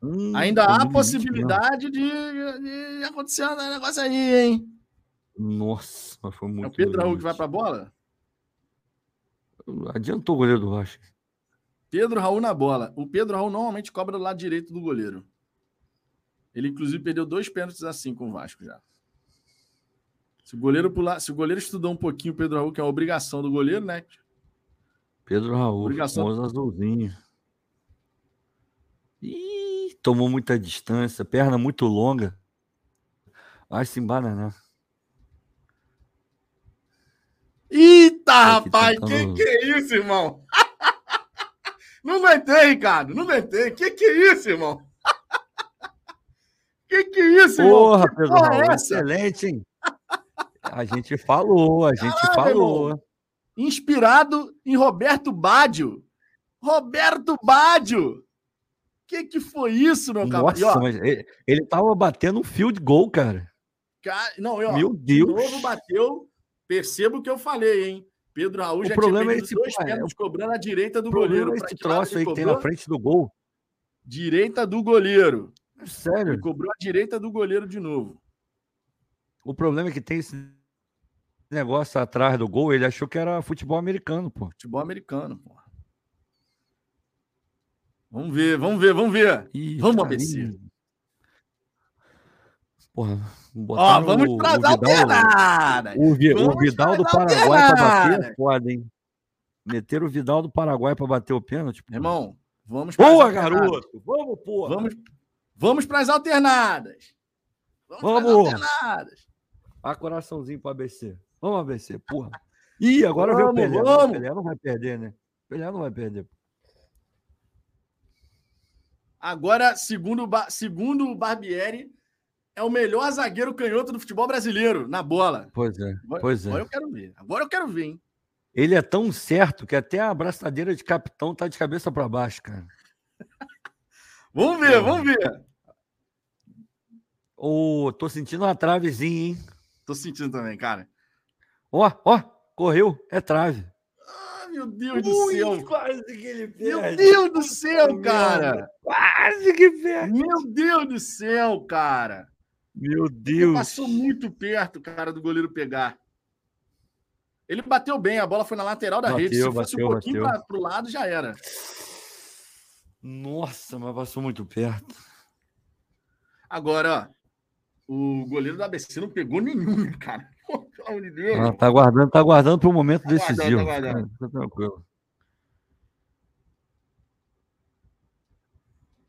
Hum, Ainda há possibilidade de, de acontecer um negócio aí, hein? Nossa, mas foi É muito. o Pedro Raul que vai pra bola? Adiantou o goleiro do Vasco. Pedro Raul na bola. O Pedro Raul normalmente cobra do lado direito do goleiro. Ele, inclusive, perdeu dois pênaltis assim com o Vasco já. Se o goleiro pular, se o goleiro estudou um pouquinho o Pedro Raul, que é a obrigação do goleiro, né? Pedro Raul, Obrigação. famoso azulzinho. Ih, tomou muita distância, perna muito longa. Vai se embananar. Eita, aqui rapaz, tentando- que que é isso, irmão? Não aguentei, Ricardo, não aguentei. Que que é isso, irmão? Que que é isso, irmão? Porra, Que Pedro porra é excelente, hein? A gente falou, a gente Caralho, falou. Inspirado em Roberto Baggio. Roberto Baggio. Que que foi isso, meu camarada? E, Nossa, mas ele, ele tava batendo um field goal, cara. ca- Não, eu, Meu de Deus. novo bateu. Perceba o que eu falei, hein? Pedro Raul O já problema tinha é esse- dois é, pênaltis cobrando a direita do goleiro. é esse troço ele aí que tem na frente do gol. Direita do goleiro. Ele Sério. cobrou a direita do goleiro de novo. O problema é que tem esse negócio atrás do gol, ele achou que era futebol americano, pô. Futebol americano, porra. Vamos ver, vamos ver, vamos ver. Ih, Vamos, cara, ABC. Porra, Ó, vamos o- para as o Vidal- alternadas. O, Vi- o Vamos Vidal do Paraguai pra bater é foda, hein? Meteram o Vidal do Paraguai pra bater o pênalti. pô. Irmão, vamos Boa, garoto! Vamos, porra! Vamos, vamos para as alternadas. Vamos, Vamos. alternadas. Ah, coraçãozinho pro ABC. Vamos, ABC, porra. Ih, agora veio o Pelé. Não, vamos. O Pelé não vai perder, né? O Pelé não vai perder. Agora, segundo, segundo o Barbieri, é o melhor zagueiro canhoto do futebol brasileiro na bola. Pois é, Agora, pois agora é. eu quero ver. Agora eu quero ver, hein? Ele é tão certo que até a abraçadeira de capitão tá de cabeça pra baixo, cara. Vamos ver, vamos ver. Ô, tô sentindo uma travezinha, hein? Tô sentindo também, cara. Ó, ó, correu, é trave. Meu Deus do céu. quase que ele Meu Deus do céu, cara. Quase que perde. Meu Deus do céu, cara. Meu Ele Deus. passou muito perto, cara, do goleiro pegar. Ele bateu bem, a bola foi na lateral da rede. Se Bateu, fosse bateu, um pouquinho bateu. pra, pro lado, já era. Nossa, mas passou muito perto. Agora, ó, o goleiro da ABC não pegou nenhum, cara. Pô, Pelo amor de Deus. Ah, tá aguardando, tá aguardando pro momento Tá aguardando, decisivo. tá aguardando. Tranquilo.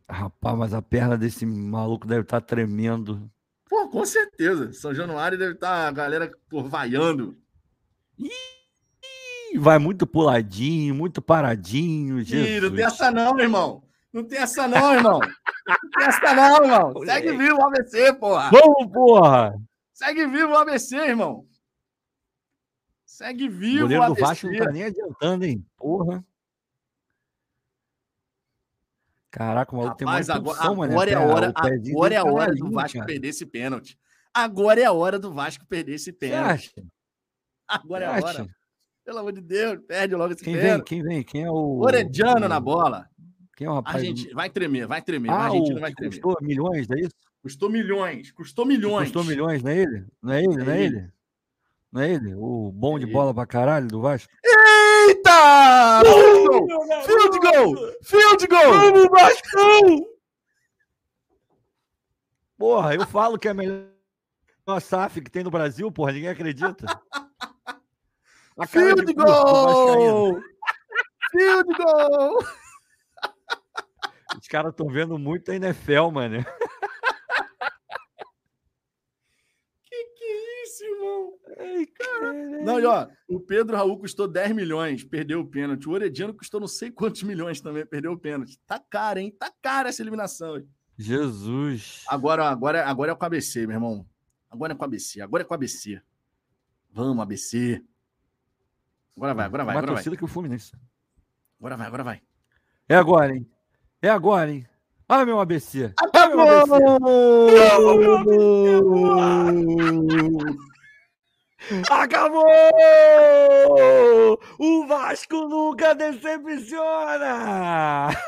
Rapaz, mas a perna desse maluco deve estar tremendo. Pô, com certeza. São Januário deve estar a galera pô, vaiando. Ih, Vai muito puladinho, muito paradinho. Ih, Jesus. não tem essa não, irmão. Não tem essa não, irmão. Não tem essa não, irmão. Segue vivo o ABC, porra. Vamos, porra! Segue vivo o ABC, irmão. Segue O vivo goleiro o do. Vasco não tá nem adiantando, hein? Porra. Caraca, o maluco tem uma Rapaz, agora, mano. agora é a hora, pezinho agora é a tá hora do Vasco cara. perder esse pênalti. Agora é a hora do Vasco perder esse Você pênalti. acha? Agora é a hora. Pelo amor de Deus, perde logo esse Quem vem? pênalti. Quem vem? Quem é o. Orediano na o- bola. Quem é o rapaz? Argentina, vai tremer, vai tremer. Ah, a Argentina o vai tremer. custou milhões, é isso? Custou milhões. Custou milhões. Custou milhões, não é ele? Não é ele? Não é É ele? Não é ele? O bom É de bola pra caralho do Vasco? Eita! Field goal! Field goal! Vamos, Vascão! Porra, eu falo que é a melhor SAF que tem no Brasil, porra, ninguém acredita. A Field goal! Field goal! Os caras estão vendo muito a NFL, mano. Que que é isso, Ai, cara. Não, e ó, o Pedro Raul custou 10 milhões, perdeu o pênalti. O Orediano custou não sei quantos milhões também, perdeu o pênalti. Tá cara, hein? Tá cara essa eliminação. Hein? Jesus. Agora, agora, agora é com a ABC, meu irmão. Agora é com a ABC. Agora é com a ABC. Vamos, ABC. Agora vai, agora vai. Uma agora torcida vai. que o Fluminense. Agora vai, agora vai. É agora, hein? É agora, hein? Ah, meu ABC. Ah, meu ABC. Acabou! O Vasco nunca decepciona!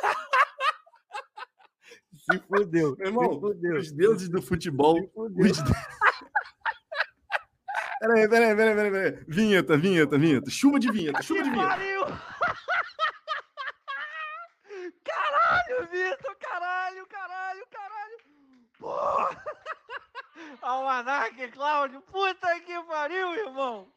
Se fudeu. Meu irmão, se fudeu. os deuses do futebol. Os... Peraí, peraí, peraí, peraí, peraí. Vinheta, vinheta, vinheta. Chuva de vinheta, chuva de vinheta. pariu! Caralho, Vitor! Caralho, caralho, caralho! Porra! Almanac, Cláudio! Puta que pariu, irmão!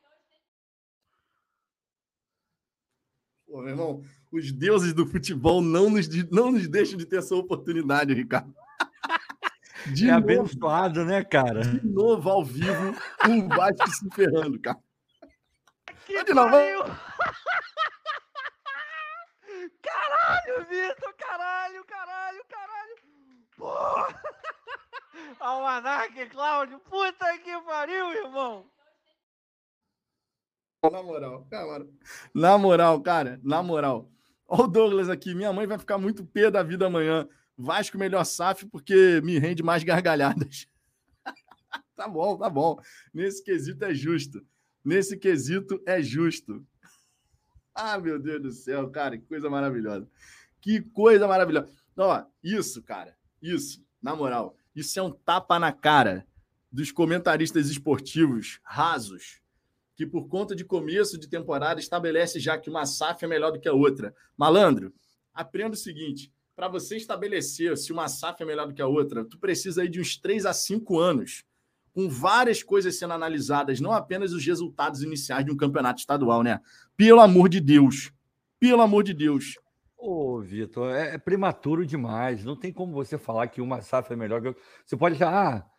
Pô, meu irmão, os deuses do futebol não nos, de- não nos deixam de ter essa oportunidade, Ricardo. De, É novo, abençoado, né, cara? de novo, ao vivo, o Vasco se ferrando, cara. Que Vai de novo, pariu! Caralho, Vitor! Caralho, caralho, caralho! Porra! Almanac, Cláudio! Puta que pariu, irmão! Na moral, cara. Na moral, cara, na moral. Olha o Douglas aqui. Minha mãe vai ficar muito pé da vida amanhã. Vasco melhor SAF porque me rende mais gargalhadas. tá bom, tá bom. Nesse quesito é justo. Nesse quesito é justo. Ah, meu Deus do céu, cara, que coisa maravilhosa. Que coisa maravilhosa. Ó, isso, cara, isso, na moral, isso é um tapa na cara dos comentaristas esportivos rasos que por conta de começo de temporada estabelece já que uma SAF é melhor do que a outra. Malandro, aprenda o seguinte: para você estabelecer se uma SAF é melhor do que a outra, tu precisa aí de uns 3 a 5 anos, com várias coisas sendo analisadas, não apenas os resultados iniciais de um campeonato estadual, né? Pelo amor de Deus. Pelo amor de Deus. Ô, Vitor, é, é prematuro demais. Não tem como você falar que uma SAF é melhor que outra. Você pode achar, ah,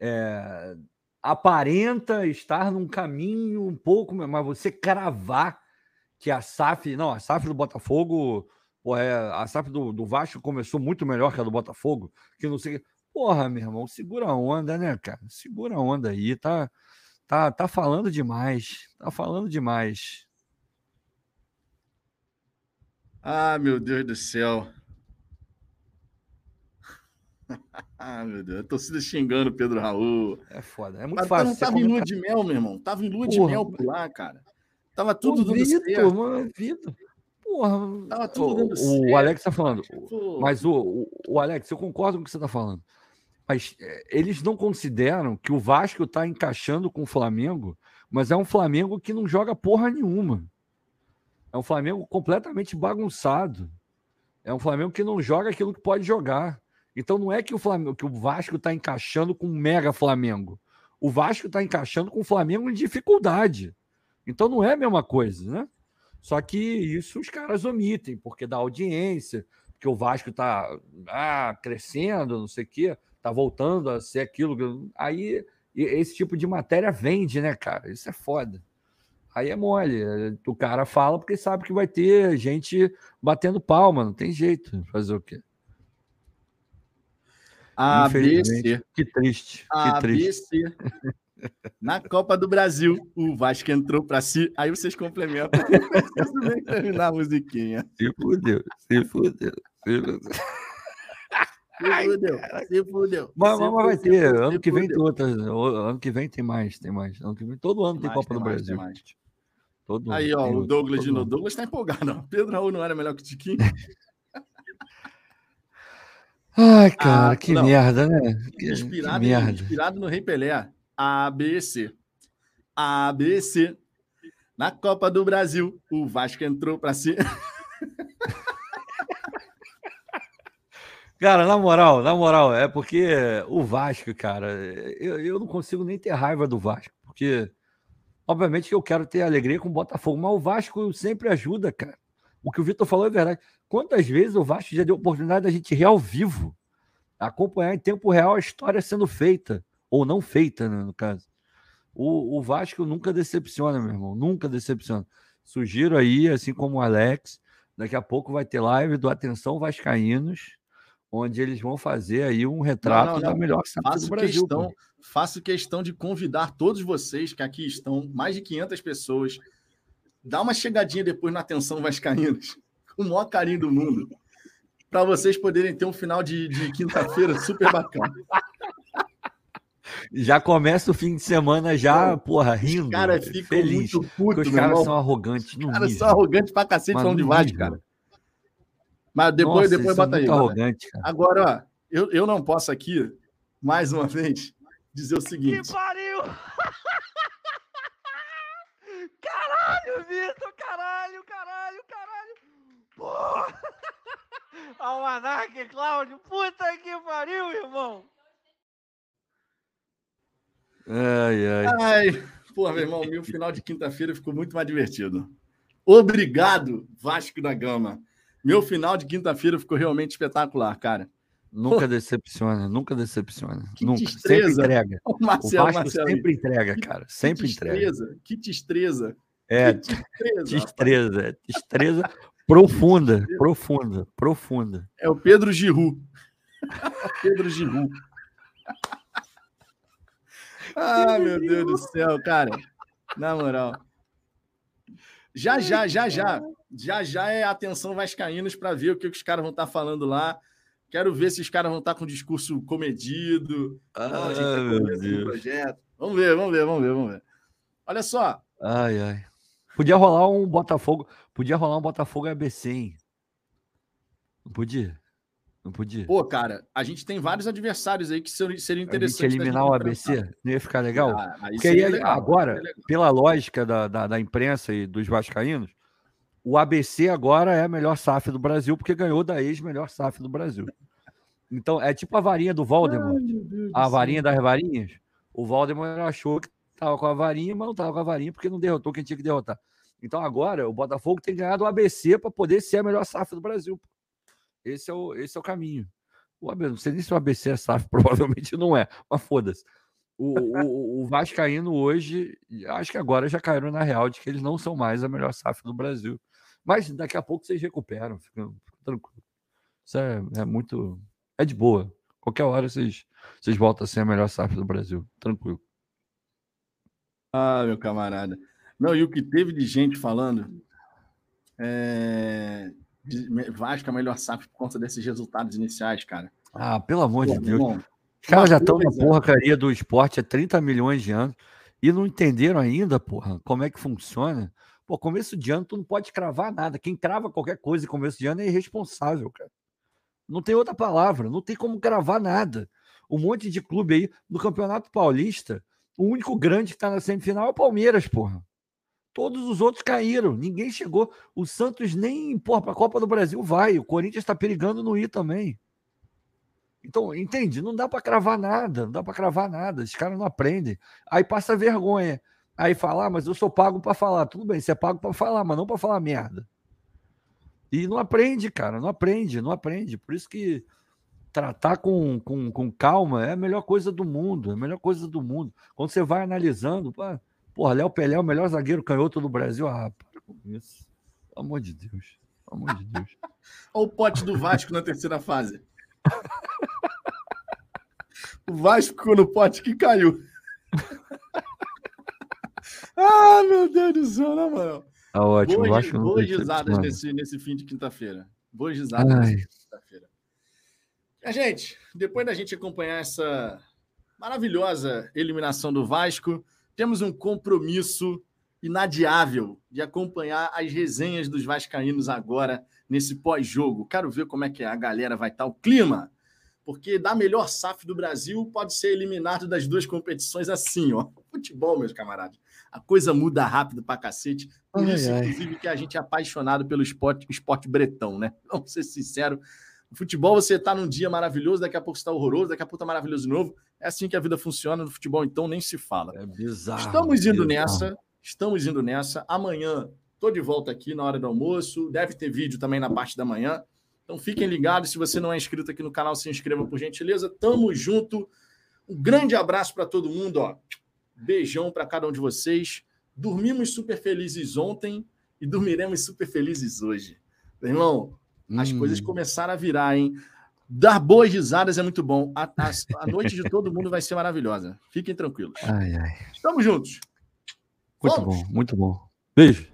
é, aparenta estar num caminho um pouco, mas você cravar que a SAF. Não, a SAF do Botafogo. Pô, é, a SAF do, do Vasco começou muito melhor que a do Botafogo. Que não sei. Porra, meu irmão, segura a onda, né, cara? Segura a onda aí. Tá, tá, tá falando demais. Tá falando demais. Ah, meu Deus do céu. ah, meu Deus. A torcida xingando o Pedro Raul. É foda. É muito Mas fácil. não tava em lua de mel, meu irmão. Tava em lua de mel por lá, cara. Tava tudo dando Vitor, certo. mano, Vitor. Porra, Tava tudo o, dando o certo. Alex tá falando. Pô, Mas o, o, o Alex, eu concordo com o que você tá falando. Mas é, eles não consideram que o Vasco tá encaixando com o Flamengo, mas é um Flamengo que não joga porra nenhuma. É um Flamengo completamente bagunçado. É um Flamengo que não joga aquilo que pode jogar. Então não é que o Flamengo, que o Vasco tá encaixando com o mega Flamengo. O Vasco tá encaixando com o Flamengo em dificuldade. Então não é a mesma coisa, né? Só que isso os caras omitem, porque dá audiência, porque o Vasco tá ah, crescendo, não sei o quê, tá voltando a ser aquilo. Aí esse tipo de matéria vende, né, cara? Isso é foda. Aí é mole. O cara fala porque sabe que vai ter gente batendo palma, não tem jeito. Fazer o quê? ABC. Que triste. Que triste. Na Copa do Brasil, o Vasco entrou pra si. Aí vocês complementam. Preciso nem terminar a musiquinha. Se fudeu, se fudeu. Se fudeu. Se fudeu, se fudeu. Mas, se mas vai ter. Ano que vem tem outras. Ano que vem tem mais, tem mais. Ano que vem, todo ano tem, mais, Copa do mais, Brasil. Todo Aí, ó, o Douglas de novo. Douglas tá empolgado, ó. Pedro Raul não era melhor que o Tiquinho. Ai, cara, Ah, que não. merda, né? Inspirado, que merda. inspirado no Rei Pelé. ABC. ABC. Na Copa do Brasil, o Vasco entrou pra si. Cara, na moral, na moral, é porque o Vasco, cara, eu, eu não consigo nem ter raiva do Vasco, porque obviamente que eu quero ter alegria com o Botafogo, mas o Vasco sempre ajuda, cara. O que o Vitor falou é verdade. Quantas vezes o Vasco já deu oportunidade da gente ir ao vivo, acompanhar em tempo real a história sendo feita, ou não feita, né, no caso. O, o Vasco nunca decepciona, meu irmão, nunca decepciona. Sugiro aí, assim como o Alex, daqui a pouco vai ter live do Atenção Vascaínos, onde eles vão fazer aí um retrato não, não, não. da melhor faço do Brasil. Questão, faço questão de convidar todos vocês, que aqui estão mais de 500 pessoas, dá uma chegadinha depois na Atenção Vascaínos, com o maior carinho do mundo, para vocês poderem ter um final de, de quinta-feira super bacana. Já começa o fim de semana já, porra, rindo. Os caras ficam feliz, muito putos, Os caras são arrogantes. Os caras são arrogantes pra cacete falando de Vasco, cara. Mas depois, Nossa, depois bota aí. Arrogante, cara. Agora, ó, eu, eu não posso aqui, mais uma vez, dizer o seguinte. Que pariu! Caralho, Vitor! Caralho, caralho, caralho! Porra! Almanac, Cláudio! Puta que pariu, irmão! Ai, ai. Ai, pô, meu irmão, meu final de quinta-feira ficou muito mais divertido. Obrigado, Vasco da Gama. Meu final de quinta-feira ficou realmente espetacular, cara. Nunca decepciona, nunca decepciona. Que nunca. Sempre entrega. Marcelo, o Vasco Marcelo. sempre entrega, cara. Sempre que entrega. Que destreza. É, que destreza. Destreza, profunda, profunda, profunda. É o Pedro Giru. Pedro Giru. ah, meu Deus do céu, cara. Na moral. Já, já, já, já. Já, já é atenção vascaínos para ver o que os caras vão estar tá falando lá. Quero ver se os caras vão estar tá com um discurso comedido. Ah, ah meu Deus. Projeto. Vamos ver, vamos ver, vamos ver, vamos ver. Olha só. Ai, ai. Podia rolar um Botafogo. Podia rolar um Botafogo ABC, hein? Não podia? Não podia? Pô, cara, a gente tem vários adversários aí que seriam interessantes. A gente eliminar o ABC? Não ia ficar legal? Ah, aí Porque aí, legal, agora, pela lógica da, da, da, imprensa e dos vascaínos, o ABC agora é a melhor SAF do Brasil, porque ganhou da ex-melhor SAF do Brasil. Então, é tipo a varinha do Voldemort. Ai, a varinha das varinhas. O Voldemort achou que estava com a varinha, mas não estava com a varinha porque não derrotou quem tinha que derrotar. Então, agora, o Botafogo tem ganhado o ABC para poder ser a melhor SAF do Brasil. Esse é o, esse é o caminho. O ABC, não sei nem se o ABC é SAF, provavelmente não é, mas foda-se. O, o, o Vascaíno hoje, acho que agora já caíram na real de que eles não são mais a melhor SAF do Brasil. Mas daqui a pouco vocês recuperam, ficam, tranquilo. Isso é, é, muito. É de boa. Qualquer hora vocês, vocês voltam a ser a melhor SAF do Brasil. Tranquilo. Ah, meu camarada. Não, e o que teve de gente falando é, Vasco é a melhor SAF por conta desses resultados iniciais, cara. Ah, pelo amor Pô, de Deus. Bom, Os caras já estão na porcaria do esporte há 30 milhões de anos e não entenderam ainda, porra, como é que funciona. Pô, começo de ano tu não pode cravar nada. Quem crava qualquer coisa em começo de ano é irresponsável, cara. Não tem outra palavra, não tem como cravar nada. Um monte de clube aí no Campeonato Paulista, o único grande que tá na semifinal é o Palmeiras, porra. Todos os outros caíram, ninguém chegou. O Santos nem para a Copa do Brasil vai. O Corinthians está perigando no ir também. Então, entende? Não dá para cravar nada, não dá para cravar nada. Os caras não aprendem. Aí passa vergonha. Aí fala, ah, mas eu sou pago para falar. Tudo bem, você é pago para falar, mas não para falar merda. E não aprende, cara, não aprende, não aprende. Por isso que tratar com, com, com calma é a melhor coisa do mundo, é a melhor coisa do mundo. Quando você vai analisando, pô, Porra, Léo Pelé é o melhor zagueiro canhoto do Brasil. Ah, para com isso. Pelo amor de Deus. Pelo amor de Deus. Olha o pote do Vasco na terceira fase. o Vasco no pote que caiu. ah, meu Deus do céu, na moral. Tá ótimo. Boas, Vasco boas risadas nesse, nesse fim de quinta-feira. Boas risadas Ai. nesse quinta-feira. Gente, depois da gente acompanhar essa maravilhosa eliminação do Vasco, temos um compromisso inadiável de acompanhar as resenhas dos Vascaínos agora nesse pós-jogo. Quero ver como é que a galera vai estar, o clima. Porque da melhor SAF do Brasil pode ser eliminado das duas competições assim, ó. Futebol, meus camaradas. A coisa muda rápido pra cacete. Por ai, isso, ai. inclusive, que a gente é apaixonado pelo esporte, esporte bretão, né? Vamos ser sinceros. No futebol você está num dia maravilhoso, daqui a pouco está horroroso, daqui a pouco está maravilhoso de novo. É assim que a vida funciona no futebol, então nem se fala. É bizarro. Estamos indo bizarro. nessa, estamos indo nessa. Amanhã estou de volta aqui na hora do almoço. Deve ter vídeo também na parte da manhã. Então fiquem ligados. Se você não é inscrito aqui no canal, se inscreva por gentileza. Tamo junto. Um grande abraço para todo mundo. Ó. Beijão para cada um de vocês. Dormimos super felizes ontem e dormiremos super felizes hoje. Meu irmão, as Hum. coisas começaram a virar, hein? Dar boas risadas é muito bom. A, a- a noite de todo mundo vai ser maravilhosa. Fiquem tranquilos. Ai, ai. Estamos juntos. Muito Vamos. bom, muito bom. Beijo.